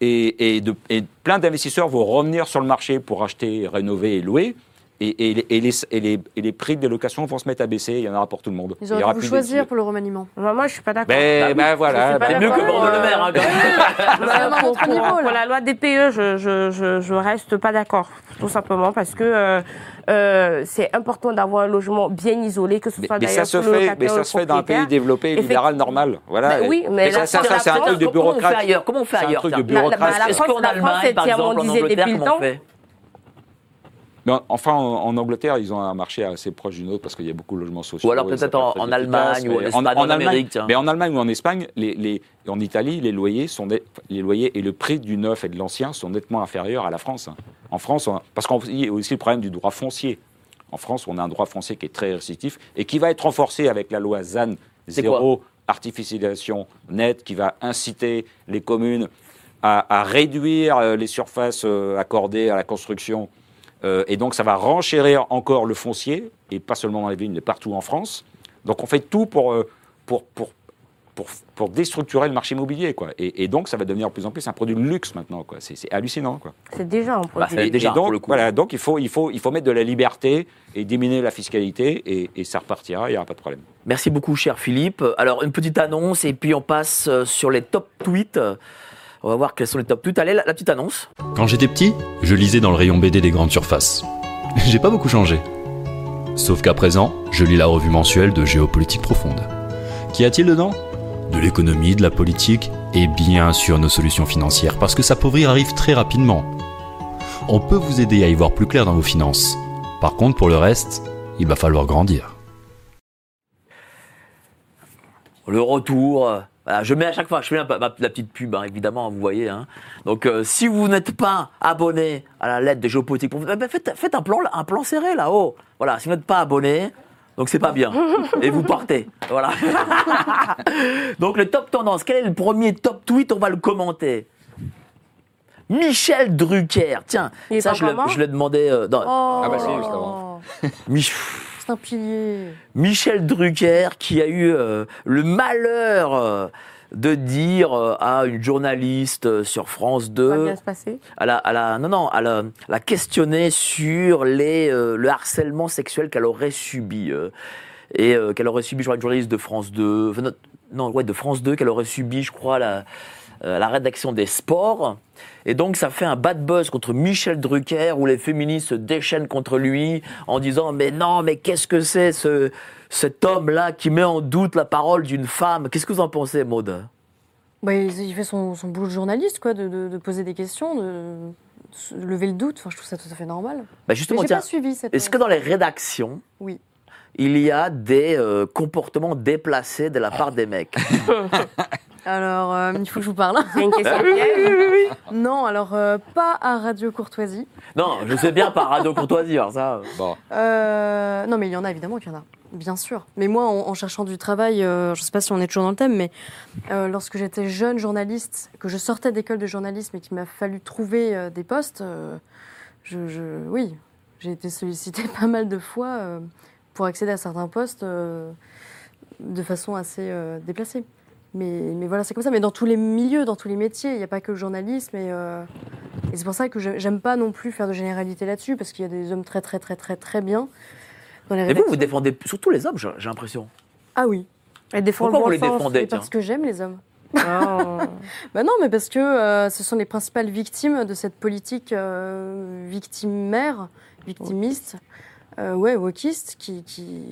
Et, et plein d'investisseurs vont revenir sur le marché pour acheter, rénover et louer. Et, et les- et les, et les- et les prix des locations vont se mettre à baisser. Il y en aura pour tout le monde. Ils Il y auraient aura dû vous plus choisir pour le remaniement. Moi, moi, je suis pas d'accord. Ben, ben Je voilà. ben- mieux que. Bruno Le Maire hein, quand même. C'est un pour, niveau, pour- pour la loi DPE, je, je, je, je reste pas d'accord, tout simplement parce que euh, euh, c'est important d'avoir un logement bien isolé, que ce Mais, soit mais ça d'ailleurs se pour fait, mais ça se fait dans un pays développé, libéral, normal. Voilà. Ben oui, mais ça, la ça, ça, c'est un truc de France- Comment on fait ailleurs Comment on fait C'est un truc de tiens La- France- qu'en la France Allemagne, par est exemple, en tiers-mondisée Angleterre, depuis le comment on temps. Fait Mais en- enfin, en, en Angleterre, ils ont un marché assez proche du nôtre parce qu'il y a beaucoup de logements sociaux. Ou alors peut-être en- Allemagne ou en Espagne en Amérique, tiens. Mais en Allemagne ou en Espagne, les, les- en Italie, les loyers, sont les loyers et le prix du neuf et de l'ancien sont nettement inférieurs à la France. En France, on- parce qu'il y a aussi le problème du droit foncier. En France, on a un droit foncier qui est très restrictif et qui va être renforcé avec la loi ZAN, zéro artificialisation nette, qui va inciter les communes à, à réduire euh, les surfaces euh, accordées à la construction. Euh, et donc, ça va renchérir encore le foncier, et pas seulement dans les villes, mais partout en France. Donc, on fait tout pour, euh, pour, pour, pour, pour déstructurer le marché immobilier. Quoi. Et, et donc, ça va devenir de plus en plus un produit de luxe maintenant. quoi. C'est c'est hallucinant. Quoi. C'est déjà un Bah, produit. c'est Et, déjà, et donc, pour le coup. Voilà, donc il, faut, il, faut, il faut mettre de la liberté et diminuer la fiscalité, et, et ça repartira, il n'y aura pas de problème. Merci beaucoup, cher Philippe. Alors, une petite annonce et puis on passe euh, sur les top tweets. On va voir quels sont les top tweets. Allez, la, la petite annonce. Quand j'étais petit, je lisais dans le rayon BD des grandes surfaces. J'ai pas beaucoup changé. Sauf qu'à présent, je lis la revue mensuelle de Géopolitique Profonde. Qu'y a-t-il dedans? De l'économie, de la politique et bien sûr nos solutions financières parce que s'appauvrir arrive très rapidement. On peut vous aider à y voir plus clair dans vos finances. Par contre, pour le reste, il va falloir grandir. Le retour Voilà, je mets à chaque fois, je fais la, petite pub, hein, évidemment, vous voyez. hein. Donc, euh, si vous n'êtes pas abonné à la lettre de géopolitique, pour- eh ben, faites, faites un, plan, un plan serré là-haut. Voilà, si vous n'êtes pas abonné, donc c'est pas bien. Et vous partez. Voilà. donc, le top tendance, quel est le premier top tweet? On va le commenter. Michel Drucker, tiens, ça je le, je le demandais. euh, dans- Oh, Ah bah si, juste avant. Mich- C'est un pilier. Michel Drucker qui a eu euh, le malheur euh, de dire euh, à une journaliste sur France Ça va 2, bien se passer? à la, à la- non non, à la, la questionner sur les, euh, le harcèlement sexuel qu'elle aurait subi euh, et euh, qu'elle aurait subi, je crois, une journaliste de France 2, enfin, non, non, ouais, de France 2 qu'elle aurait subi, je crois, la, euh, la rédaction des sports. Et donc, ça fait un bad buzz contre Michel Drucker où les féministes se déchaînent contre lui en disant Mais non, mais qu'est-ce que c'est ce, cet homme-là qui met en doute la parole d'une femme? Qu'est-ce que vous en pensez, Maud Bah, il fait son, son boulot de journaliste, quoi, de, de- de poser des questions, de, lever le doute. Enfin, je trouve ça tout à fait normal. bah Mais Justement, tiens, pas suivi cette. est-ce que dans les rédactions, Oui. il y a des euh, comportements déplacés de la part des mecs? Alors, euh, il faut que je vous parle. C'est une question piège. non, alors, euh, pas à Radio Courtoisie. Non, je sais bien par radio courtoisie, alors ça. euh. Bon, Euh, non, mais il y en a évidemment qu'il y en a, bien sûr. Mais moi, en, en cherchant du travail, euh, je ne sais pas si on est toujours dans le thème, mais euh, lorsque j'étais jeune journaliste, que je sortais d'école de journalisme et qu'il m'a fallu trouver euh, des postes, euh, je, je- oui, j'ai été sollicitée pas mal de fois euh, pour accéder à certains postes euh, de façon assez euh, déplacée. Mais, mais voilà, c'est comme ça. Mais dans tous les milieux, dans tous les métiers, il n'y a pas que le journalisme. Et, euh, et c'est pour ça que j'aime pas non plus faire de généralité là-dessus, parce qu'il y a des hommes très, très, très, très, très bien dans les Et vous, rédactions. vous défendez surtout les hommes, j'ai l'impression. Ah oui. Elle défend Pourquoi le vous bon les sens. défendez Et parce que j'aime les hommes. Oh. Bah non, mais parce que euh, ce sont les principales victimes de cette politique euh, victimaire, victimiste, euh, ouais, wokiste, qui, qui,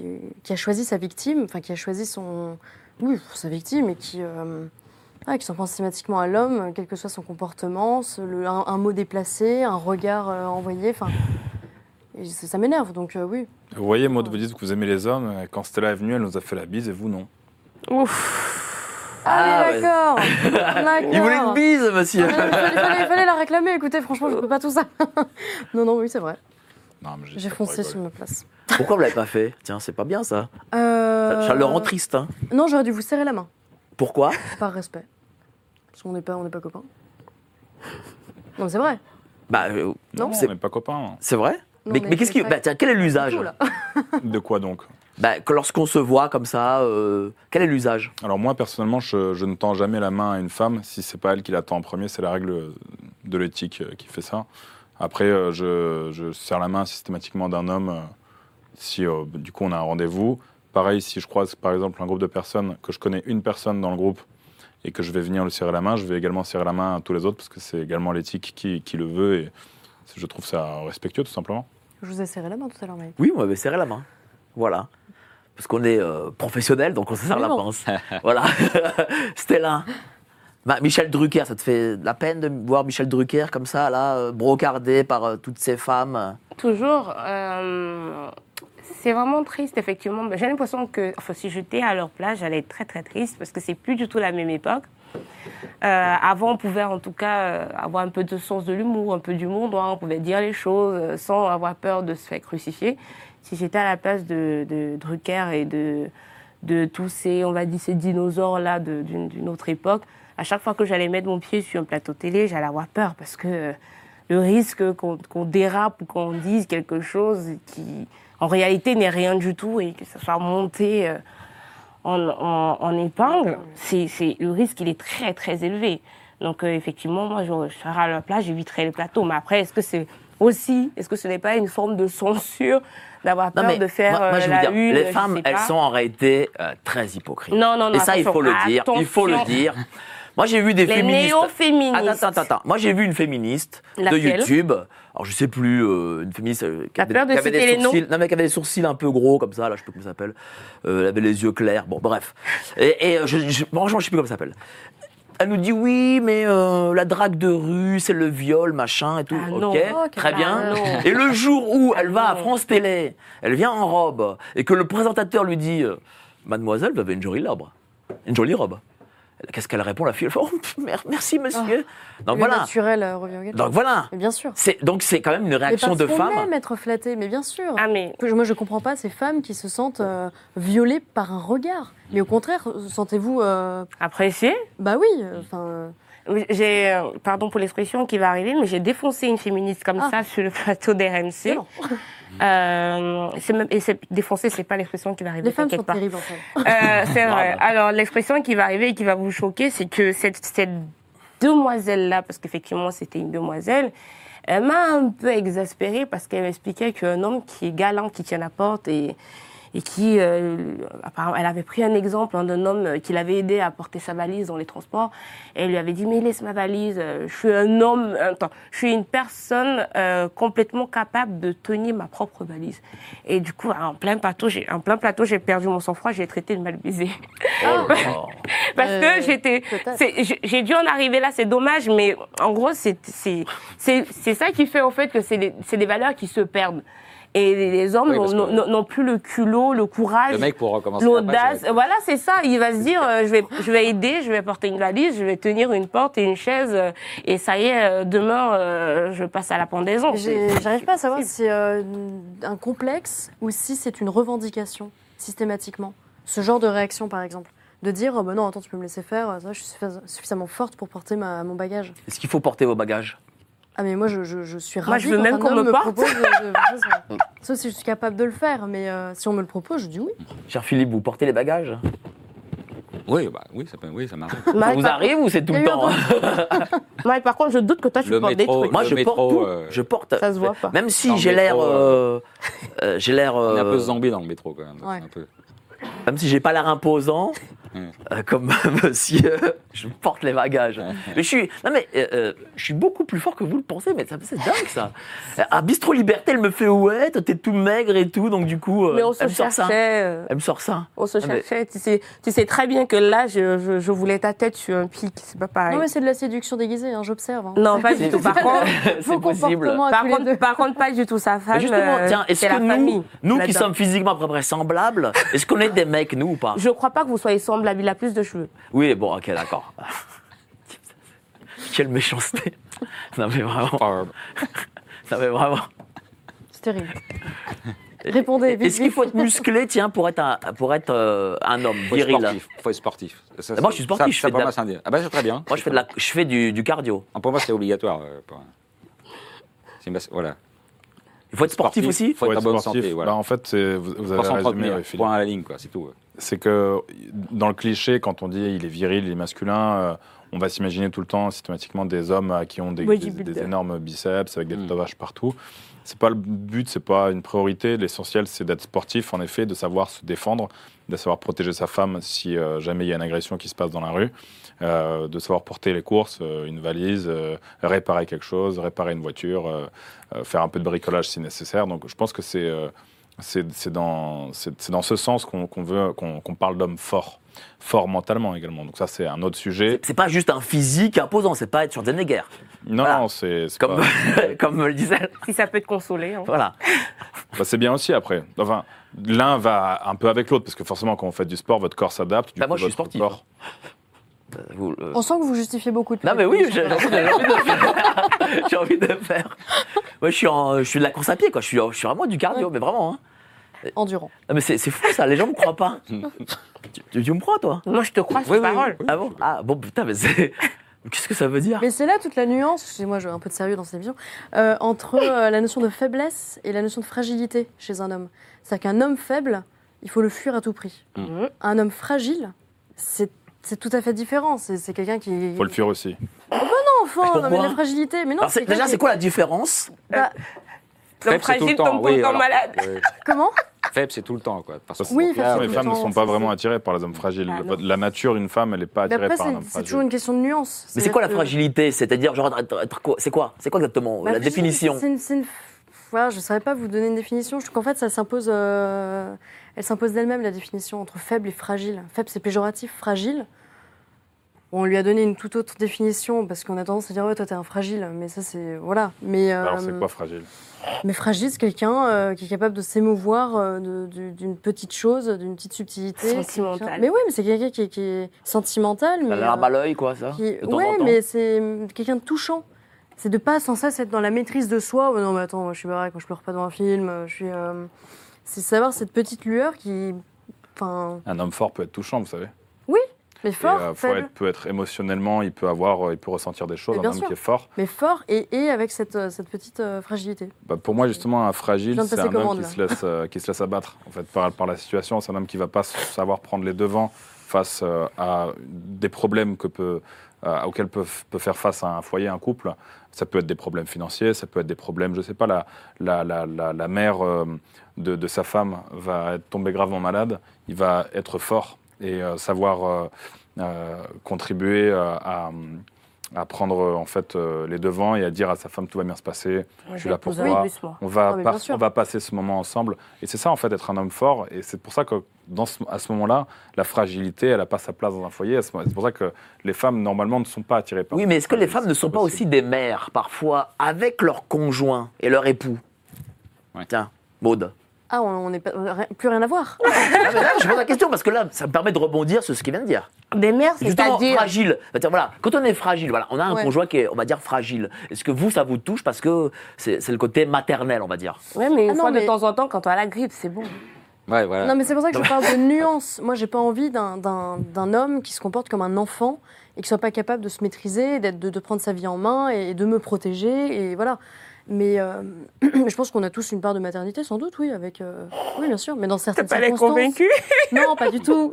qui a choisi sa victime, enfin qui a choisi son, oui, sa victime et qui, euh, ah, qui s'en prend systématiquement à l'homme, quel que soit son comportement, ce- le- un, un mot déplacé, un regard euh, envoyé, enfin, ça, m'énerve. Donc euh, oui. Vous voyez, Maud, vous dites que vous aimez les hommes. Quand Stella est venue, elle nous a fait la bise et vous, non. Ouf. Ah, oui, d'accord. D'accord. Il voulait une bise, monsieur. Il fallait, fallait- fallait la réclamer. Écoutez, franchement, je ne peux pas tout ça. non, non, oui, c'est vrai. J'ai pour foncé sur ma place. Pourquoi vous l'avez pas fait? Tiens, c'est pas bien ça. Euh, Ça, ça le rend triste, hein. Non, j'aurais dû vous serrer la main, Pourquoi? Par respect. Parce qu'on n'est pas, on n'est pas copains. Non, c'est vrai. Bah, euh, Non. on c'est n'est pas copains. hein. c'est vrai? Non, mais mais qu'est-ce qui. Bah, tiens, quel est l'usage. De quoi donc? Bah, que lorsqu'on se voit comme ça, euh, quel est l'usage? Alors moi, personnellement, je, je ne tends jamais la main à une femme si c'est pas elle qui la tend en premier. C'est la règle de l'éthique euh, qui fait ça. Après, euh, je, je serre la main systématiquement d'un homme euh, si euh, du coup on a un rendez-vous. Pareil, si je croise par exemple un groupe de personnes, que je connais une personne dans le groupe et que je vais venir lui serrer la main, je vais également serrer la main à tous les autres parce que c'est également l'éthique qui, qui le veut et je trouve ça respectueux tout simplement. Je vous ai serré la main tout à l'heure, Mike. Oui, on m'avait serré la main. Voilà. Parce qu'on est euh, professionnel, donc on se serre la pince. voilà. Stella. Bah, Michel Drucker, ça te fait la peine de voir Michel Drucker comme ça, là, euh, brocardé par euh, toutes ces femmes? Toujours. euh, c'est vraiment triste, effectivement. J'ai l'impression que, si j'étais à leur place, j'allais être très, très triste parce que c'est plus du tout la même époque. Avant, on pouvait en tout cas avoir un peu de sens de l'humour, un peu d'humour noir, on pouvait dire les choses sans avoir peur de se faire crucifier. Si j'étais à la place de, Drucker et de, de tous ces, on va dire, ces dinosaures-là d'une autre époque, à chaque fois que j'allais mettre mon pied sur un plateau télé, j'allais avoir peur parce que euh, le risque qu'on dérape ou qu'on dise quelque chose qui, en réalité, n'est rien du tout et que ça soit monté euh, en, en- en épingle, c'est le risque, il est très, très élevé. Donc, euh, effectivement, moi, je, je serais à la place, j'éviterais le plateau. Mais après, est-ce que c'est aussi, est-ce que ce n'est pas une forme de censure d'avoir peur de faire moi, moi, je euh, la dire, une les femmes, elles sont en réalité euh, très hypocrites. Non, non, non. Et ça, il faut le dire. Il faut le dire. Moi, j'ai vu des Les féministes. néo-féministes. Attends, attends, attends. Moi, j'ai vu une féministe de YouTube. Alors, je sais plus, euh, une féministe euh, qui, avait- peur de qui avait citer des les sourcils. Non, mais qui avait des sourcils un peu gros, comme ça, là, je sais plus comment ça s'appelle. Euh, elle avait les yeux clairs. Bon, bref. Et, et, euh, je, je- franchement, je sais plus comment ça s'appelle. Elle nous dit oui, mais euh, la drague de rue, c'est le viol, machin et tout. Ah ok, non. Oh, très bien. Ah. Et le jour où elle va à. France Télé, elle vient en robe, et que le présentateur lui dit Mademoiselle, vous avez une jolie robe. Une jolie robe. Qu'est-ce qu'elle répond La fille, elle fait, Oh, merci monsieur. donc Le voilà. naturel euh, revient. Donc voilà. Mais bien sûr. C'est donc c'est quand même une Mais réaction parce de qu'on femme. aime être flatté, mais bien sûr. Ah, mais Moi, je comprends pas ces femmes qui se sentent euh, violées par un regard. Mais au contraire, sentez-vous. euh, apprécié. bah oui, euh, enfin. euh, J'ai, euh, pardon pour l'expression qui va arriver, mais j'ai défoncé une féministe comme Ah. ça sur le plateau d'RMC. Euh, c'est même, et c'est défoncer, c'est pas l'expression qui va arriver. Les femmes sont pas. terribles en fait. Euh, c'est vrai. Alors, l'expression qui va arriver et qui va vous choquer, c'est que cette, cette demoiselle-là, parce qu'effectivement, c'était une demoiselle, elle m'a un peu exaspérée parce qu'elle m'expliquait qu'un homme qui est galant, qui tient la porte et, et qui, euh, apparemment, elle avait pris un exemple hein, d'un homme qui l'avait aidé à porter sa valise dans les transports. Et elle lui avait dit, mais laisse ma valise, euh, je suis un homme, attends, je suis une personne euh, complètement capable de tenir ma propre valise. Et du coup, en plein plateau, j'ai, en plein plateau, j'ai perdu mon sang-froid, j'ai traité de mal baisé. Oh. Parce Euh, que j'étais, j'ai- j'ai dû en arriver là, c'est dommage, mais en gros, c'est c'est c'est c'est ça qui fait en fait que c'est des, c'est des valeurs qui se perdent. Et les- hommes Oui, n'ont que- n'ont- n'ont plus le culot, le courage, Le mec, pour recommencer la l'audace. Voilà, c'est ça. Il va se dire, euh, je vais je vais aider, je vais porter une valise, je vais tenir une porte et une chaise, euh, et ça y est, euh, demain, euh, je passe à la pendaison. J'ai- J'arrive pas à savoir si c'est euh, un complexe ou si c'est une revendication systématiquement. Ce genre de réaction, par exemple. De dire, oh, bah non, attends, tu peux me laisser faire, ça, je suis suffisamment- suffisamment forte pour porter ma, mon bagage. Est-ce qu'il faut porter vos bagages? Ah, mais moi, je, je, je suis Moi, ravie je veux même qu'on me porte. propose de- de- de- ça. Sauf si je suis capable de le faire, mais euh, si on me le propose, je dis oui. Cher Philippe, vous portez les bagages? Oui, bah, oui, ça, peut, oui, ça m'arrive. Ça vous par- arrive ou c'est tout le temps Mike, par contre, je doute que toi, tu Le portes des métro, trucs. Moi, Le je métro, porte tout. euh, Je porte. Ça se voit pas. Même si j'ai l'air, euh, euh, j'ai l'air, On est un euh, peu zombie dans le métro, quand même. Ouais. Un peu. même si j'ai pas l'air imposant. Euh, comme monsieur, je porte les bagages. Mais je suis, non mais, euh, euh, je suis beaucoup plus fort que vous le pensez, mais c'est dingue ça. À Bistro Liberté, elle me fait ouais, toi, t'es tout maigre et tout, donc du coup, euh, Mais on se elle me sort ça. Elle me sort ça. On se Ah, mais- cherchait. Tu, sais, tu sais très bien que là, je, je, je voulais ta tête sur un pic. C'est pas pareil. Non, mais c'est de la séduction déguisée, hein, j'observe. hein. Non, pas du tout. Par contre, c'est possible. par contre, deux. par contre, pas du tout sa femme. Mais justement, tiens, est-ce c'est que la nous, famille. nous qui sommes physiquement à peu près semblables, est-ce qu'on est des mecs, nous ou pas? Je crois pas que vous soyez semblables. Il a plus de cheveux. Oui, bon, ok, d'accord. Quelle méchanceté. Non mais vraiment, non mais vraiment. C'est terrible. Répondez, Est-ce qu'il faut être musclé, tiens, pour être un, pour être euh, un homme faut être viril? sportif. Faut être sportif. Ça, moi, je suis ça- sportif, ça- je ça, fais pour de la- moi, c'est un dé- Ah, bah, c'est très bien. Moi, je fais, de la, je fais du, du cardio. Ah, Pour moi, c'est obligatoire. euh, pour- Voilà. Il faut être sportif, aussi? Faut être en bonne sportif. santé. Voilà. Bah, en fait, vous, vous avez résumé, ouais, Philippe. Point à la ligne, quoi. C'est tout. C'est que dans le cliché, quand on dit il est viril, il est masculin, euh, on va s'imaginer tout le temps systématiquement des hommes euh, qui ont des, des énormes biceps avec des Mm. tatouages partout. C'est pas le but, c'est pas une priorité. L'essentiel, c'est d'être sportif, en effet, de savoir se défendre, de savoir protéger sa femme si euh, jamais il y a une agression qui se passe dans la rue, euh, de savoir porter les courses, euh, une valise, euh, réparer quelque chose, réparer une voiture, euh, euh, faire un peu de bricolage si nécessaire. Donc, je pense que c'est euh, c'est c'est dans, dans ce sens qu'on qu'on veut qu'on qu'on parle d'homme fort, fort mentalement également. Donc ça, c'est un autre sujet. C'est pas juste un physique imposant, c'est pas être Schwarzenegger, Non, Voilà. non, c'est comme, pas- comme me le disait. Si ça peut te consoler. hein. Voilà. bah, c'est bien aussi après. Enfin, l'un va un peu avec l'autre parce que forcément, quand vous faites du sport, votre corps s'adapte. Bah, moi, je suis sportif, corps- Vous, euh, On sent que vous justifiez beaucoup de Non mais oui, j'ai envie de faire. Envie de faire. Moi, je suis, en, je suis de la course à pied, quoi. Je suis, je suis vraiment du cardio, mais vraiment. Hein. Endurant. Non, mais c'est c'est fou ça, les gens me croient pas. tu, tu me crois, toi? Moi, je te crois sur Oui, oui, parole. Ah bon? Ah bon, putain, mais c'est. Qu'est-ce que ça veut dire? Mais c'est là toute la nuance, excusez-moi, j'ai un peu de sérieux dans cette émission, euh, entre euh, la notion de faiblesse et la notion de fragilité chez un homme. C'est-à-dire qu'un homme faible, il faut le fuir à tout prix. Mhm. Un homme fragile, c'est c'est tout à fait différent. C'est c'est quelqu'un qui. Faut le fuir aussi. Non, enfant, non, mais Pourquoi la fragilité. Mais non, Alors, Déjà, c'est quoi la différence? Bah, tout fragile le temps. tombe tout Oui, le temps alors, malade. euh, Comment? Faible, c'est tout le temps, quoi. Parce que- Oui, Là, les femmes ne sont pas c'est- vraiment attirées par les hommes fragiles. Ah, la nature d'une femme, elle n'est pas attirée après, par un c'est homme c'est fragile. toujours une question de nuance. Mais c'est quoi la fragilité? C'est-à-dire, genre, C'est quoi C'est quoi exactement Bah, la définition? c'est une- c'est une- Voilà, je ne saurais pas vous donner une définition. Je trouve qu'en fait, ça s'impose. euh, Elle s'impose d'elle-même, la définition entre faible et fragile. Faible, c'est péjoratif. Fragile. On lui a donné une toute autre définition parce qu'on a tendance à dire ouais toi t'es un fragile, mais ça c'est voilà. Mais Alors, c'est euh, quoi fragile? mais fragile, c'est quelqu'un euh, qui est capable de s'émouvoir euh, d'une petite chose, d'une petite subtilité. Sentimental. Quelqu'un- Mais oui, mais c'est quelqu'un qui, est- qui est sentimental. La Mais, larme euh, à l'œil, quoi, ça qui- ouais, mais c'est quelqu'un de touchant. C'est de pas sans cesse être dans la maîtrise de soi. Oh, non, mais attends, moi, je suis pareil quand je pleure pas dans un film. Je suis. euh, C'est savoir cette petite lueur qui. Enfin. Un homme fort peut être touchant, vous savez. Mais Et, fort, euh, faut faible. être, peut être émotionnellement, il peut avoir, euh, il peut ressentir des choses. Un homme sûr. qui est fort. Mais fort et, et avec cette, euh, cette petite euh, fragilité. Bah, pour moi, justement, un fragile, c'est un homme qui se, laisse, euh, qui se laisse abattre en fait, par, par la situation. C'est un homme qui va pas savoir prendre les devants face euh, à des problèmes que peut, euh, auxquels peut, peut faire face un foyer, un couple. Ça peut être des problèmes financiers, ça peut être des problèmes, je sais pas, la, la, la, la, la mère euh, de, de sa femme va tombée gravement malade. Il va être fort et euh, savoir euh, euh, contribuer euh, à, à prendre en fait euh, les devants et à dire à sa femme tout va bien se passer. Je suis là pour toi. On va, on passer ce moment ensemble. Et c'est ça, en fait, être un homme fort. Et c'est pour ça que, dans ce- à ce moment-là, la fragilité, elle n'a pas sa place dans un foyer. C'est pour ça que les femmes, normalement, ne sont pas attirées par Oui, mais est-ce que les femmes ne sont pas aussi des mères, parfois, avec leur conjoint et leur époux? Ouais. Tiens, Maud. Ah, on n'est pas. rien- Plus rien à voir. Ah, mais là, je pose la question parce que là, ça me permet de rebondir sur ce qu'il vient de dire. Des mères, Justement, c'est-à-dire. fragile. C'est-à-dire, Voilà, quand on est fragile, voilà, on a un Ouais. conjoint qui est, on va dire, fragile. Est-ce que vous, ça vous touche parce que c'est c'est le côté maternel, on va dire Ouais, mais une Ah non, fois mais- de temps en temps, quand on a la grippe, c'est bon. Ouais, voilà. Non, mais c'est pour ça que je parle de nuance. Moi, j'ai pas envie d'un- homme qui se comporte comme un enfant et qui soit pas capable de se maîtriser, de, de prendre sa vie en main et de me protéger. Et voilà. Mais euh, je pense qu'on a tous une part de maternité, sans doute, oui, avec. euh, oui, bien sûr, mais dans certaines T'as pas circonstances. convaincu Non, pas du tout.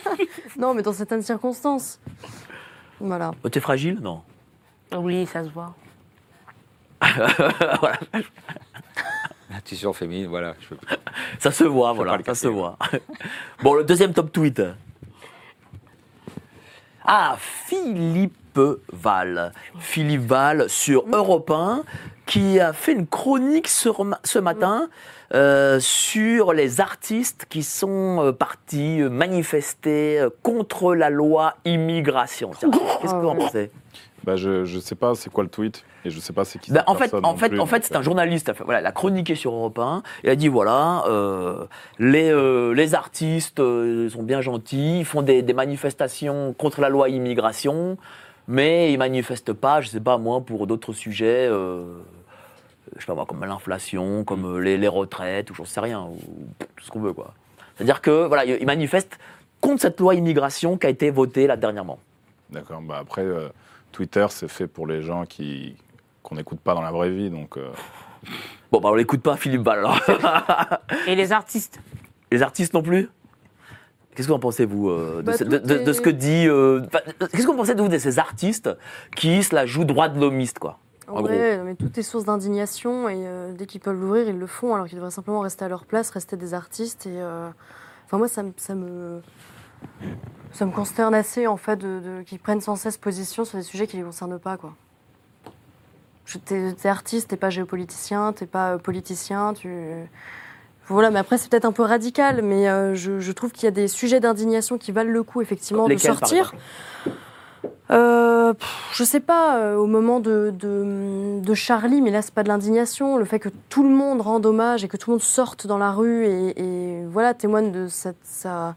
non, mais dans certaines circonstances. Voilà. Oh, T'es fragile? Non. Oui, ça se voit. Voilà. L'intuition féminine, voilà. Je peux- Ça se voit, voilà, pas ça se voit. bon, le deuxième top tweet. Ah, Philippe Val. Philippe Val sur Europe 1, qui a fait une chronique sur ce matin euh, sur les artistes qui sont euh, partis euh, manifester euh, contre la loi immigration. Tiens, Qu'est-ce que vous en pensez? Bah, je ne sais pas c'est quoi le tweet et je sais pas c'est qui cette en fait, en fait, plus, en fait, c'est un journaliste. Voilà, il a chroniqué sur Europe 1. Il a dit voilà, euh, les, euh, les artistes euh, sont bien gentils, ils font des, des manifestations contre la loi immigration, mais ils manifestent pas, je sais pas moi, pour d'autres sujets. Je sais pas moi, comme l'inflation, comme euh, les, les retraites, ou j'en sais rien, ou tout ce qu'on veut quoi. C'est-à-dire que voilà, ils manifestent contre cette loi immigration qui a été votée là dernièrement. D'accord. Bah, après, euh, Twitter, c'est fait pour les gens qui qu'on n'écoute pas dans la vraie vie. Donc, euh, Bon, bah on l'écoute pas, Philippe Ball. alors. Et les artistes Les artistes non plus? Qu'est-ce que vous en pensez, vous, euh, de, Bah, ce, tout de- de- de est- ce que dit. euh, Qu'est-ce que vous pensez de vous de ces artistes qui se la jouent droit de l'homiste, quoi? En ouais, mais tout est source d'indignation et euh, dès qu'ils peuvent l'ouvrir, ils le font alors qu'ils devraient simplement rester à leur place, rester des artistes. Et euh, enfin moi, ça, me- ça me ça me consterne assez en fait de, de- qu'ils prennent sans cesse position sur des sujets qui les concernent pas quoi. T'es artiste, t'es pas géopoliticien, t'es pas euh, politicien, tu voilà, mais après c'est peut-être un peu radical, mais euh, je, je trouve qu'il y a des sujets d'indignation qui valent le coup effectivement de sortir. Euh, pff, je sais pas, euh, au moment de, de, de Charlie, mais là c'est pas de l'indignation, le fait que tout le monde rende hommage et que tout le monde sorte dans la rue et, et, voilà témoigne de cette, sa,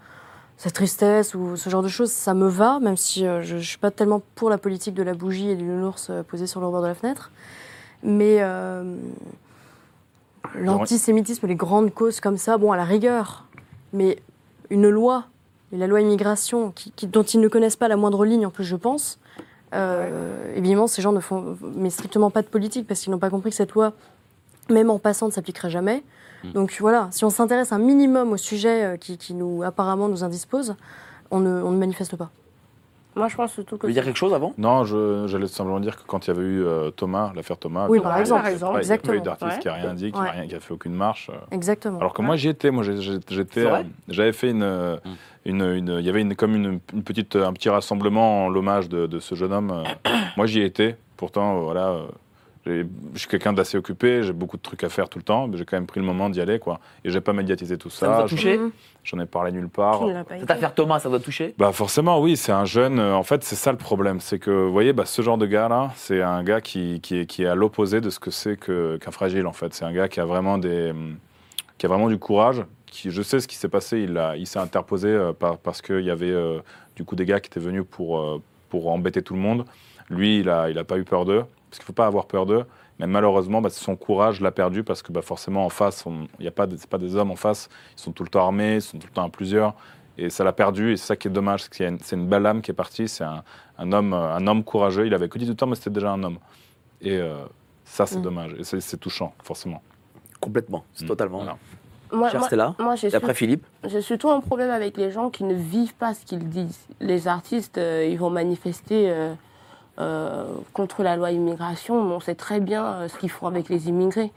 sa tristesse ou ce genre de choses, ça me va, même si euh, je, je suis pas tellement pour la politique de la bougie et du nounours euh, posé sur le rebord de la fenêtre. Mais l'antisémitisme, les grandes causes comme ça, bon à la rigueur, mais une loi et la loi immigration, qui, qui- dont ils ne connaissent pas la moindre ligne, en plus, je pense. Euh, Évidemment, ces gens ne font mais strictement pas de politique parce qu'ils n'ont pas compris que cette loi, même en passant, ne s'appliquerait jamais. Donc voilà, si on s'intéresse un minimum au sujet euh, qui, qui nous apparemment nous indispose, on ne, on ne manifeste pas. Moi, je pense surtout Vous que. voulez dire quelque chose avant? Non, j'allais simplement dire que quand il y avait eu euh, Thomas, l'affaire Thomas, Oui, par exemple. par exemple, il n'y a pas eu d'artiste Ouais. qui a rien dit, qui Ouais. n'a fait aucune marche. euh. Exactement. Alors que moi j'y étais, moi j'étais, j'avais fait une, euh, une, une- il y avait une, comme une, une petite, un petit rassemblement en l'hommage de, de ce jeune homme. moi j'y étais, pourtant euh, voilà, euh, je suis quelqu'un d'assez occupé, j'ai beaucoup de trucs à faire tout le temps, mais j'ai quand même pris le moment d'y aller, quoi. Et j'ai pas médiatisé tout Ça vous ça. a touché. J'en ai parlé nulle part. Cette affaire Thomas, ça vous a touché? Bah forcément, oui, c'est un jeune. euh, En fait, c'est ça le problème, c'est que vous voyez, bah, ce genre de gars-là, c'est un gars qui, qui, est, qui est à l'opposé de ce que c'est qu'un fragile. En fait, c'est un gars qui a vraiment des, qui a vraiment du courage. Qui, je sais ce qui s'est passé. Il a, il s'est interposé euh, par- parce qu'il y avait euh, du coup des gars qui étaient venus pour euh, pour embêter tout le monde. Lui, il a, il a pas eu peur d'eux, parce qu'il faut pas avoir peur d'eux. Mais malheureusement, bah, son courage l'a perdu parce que bah, forcément en face, il y a pas, de- pas des hommes en face. Ils sont tout le temps armés, ils sont tout le temps à plusieurs. Et ça l'a perdu, et c'est ça qui est dommage, c'est une- belle âme qui est partie, c'est un, un homme, un homme courageux, il avait que 18 ans, mais c'était déjà un homme. Et ça, c'est Mm. dommage, et c'est touchant, forcément. Complètement, c'est Mm. totalement. Moi, Cher moi- Stella moi, j'ai Et après surtout- Philippe J'ai surtout un problème avec les gens qui ne vivent pas ce qu'ils disent. Les artistes, euh, ils vont manifester euh, euh, contre la loi immigration, mais on sait très bien ce qu'ils font avec les immigrés.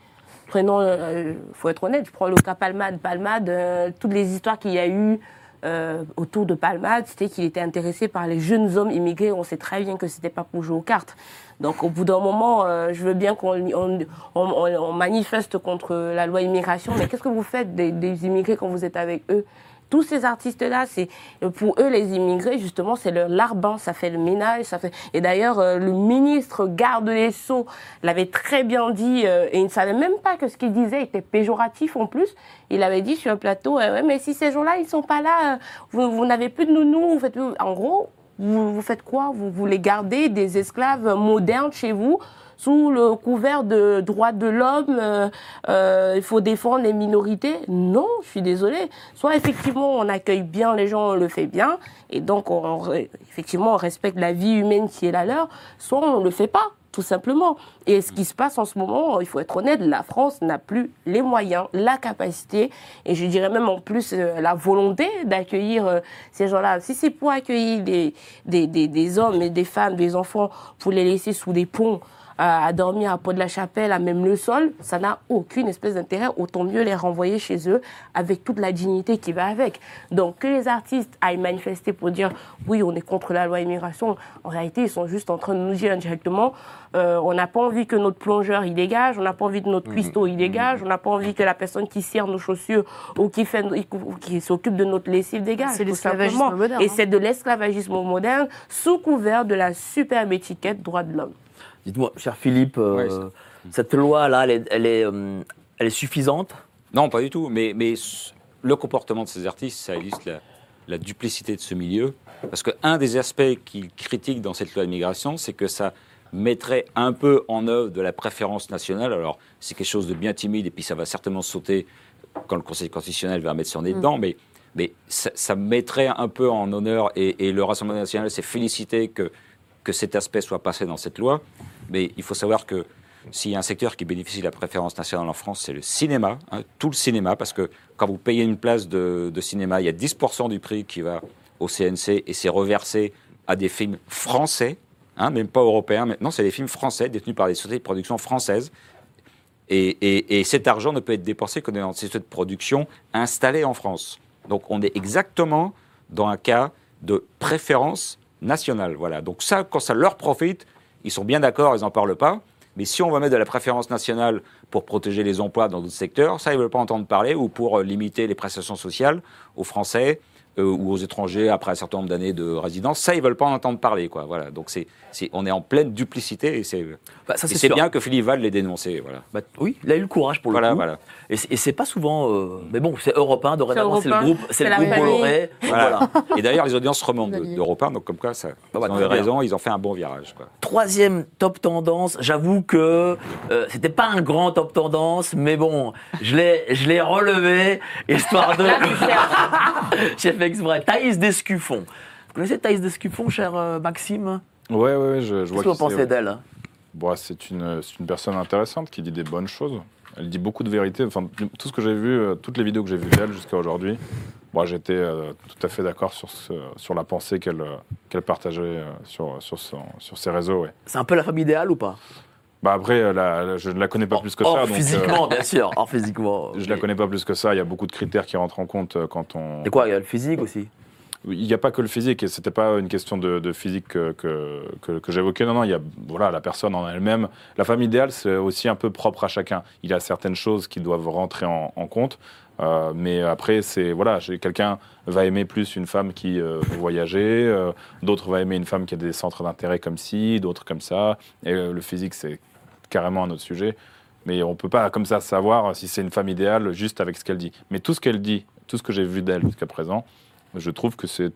Prenons, il faut être honnête, je prends le cas Palmade. Palmade, toutes les histoires qu'il y a eu euh, autour de Palmade, c'était qu'il était intéressé par les jeunes hommes immigrés. On sait très bien que c'était pas pour jouer aux cartes. Donc au bout d'un moment, euh, je veux bien qu'on on, on- on- on manifeste contre la loi immigration, mais qu'est-ce que vous faites des, des immigrés quand vous êtes avec eux? Tous ces artistes-là, c'est pour eux les immigrés justement, c'est leur larbin, ça fait le ménage, ça fait. Et d'ailleurs, euh, le ministre garde des sceaux l'avait très bien dit euh, et il ne savait même pas que ce qu'il disait était péjoratif en plus. Il avait dit sur un plateau, euh, mais si ces gens-là ils sont pas là, euh, vous, n'avez plus de nounou, vous faites, en gros, vous faites quoi? Vous voulez garder des esclaves modernes chez vous sous le couvert de droits de l'homme, euh, euh, il faut défendre les minorités. Non, je suis désolée. Soit effectivement on accueille bien les gens, on le fait bien, et donc on, effectivement on respecte la vie humaine qui est la leur, soit on le fait pas, tout simplement. Et ce qui se passe en ce moment, il faut être honnête, la France n'a plus les moyens, la capacité, et je dirais même en plus euh, la volonté d'accueillir ces gens-là. Si c'est pour accueillir des, des, des, des hommes et des femmes, des enfants, pour les laisser sous des ponts, à, à dormir à Port de la Chapelle, à même le sol, ça n'a aucune espèce d'intérêt. Autant mieux les renvoyer chez eux avec toute la dignité qui va avec. Donc que les artistes aillent manifester pour dire oui, on est contre la loi immigration, en réalité, ils sont juste en train de nous dire indirectement euh, on n'a pas envie que notre plongeur il dégage, on n'a pas envie que notre cuistot il dégage, on n'a pas envie que la personne qui cire nos chaussures ou qui, fait, ou qui s'occupe de notre lessive dégage. C'est l'esclavagisme moderne, Et hein. c'est de l'esclavagisme moderne sous couvert de la superbe étiquette droit de l'homme. Dites-moi, cher Philippe, euh, cette loi-là, elle est, elle, est, euh, elle est suffisante? Non, pas du tout. Mais, le comportement de ces artistes, ça illustre la, la duplicité de ce milieu. Parce qu'un des aspects qu'ils critiquent dans cette loi d'immigration, c'est que ça mettrait un peu en œuvre de la préférence nationale. Alors, c'est quelque chose de bien timide, et puis ça va certainement sauter quand le Conseil constitutionnel va mettre son nez dedans, mais, mais ça, ça mettrait un peu en honneur, et, et le Rassemblement national s'est félicité que, que cet aspect soit passé dans cette loi. Mais il faut savoir que s'il y a un secteur qui bénéficie de la préférence nationale en France, c'est le cinéma, hein, tout le cinéma, parce que quand vous payez une place de, cinéma, il y a 10% du prix qui va au CNC et c'est reversé à des films français, hein, même pas européens. Maintenant, c'est des films français détenus par des sociétés de production françaises. Et, et- et cet argent ne peut être dépensé que dans ces sociétés de production installées en France. Donc on est exactement dans un cas de préférence nationale. Voilà. Donc ça, quand ça leur profite, ils sont bien d'accord, ils n'en parlent pas. Mais si on va mettre de la préférence nationale pour protéger les emplois dans d'autres secteurs, ça, ils ne veulent pas entendre parler, ou pour euh, limiter les prestations sociales aux Français euh, ou aux étrangers après un certain nombre d'années de résidence, ça, ils ne veulent pas en entendre parler. Quoi. Voilà. Donc c'est, on est en pleine duplicité et c'est, Bah, c'est bien que Philippe Val l'ait dénoncé. Voilà. Bah, oui, il a eu le courage pour le Voilà, coup. voilà. Et c'est- Et c'est pas souvent. euh, mais bon, c'est européen, dorénavant, c'est le groupe, c'est le la groupe. Bolloré. Voilà. Et d'ailleurs, les audiences remontent d'Europe 1, donc comme quoi, ça, bah, ils ont raison, ils ont fait un bon virage. Quoi. Troisième top tendance, j'avoue que euh, c'était pas un grand top tendance, mais bon, je l'ai, je l'ai relevé, histoire de... J'ai fait exprès. Thaïs Descuffon. Vous connaissez Thaïs Descuffon, cher euh, Maxime? Ouais, ouais, ouais, je, je Qu'est-ce vois que vous pensez ouais. d'elle? Bon, c'est une, c'est une personne intéressante qui dit des bonnes choses. Elle dit beaucoup de vérité. Enfin, tout ce que j'ai vu, euh, toutes les vidéos que j'ai vues d'elle jusqu'à aujourd'hui, bon, j'étais euh, tout à fait d'accord sur, ce- sur la pensée qu'elle euh, qu'elle partageait sur, sur, son- sur ses réseaux. Ouais. C'est un peu la femme idéale ou pas? Bah après, euh, la- je ne la connais pas plus que ça. donc, euh, physiquement, bien sûr. Or physiquement. je la connais pas plus que ça. Il y a beaucoup de critères qui rentrent en compte euh, quand on. Et quoi, il y a le physique aussi? Il n'y a pas que le physique, et c'était pas une question de, de physique que, que, que- que j'évoquais. Non, non, il y a voilà, la personne en elle-même. La femme idéale, c'est aussi un peu propre à chacun. Il y a certaines choses qui doivent rentrer en, en compte. euh, mais après, c'est voilà, quelqu'un va aimer plus une femme qui euh, euh, d'autres va aimer une femme qui a des centres d'intérêt comme ci, d'autres comme ça. Et euh, le physique, c'est carrément un autre sujet. Mais on peut pas comme ça savoir si c'est une femme idéale juste avec ce qu'elle dit. Mais tout ce qu'elle dit, tout ce que j'ai vu d'elle jusqu'à présent, je trouve que c'est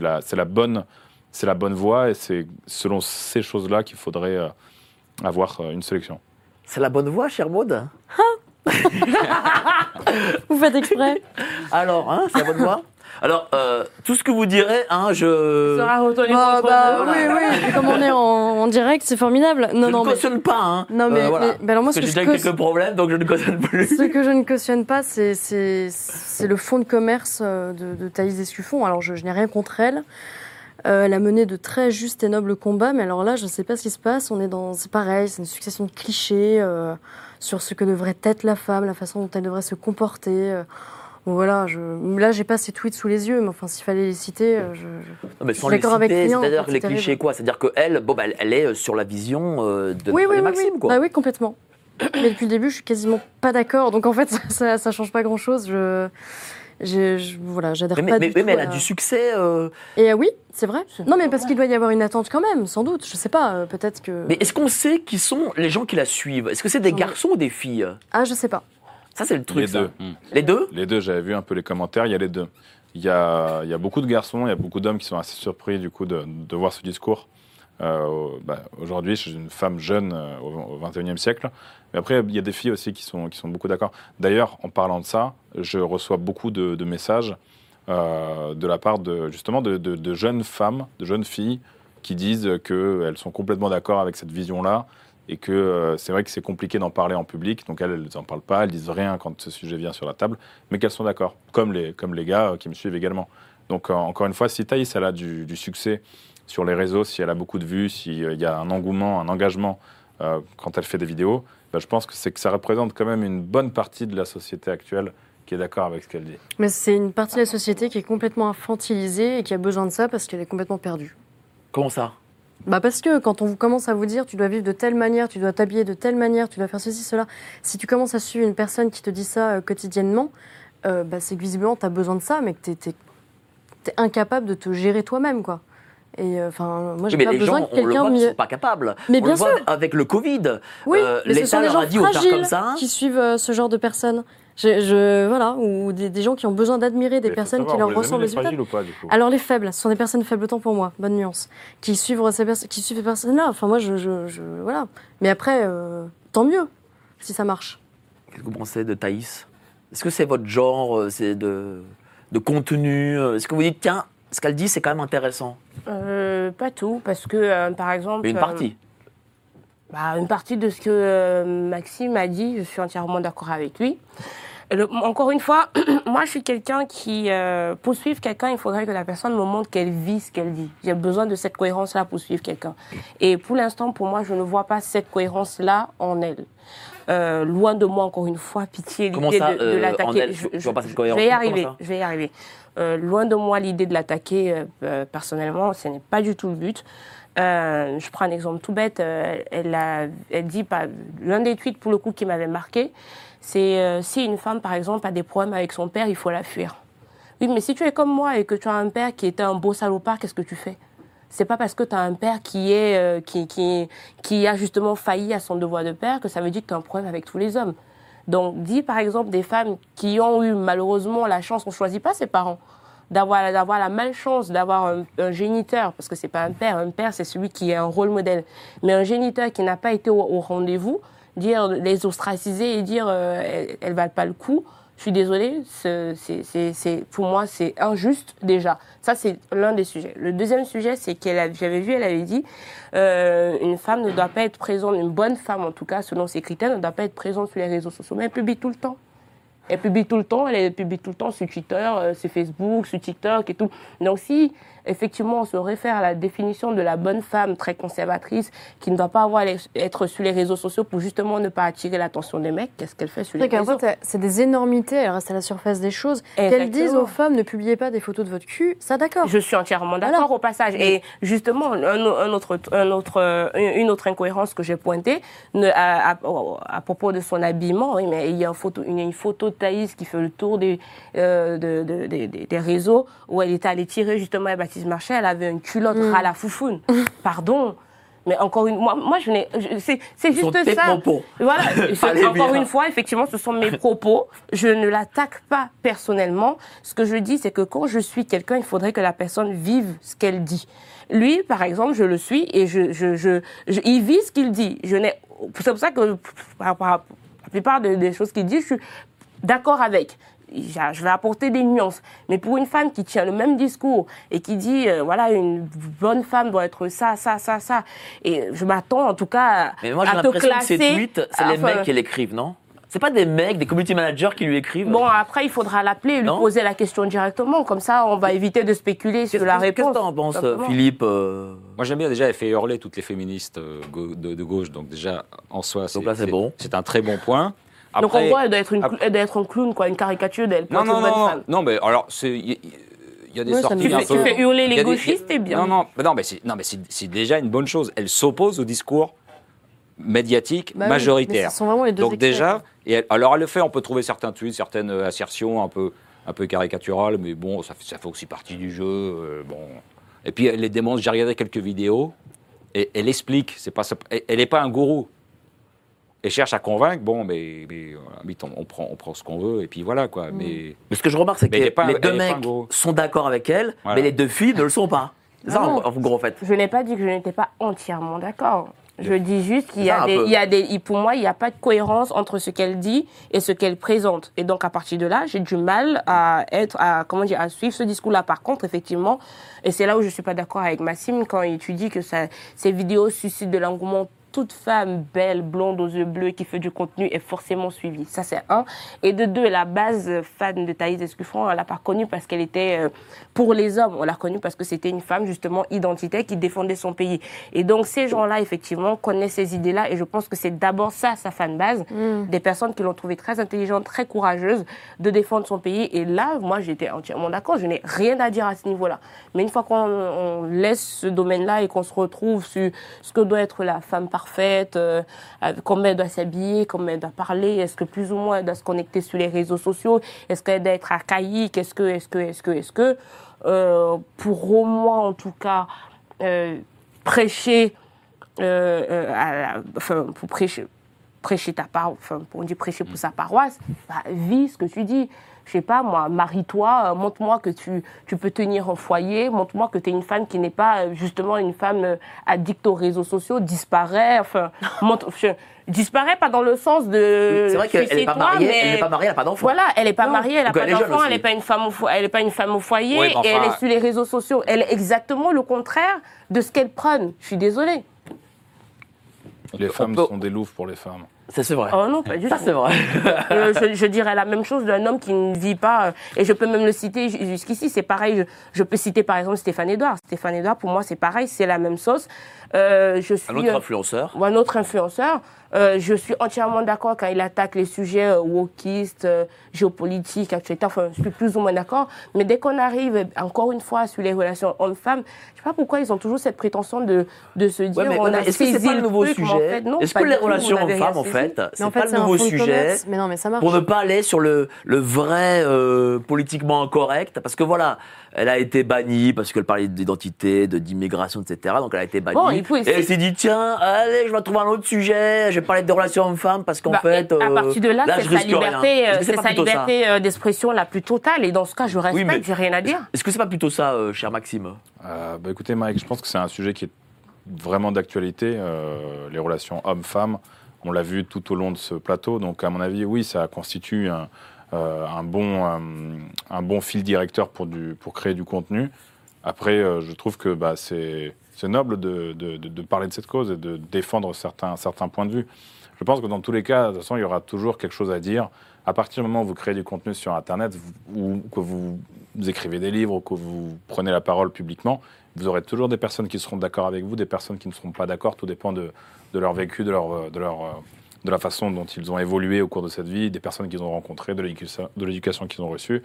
la, bonne c'est la bonne voie et c'est selon ces choses-là qu'il faudrait euh, avoir euh, une sélection. C'est la bonne voie, cher Maud Vous faites exprès? Alors, hein, c'est la bonne voie? Alors, euh, tout ce que vous direz, hein, je... sera retenu Bah, contre bah, vous. oui, oui. Comme on est en, en direct, c'est formidable. Non, je non, ne mais cautionne pas, hein. Non, mais- voilà. mais- mais alors moi, ce Parce que j'ai déjà quelques problèmes, donc je ne cautionne plus. ce que je ne cautionne pas, c'est c'est- c'est le fonds de commerce euh, de, de Thaïs Escuffon. Alors, je, je n'ai rien contre elle. Euh, elle a mené de très justes et nobles combats, mais alors là, je ne sais pas ce qui se passe. On est dans, c'est pareil, c'est une succession de clichés euh, sur ce que devrait être la femme, la façon dont elle devrait se comporter. Euh. Voilà, je, là, j'ai pas ces tweets sous les yeux, mais enfin, s'il fallait les citer, euh, je, je- Non, mais Je sans suis les citer, c'est-à-dire que les clichés, terrible. quoi C'est-à-dire qu'elle, bon, bah, elle, elle est sur la vision euh, de oui, oui, oui, Maxime, oui. quoi. Bah oui, complètement. Mais depuis le début, je suis quasiment pas d'accord. Donc en fait, ça, ça, ça change pas grand-chose. Je, je, je- voilà, j'adhère mais, pas mais- du mais- tout. mais elle a du succès. euh, Et euh, oui, c'est vrai. Non, mais parce qu'il doit y avoir une attente quand même, sans doute. Je sais pas. euh, Peut-être que. Mais est-ce qu'on sait qui sont les gens qui la suivent? Est-ce que c'est des garçons ou des filles? Ah, je sais pas. Ça, c'est le truc. Les ça. deux. Les deux? Les deux, j'avais vu un peu les commentaires, il y a les deux. Il y a, il y a beaucoup de garçons, il y a beaucoup d'hommes qui sont assez surpris du coup de, de voir ce discours. Euh, bah, Aujourd'hui, je suis une femme jeune euh, au, au 21e siècle. Mais après, il y a des filles aussi qui sont, qui sont beaucoup d'accord. D'ailleurs, en parlant de ça, je reçois beaucoup de, de messages euh, de la part de, justement de, de- de jeunes femmes, de jeunes filles qui disent qu'elles sont complètement d'accord avec cette vision-là et que euh, c'est vrai que c'est compliqué d'en parler en public. Donc elles, elles n'en parlent pas, elles disent rien quand ce sujet vient sur la table, mais qu'elles sont d'accord, comme les, comme les gars euh, qui me suivent également. Donc euh, encore une fois, si Thaïs elle a du, du succès sur les réseaux, si elle a beaucoup de vues, s'il y a un engouement, un engagement euh, quand elle fait des vidéos, bah, je pense que c'est que ça représente quand même une bonne partie de la société actuelle qui est d'accord avec ce qu'elle dit. Mais c'est une partie de la société qui est complètement infantilisée et qui a besoin de ça parce qu'elle est complètement perdue. Comment ça? Bah parce que quand on vous commence à vous dire tu dois vivre de telle manière, tu dois t'habiller de telle manière, tu dois faire ceci, cela, si tu commences à suivre une personne qui te dit ça euh, quotidiennement, euh, bah, c'est que visiblement tu as besoin de ça, mais que tu es, incapable de te gérer toi-même. quoi. Et euh, enfin, moi j'ai mais pas les besoin gens, que on le quelqu'un voit, me- sont pas capables. Mais on bien le voit sûr. avec le Covid. Oui, Euh, mais ce l'État sont leur gens fragiles comme ça. qui suivent euh, ce genre de personnes. Je, je- voilà, ou des, des gens qui ont besoin d'admirer des Mais personnes savoir, qui leur ressemblent. les ou pas, du coup Alors les faibles, ce sont des personnes faibles autant pour moi, bonne nuance, qui suivent ces, perso- qui suivent ces personnes-là. Enfin moi, je, je- je- voilà. Mais après, euh, tant mieux si ça marche. Qu'est-ce que vous pensez de Thaïs? Est-ce que c'est votre genre euh, c'est de, de contenu euh, Est-ce que vous dites, tiens, ce qu'elle dit, c'est quand même intéressant? Euh, pas tout, parce que, euh, par exemple... Mais une euh, partie. Bah, une partie de ce que euh, Maxime a dit, je suis entièrement d'accord avec lui. Le- encore une fois, moi je suis quelqu'un qui, euh, pour suivre quelqu'un, il faudrait que la personne me montre qu'elle vit ce qu'elle dit. J'ai besoin de cette cohérence-là pour suivre quelqu'un. Et pour l'instant, pour moi, je ne vois pas cette cohérence-là en elle. Euh, loin de moi, encore une fois, pitié l'idée de, de euh, l'attaquer. pas cette cohérence je vais y arriver. Je vais y arriver. Euh, loin de moi l'idée de l'attaquer euh, euh, personnellement, ce n'est pas du tout le but. Euh, je prends un exemple tout bête. euh, elle, a, dit, l'un des tweets pour le coup qui m'avait marqué, c'est euh, si une femme par exemple a des problèmes avec son père, il faut la fuir. Oui, mais si tu es comme moi et que tu as un père qui était un beau salopard, qu'est-ce que tu fais? C'est pas parce que tu as un père qui, est, qui, qui, qui a justement failli à son devoir de père que ça veut dire que tu as un problème avec tous les hommes. Donc, dis par exemple des femmes qui ont eu malheureusement la chance, on choisit pas ses parents, d'avoir d'avoir la malchance d'avoir un, géniteur, parce que c'est pas un père, un père c'est celui qui est un rôle modèle, mais un géniteur qui n'a pas été au, rendez-vous, dire les ostraciser et dire euh, elles valent pas le coup. Je suis désolée, c'est- pour moi c'est injuste déjà. Ça c'est l'un des sujets. Le deuxième sujet c'est qu'elle, j'avais vu, elle avait dit, euh, une femme ne doit pas être présente, une bonne femme en tout cas selon ses critères ne doit pas être présente sur les réseaux sociaux, mais elle publie tout le temps. Elle publie tout le temps, elle publie tout le temps sur Twitter, euh, sur Facebook, sur TikTok et tout. Donc si effectivement on se réfère à la définition de la bonne femme très conservatrice qui ne doit pas avoir les- être sur les réseaux sociaux pour justement ne pas attirer l'attention des mecs, qu'est-ce qu'elle fait sur les réseaux fait, c'est des énormités, elles restent à la surface des choses. Qu'elles disent aux femmes ne publiez pas des photos de votre cul, ça d'accord. Je suis entièrement d'accord Voilà. au passage. Et justement, un, autre, un autre, euh, une autre incohérence que j'ai pointée à, à- à propos de son habillement, oui, mais il y a une photo, une, photo de Thaïs qui fait le tour des, euh, de- de- des- réseaux où elle était allée tirer justement à Baptiste Marchais. Elle avait une culotte Mm. ras la foufoune. Pardon. Mais encore une, moi, moi je n'ai, c'est, c'est Ce sont juste tes ça. propos. Voilà. Encore bien. une fois, effectivement, ce sont mes propos. Je ne l'attaque pas personnellement. Ce que je dis, c'est que quand je suis quelqu'un, il faudrait que la personne vive ce qu'elle dit. Lui, par exemple, je le suis et je, je, je, je- il vit ce qu'il dit. Je n'ai, c'est pour ça que par- par- la plupart des, des choses qu'il dit, je suis d'accord avec. Je vais apporter des nuances. Mais pour une femme qui tient le même discours et qui dit, euh, voilà, une bonne femme doit être ça, ça, ça, ça, et je m'attends en tout cas à, Mais moi, j'ai à te l'impression que classer. ces tweets, c'est les enfin, mecs qui l'écrivent, non? C'est pas des mecs, des community managers qui lui écrivent? Bon, après, il faudra l'appeler et lui Non. poser la question directement. Comme ça, on va éviter de spéculer Qu'est-ce sur la qu'est-ce réponse. que t'en penses. Philippe euh, Moi j'aime bien déjà, elle fait hurler toutes les féministes euh, de, gauche, donc déjà en soi bon. C'est un très bon point. Donc, en gros, elle doit être, une, après- elle doit être un clown, quoi, une caricature d'elle. Non, non, non, non, mais alors, c'est- il y, a- il y a des Ouais, ça sorties un fais, peu... tu fais hurler les a des- gauchistes, c'est bien. Non, non, mais non, mais c'est non, mais c'est déjà une bonne chose. Elle s'oppose au discours médiatique Bah oui, majoritaire. mais ce sont vraiment les deux Donc déjà, et elle- alors elle le fait, on peut trouver certains tweets, certaines euh, assertions un peu, un peu caricaturales, mais bon, ça, fait- ça fait aussi partie du jeu. euh, bon. Et puis elle les démontre, j'ai regardé quelques vidéos, et elle explique, c'est pas, elle n'est pas un gourou. Elle cherche à convaincre, bon, mais, mais voilà, vite, on, on prend, on prend ce qu'on veut, et puis voilà, quoi. Mais Mais ce que je remarque, c'est que pas- les deux pas mecs sont d'accord avec elle, Voilà. mais les deux filles ne le sont pas. C'est ça, Ah non. en, en gros, en fait. Je n'ai pas dit que je n'étais pas entièrement d'accord. Je dis juste qu'il y a un des, peu. il y a des, il- pour moi, il n'y a pas de cohérence entre ce qu'elle dit et ce qu'elle présente. Et donc, à partir de là, j'ai du mal à être, à, comment dire, à suivre ce discours-là. Par contre, effectivement, et c'est là où je suis pas d'accord avec Massim quand il tu dis que ça, ces vidéos suscitent de l'engouement. Toute femme belle, blonde aux yeux bleus qui fait du contenu est forcément suivie. Ça, c'est un. Et de deux, la base fan de Thaïs Escuffrand, elle l'a pas connue parce qu'elle était euh, pour les hommes. On l'a connue parce que c'était une femme, justement, identitaire qui défendait son pays. Et donc, ces gens-là, effectivement, connaissent ces idées-là. Et je pense que c'est d'abord ça, sa fan base. Des personnes qui l'ont trouvée très intelligente, très courageuse de défendre son pays. Et là, moi, j'étais entièrement d'accord. Je n'ai rien à dire à ce niveau-là. Mais une fois qu'on on laisse ce domaine-là et qu'on se retrouve sur ce que doit être la femme parfaite, euh, avec comment elle doit s'habiller, comment elle doit parler, est-ce que plus ou moins elle doit se connecter sur les réseaux sociaux, est-ce qu'elle doit être archaïque, est-ce que, est-ce que, est-ce que, est-ce que, euh, pour au moins en tout cas euh, prêcher, euh, euh, enfin pour prêcher, prêcher ta paroisse, enfin, on dit prêcher pour sa paroisse, bah, vis ce que tu dis. Je sais pas, moi, marie-toi, euh, montre-moi que tu, tu peux tenir un foyer, montre-moi que tu es une femme qui n'est pas euh, justement une femme euh, addicte aux réseaux sociaux, disparaît, enfin, montre, je- disparaît pas dans le sens de. C'est vrai qu'elle n'est pas mariée, mais- elle n'est pas mariée, elle n'a pas d'enfant. Voilà, elle n'est pas Non. mariée, elle n'a pas elle est jeune d'enfant, elle n'est pas une femme au fo- elle est pas une femme au foyer et elle est sur les réseaux sociaux. Elle est exactement le contraire de ce qu'elle prône. Je suis désolée. Les femmes peut- sont des louves pour les femmes. Ça, c'est vrai. Oh non, pas du Ça, tout. c'est vrai. Euh, je, je dirais la même chose d'un homme qui ne vit pas, euh, et je peux même le citer ju- jusqu'ici, c'est pareil, je, je peux citer par exemple Stéphane Edouard. Stéphane Edouard, pour moi, c'est pareil, c'est la même sauce. Euh, je suis, Un autre influenceur. ou un autre influenceur. Euh, je suis entièrement d'accord quand il attaque les sujets euh, wokistes, euh, géopolitiques, actualité. Enfin, je suis plus ou moins d'accord. Mais dès qu'on arrive, encore une fois, sur les relations hommes-femmes, je sais pas pourquoi ils ont toujours cette prétention de, de se dire Ouais, mais on a est-ce que c'est saisi pas le nouveau truc, mais en sujet fait, Est-ce pas que les relations hommes-femmes, en fait, c'est en pas fait, le c'est un nouveau sujet. Mais non, mais ça marche. pour ne pas aller sur le, le vrai euh, politiquement incorrect Parce que voilà, elle a été bannie parce qu'elle parlait d'identité, de d'immigration, etc. Donc elle a été bannie. Bon, et elle s'est dit tiens, allez, je vais trouver un autre sujet. Je vais parler des relations hommes-femmes parce qu'en Bah, fait, à euh, partir de là, c'est sa liberté, euh, c'est sa liberté euh, d'expression la plus totale. Et dans ce cas, je respecte, mais- j'ai rien à dire. Est-ce que c'est pas plutôt ça, euh, cher Maxime? Euh, bah, écoutez, Mike, je pense que c'est un sujet qui est vraiment d'actualité. euh, les relations hommes-femmes, on l'a vu tout au long de ce plateau. Donc, à mon avis, oui, ça constitue un, euh, un bon, euh, un bon fil directeur pour, du, pour créer du contenu. Après, euh, je trouve que bah, c'est noble de, de- de- parler de cette cause et de défendre certains, certains points de vue. Je pense que dans tous les cas, de toute façon, il y aura toujours quelque chose à dire. À partir du moment où vous créez du contenu sur Internet ou que vous écrivez des livres ou que vous prenez la parole publiquement, vous aurez toujours des personnes qui seront d'accord avec vous, des personnes qui ne seront pas d'accord. Tout dépend de, de leur vécu, de leur, euh, euh, de la façon dont ils ont évolué au cours de cette vie, des personnes qu'ils ont rencontrées, de l'éducation qu'ils ont reçue.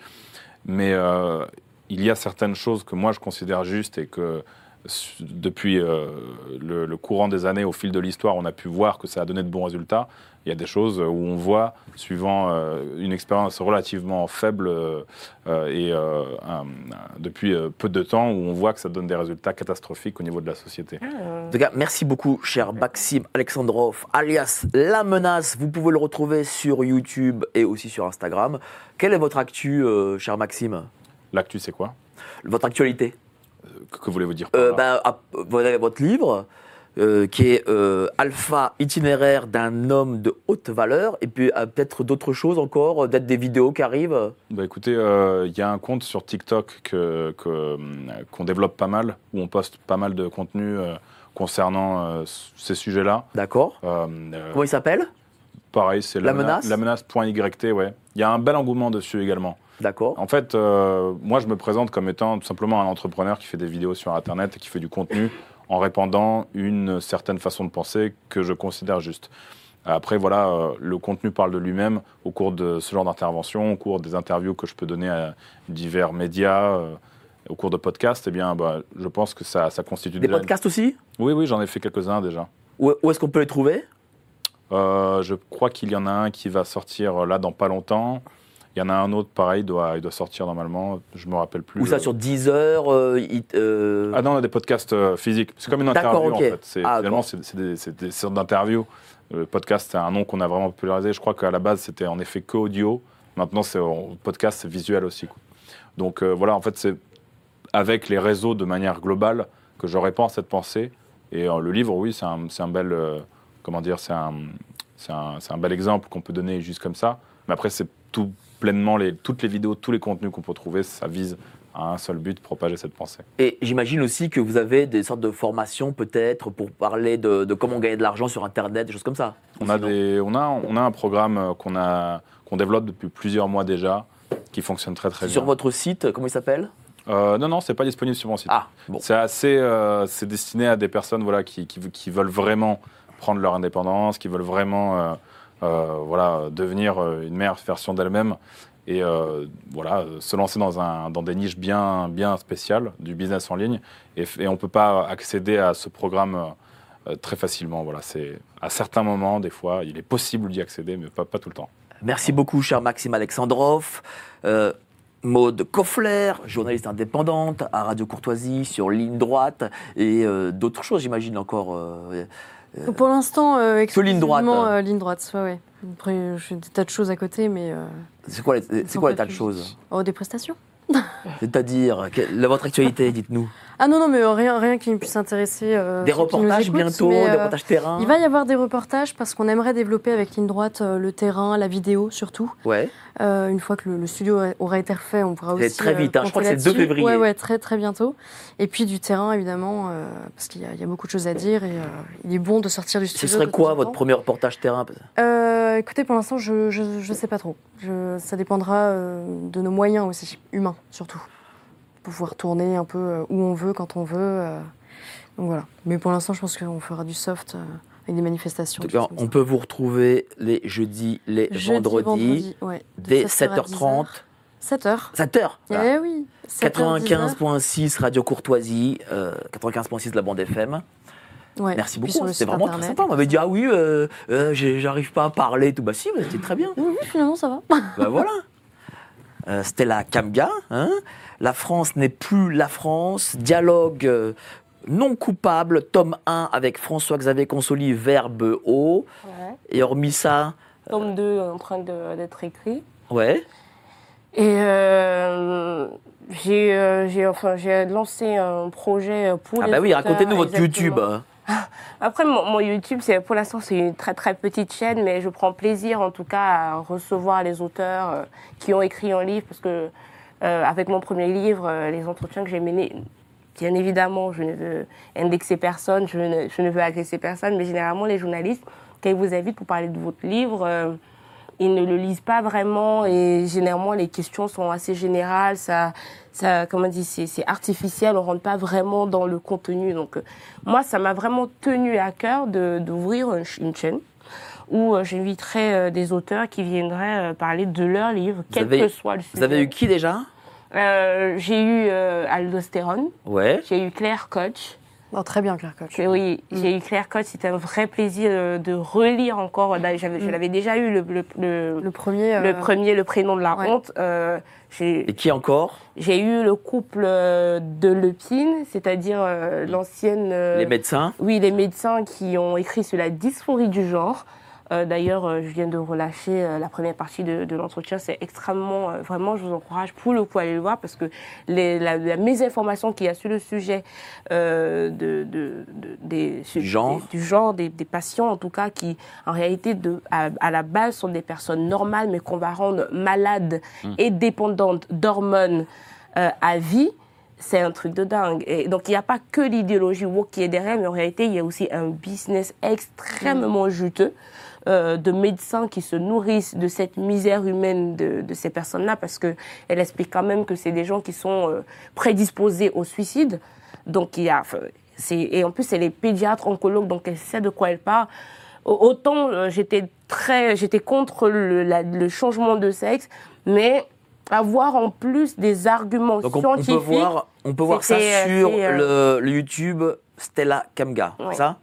Mais euh, il y a certaines choses que moi je considère justes et que depuis euh, le, le courant des années, au fil de l'histoire, on a pu voir que ça a donné de bons résultats. Il y a des choses où on voit, suivant euh, une expérience relativement faible euh, euh, et euh, un- depuis euh, peu de temps, où on voit que ça donne des résultats catastrophiques au niveau de la société. En tout cas, merci beaucoup, cher Maxime Alexandrov, alias La Menace. Vous pouvez le retrouver sur YouTube et aussi sur Instagram. Quelle est votre actu, euh, cher Maxime? L'actu, c'est quoi? Votre actualité? Que, voulez-vous dire par Euh, là bah, ah, Vous avez votre livre. euh, qui est euh, Alpha itinéraire d'un homme de haute valeur, et puis euh, peut-être d'autres choses encore, peut-être des vidéos qui arrivent? Bah écoutez, il y a un compte sur TikTok que- que, qu'on développe pas mal, où on poste pas mal de contenu concernant ces sujets-là. D'accord. Comment il s'appelle? Pareil, c'est La la, menace La menace.yt, ouais. Il y a un bel engouement dessus également. D'accord. En fait, euh, moi, je me présente comme étant tout simplement un entrepreneur qui fait des vidéos sur Internet et qui fait du contenu en répandant une certaine façon de penser que je considère juste. Après, voilà, euh, le contenu parle de lui-même au cours de ce genre d'intervention, au cours des interviews que je peux donner à divers médias, euh, au cours de podcasts. Eh bien, bah, je pense que ça, ça constitue Des déjà- podcasts aussi? Oui, oui, j'en ai fait quelques-uns déjà. Où, où est-ce qu'on peut les trouver? Euh, je crois qu'il y en a un qui va sortir là dans pas longtemps. Il y en a un autre, pareil, doit, il doit sortir normalement. Je me rappelle plus. Ou ça le- sur Deezer euh, it- euh, Ah non, on a des podcasts euh, physiques. C'est comme une interview en fait. C'est, Ah, finalement, c'est, des, des sortes d'interviews. Le podcast, c'est un nom qu'on a vraiment popularisé. Je crois qu'à la base, c'était en effet que audio. Maintenant, c'est podcast, c'est visuel aussi. quoi. Donc euh, voilà, en fait, c'est avec les réseaux de manière globale que je répands cette pensée. Et euh, le livre, oui, c'est un, c'est un bel, euh, comment dire, c'est un, c'est un, c'est un bel exemple qu'on peut donner juste comme ça. Mais après, c'est tout pleinement les, toutes les vidéos, tous les contenus qu'on peut trouver, ça vise à un seul but, propager cette pensée. Et j'imagine aussi que vous avez des sortes de formations peut-être pour parler de, de comment gagner de l'argent sur Internet, des choses comme ça. On a, Sinon- des, on, a, on a un programme euh, qu'on qu'on développe depuis plusieurs mois déjà, qui fonctionne très très bien. Sur votre site, comment il s'appelle? Euh, non, non, c'est pas disponible sur mon site. Ah, bon. C'est assez, euh, c'est destiné à des personnes voilà qui, qui, qui veulent vraiment prendre leur indépendance, qui veulent vraiment euh, voilà devenir euh, une meilleure version d'elles-mêmes et euh, voilà euh, se lancer dans un dans des niches bien bien spéciales du business en ligne et, on peut pas accéder à ce programme euh, très facilement. Voilà, à certains moments des fois il est possible d'y accéder, mais pas pas tout le temps. Merci beaucoup, cher Maxime Alexandrov. Euh, Maude Koffler, journaliste indépendante à Radio Courtoisie, sur Ligne Droite, et euh, d'autres choses, j'imagine encore. Euh, Pour l'instant, euh, Que ligne droite, euh, ligne droite, ouais, ouais. Après, je fais des tas de choses à côté, mais. euh, c'est quoi, les- quoi les tas de choses? Oh, des prestations? C'est-à-dire, votre actualité, dites-nous. Ah non, non, mais euh, rien, rien qui puisse intéresser. euh, Des reportages écoutent, bientôt, mais, des euh, reportages terrain Il va y avoir des reportages parce qu'on aimerait développer avec ligne droite le terrain, la vidéo surtout. Ouais. Une fois que le, le studio aura été refait, on pourra C'est aussi. très vite, hein, je crois que c'est le 2 compter là-dessus. février. Ouais, ouais, très très bientôt. Et puis du terrain évidemment, parce qu'il y, a- il y a beaucoup de choses à dire et il est bon de sortir du Ce studio. serait de quoi votre premier reportage terrain Écoutez, pour l'instant, je, je sais pas trop. Je, ça dépendra de nos moyens aussi, humains surtout. Pouvoir tourner un peu euh, où on veut, quand on veut. euh, donc voilà. Mais pour l'instant, je pense qu'on fera du soft euh, avec des manifestations. Des on peut vous retrouver les jeudis, les Jeudi, vendredis, vendredi, ouais, dès 7h à 7h30. 7h. 7h Eh oui. 7h, 95.6 Radio Courtoisie, euh, 95.6 de la bande FM. Ouais. Merci beaucoup, c'était vraiment très sympa. On m'avait dit, ah oui, euh, euh, j'arrive pas à parler et tout. Bah si, bah, c'était très bien. Oui, oui, finalement, ça va. bah voilà. Stella Kamga, hein La France n'est plus la France. Dialogue euh, non coupable, tome 1 avec François-Xavier Consoli, verbe haut. Ouais. Et hormis ça, Tome 2 en train d'être écrit. ouais. Et euh, j'ai euh, enfin, lancé un projet pour Ah bah oui, racontez-nous votre. YouTube. Après, mon, mon YouTube, c'est pour l'instant, c'est une très très petite chaîne, mais je prends plaisir en tout cas à recevoir les auteurs euh, qui ont écrit un livre, parce que euh, avec mon premier livre, euh, les entretiens que j'ai menés, bien évidemment, je ne veux indexer personne, je ne, je ne veux agresser personne, mais généralement, les journalistes, quand ils vous invitent pour parler de votre livre, euh, ils ne le lisent pas vraiment et généralement les questions sont assez générales. Ça, ça, comment dit, c'est c'est artificiel. On rentre pas vraiment dans le contenu. Donc euh, moi, ça m'a vraiment tenu à cœur de d'ouvrir une, une chaîne où euh, j'inviterais euh, des auteurs qui viendraient euh, parler de leurs livres, quel avez- que soit le sujet. Vous avez eu qui déjà? Euh, J'ai eu euh, Aldostérone, Ouais. j'ai eu Claire Koch. Non, très bien, Claire Koch. Oui, j'ai eu Claire Koch. C'était un vrai plaisir euh, de relire encore. Je l'avais déjà eu le, le, le, Le premier. le euh, premier, le prénom de la ouais. honte. Euh, j'ai Et qui encore? J'ai eu le couple de Lepine, c'est-à-dire euh, l'ancienne. euh, Les médecins? oui, les médecins qui ont écrit sur la dysphorie du genre. Euh, D'ailleurs, euh, je viens de relâcher euh, la première partie de, de l'entretien. C'est extrêmement, euh, vraiment, je vous encourage pour le coup à aller le voir parce que les, la, la mésinformation qu'il y a sur le sujet euh, de, de, de- des, Du genre. des- du genre des, des patients, en tout cas, qui en réalité de, à, à la base sont des personnes normales, mais qu'on va rendre malades et dépendantes d'hormones euh, à vie c'est un truc de dingue. Et donc, il n'y a pas que l'idéologie woke qui est derrière, mais en réalité, il y a aussi un business extrêmement juteux euh, de médecins qui se nourrissent de cette misère humaine de, de ces personnes-là, parce qu'elle explique quand même que c'est des gens qui sont euh, prédisposés au suicide. Donc, il y a... Et en plus, c'est les pédiatres, oncologues, donc elle sait de quoi elle parle. Au- Autant euh, j'étais très, j'étais contre le, la- le changement de sexe, mais avoir en plus des arguments Donc on, on peut scientifiques. voir, on peut voir ça euh, sur le, le YouTube Stella Kamga, Ouais. ça?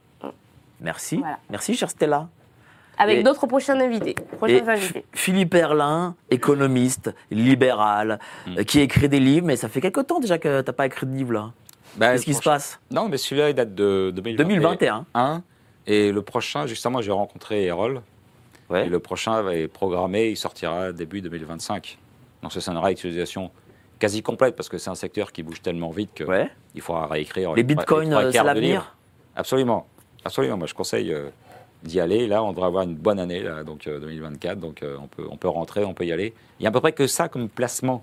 Merci. Voilà. Merci, chère Stella. Avec d'autres prochains invités. Et. Philippe Erlin, économiste, libéral, Mm. euh, qui écrit des livres, mais ça fait quelque temps déjà que t'as pas écrit de livre là. Bah, Qu'est-ce qui se passe? Non, mais celui-là, il date de 2021. 2021. Et le prochain, justement, j'ai rencontré Erol. Ouais. Et le prochain va être programmé, il sortira début 2025. Donc ce sera une réutilisation quasi complète parce que c'est un secteur qui bouge tellement vite qu'il Ouais. faudra réécrire. Les trois- bitcoins, euh, c'est l'avenir? Absolument. Absolument. Moi, je conseille euh, d'y aller. Là, on devrait avoir une bonne année, là, donc euh, 2024. Donc euh, on, peut, on peut rentrer, on peut y aller. Il y a à peu près que ça comme placement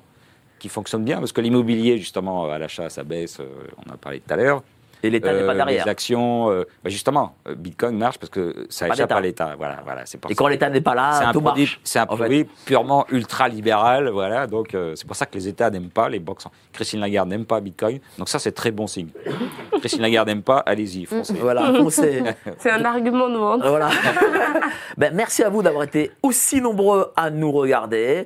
qui fonctionne bien parce que l'immobilier, justement, à l'achat, ça baisse. euh, on en a parlé tout à l'heure. Et l'État n'est Euh, pas derrière. Les actions, euh, bah, justement, euh, Bitcoin marche parce que ça Pas échappe à l'État. Voilà, voilà, c'est pour Et ça. quand l'État n'est pas là, un tout produit, marche. c'est un fait. produit purement ultra libéral, voilà. Donc euh, c'est pour ça que les États n'aiment pas les banques. Christine Lagarde n'aime pas Bitcoin, donc ça c'est très bon signe. Christine Lagarde n'aime pas, allez-y, foncez. Voilà, on sait. C'est un argument de vente. Voilà. ben, merci à vous d'avoir été aussi nombreux à nous regarder.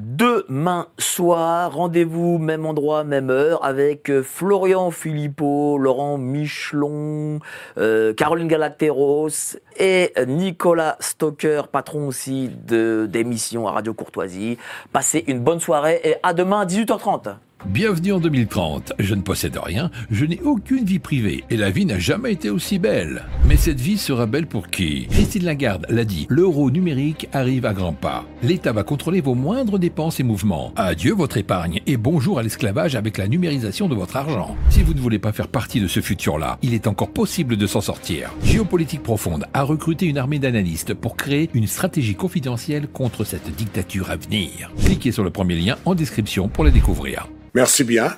Demain soir, rendez-vous même endroit, même heure avec euh, Florian Philippot, Laurent Michelon, euh, Caroline Galacteros et Nicolas Stocker, patron aussi de d'émission à Radio Courtoisie. Passez une bonne soirée et à demain à 18h30. Bienvenue en 2030. Je ne possède rien, je n'ai aucune vie privée et la vie n'a jamais été aussi belle. Mais cette vie sera belle pour qui? Christine Lagarde l'a dit, l'euro numérique arrive à grands pas. L'État va contrôler vos moindres dépenses et mouvements. Adieu votre épargne et bonjour à l'esclavage avec la numérisation de votre argent. Si vous ne voulez pas faire partie de ce futur-là, il est encore possible de s'en sortir. Géopolitique Profonde a recruté une armée d'analystes pour créer une stratégie confidentielle contre cette dictature à venir. Cliquez sur le premier lien en description pour la découvrir. Merci bien.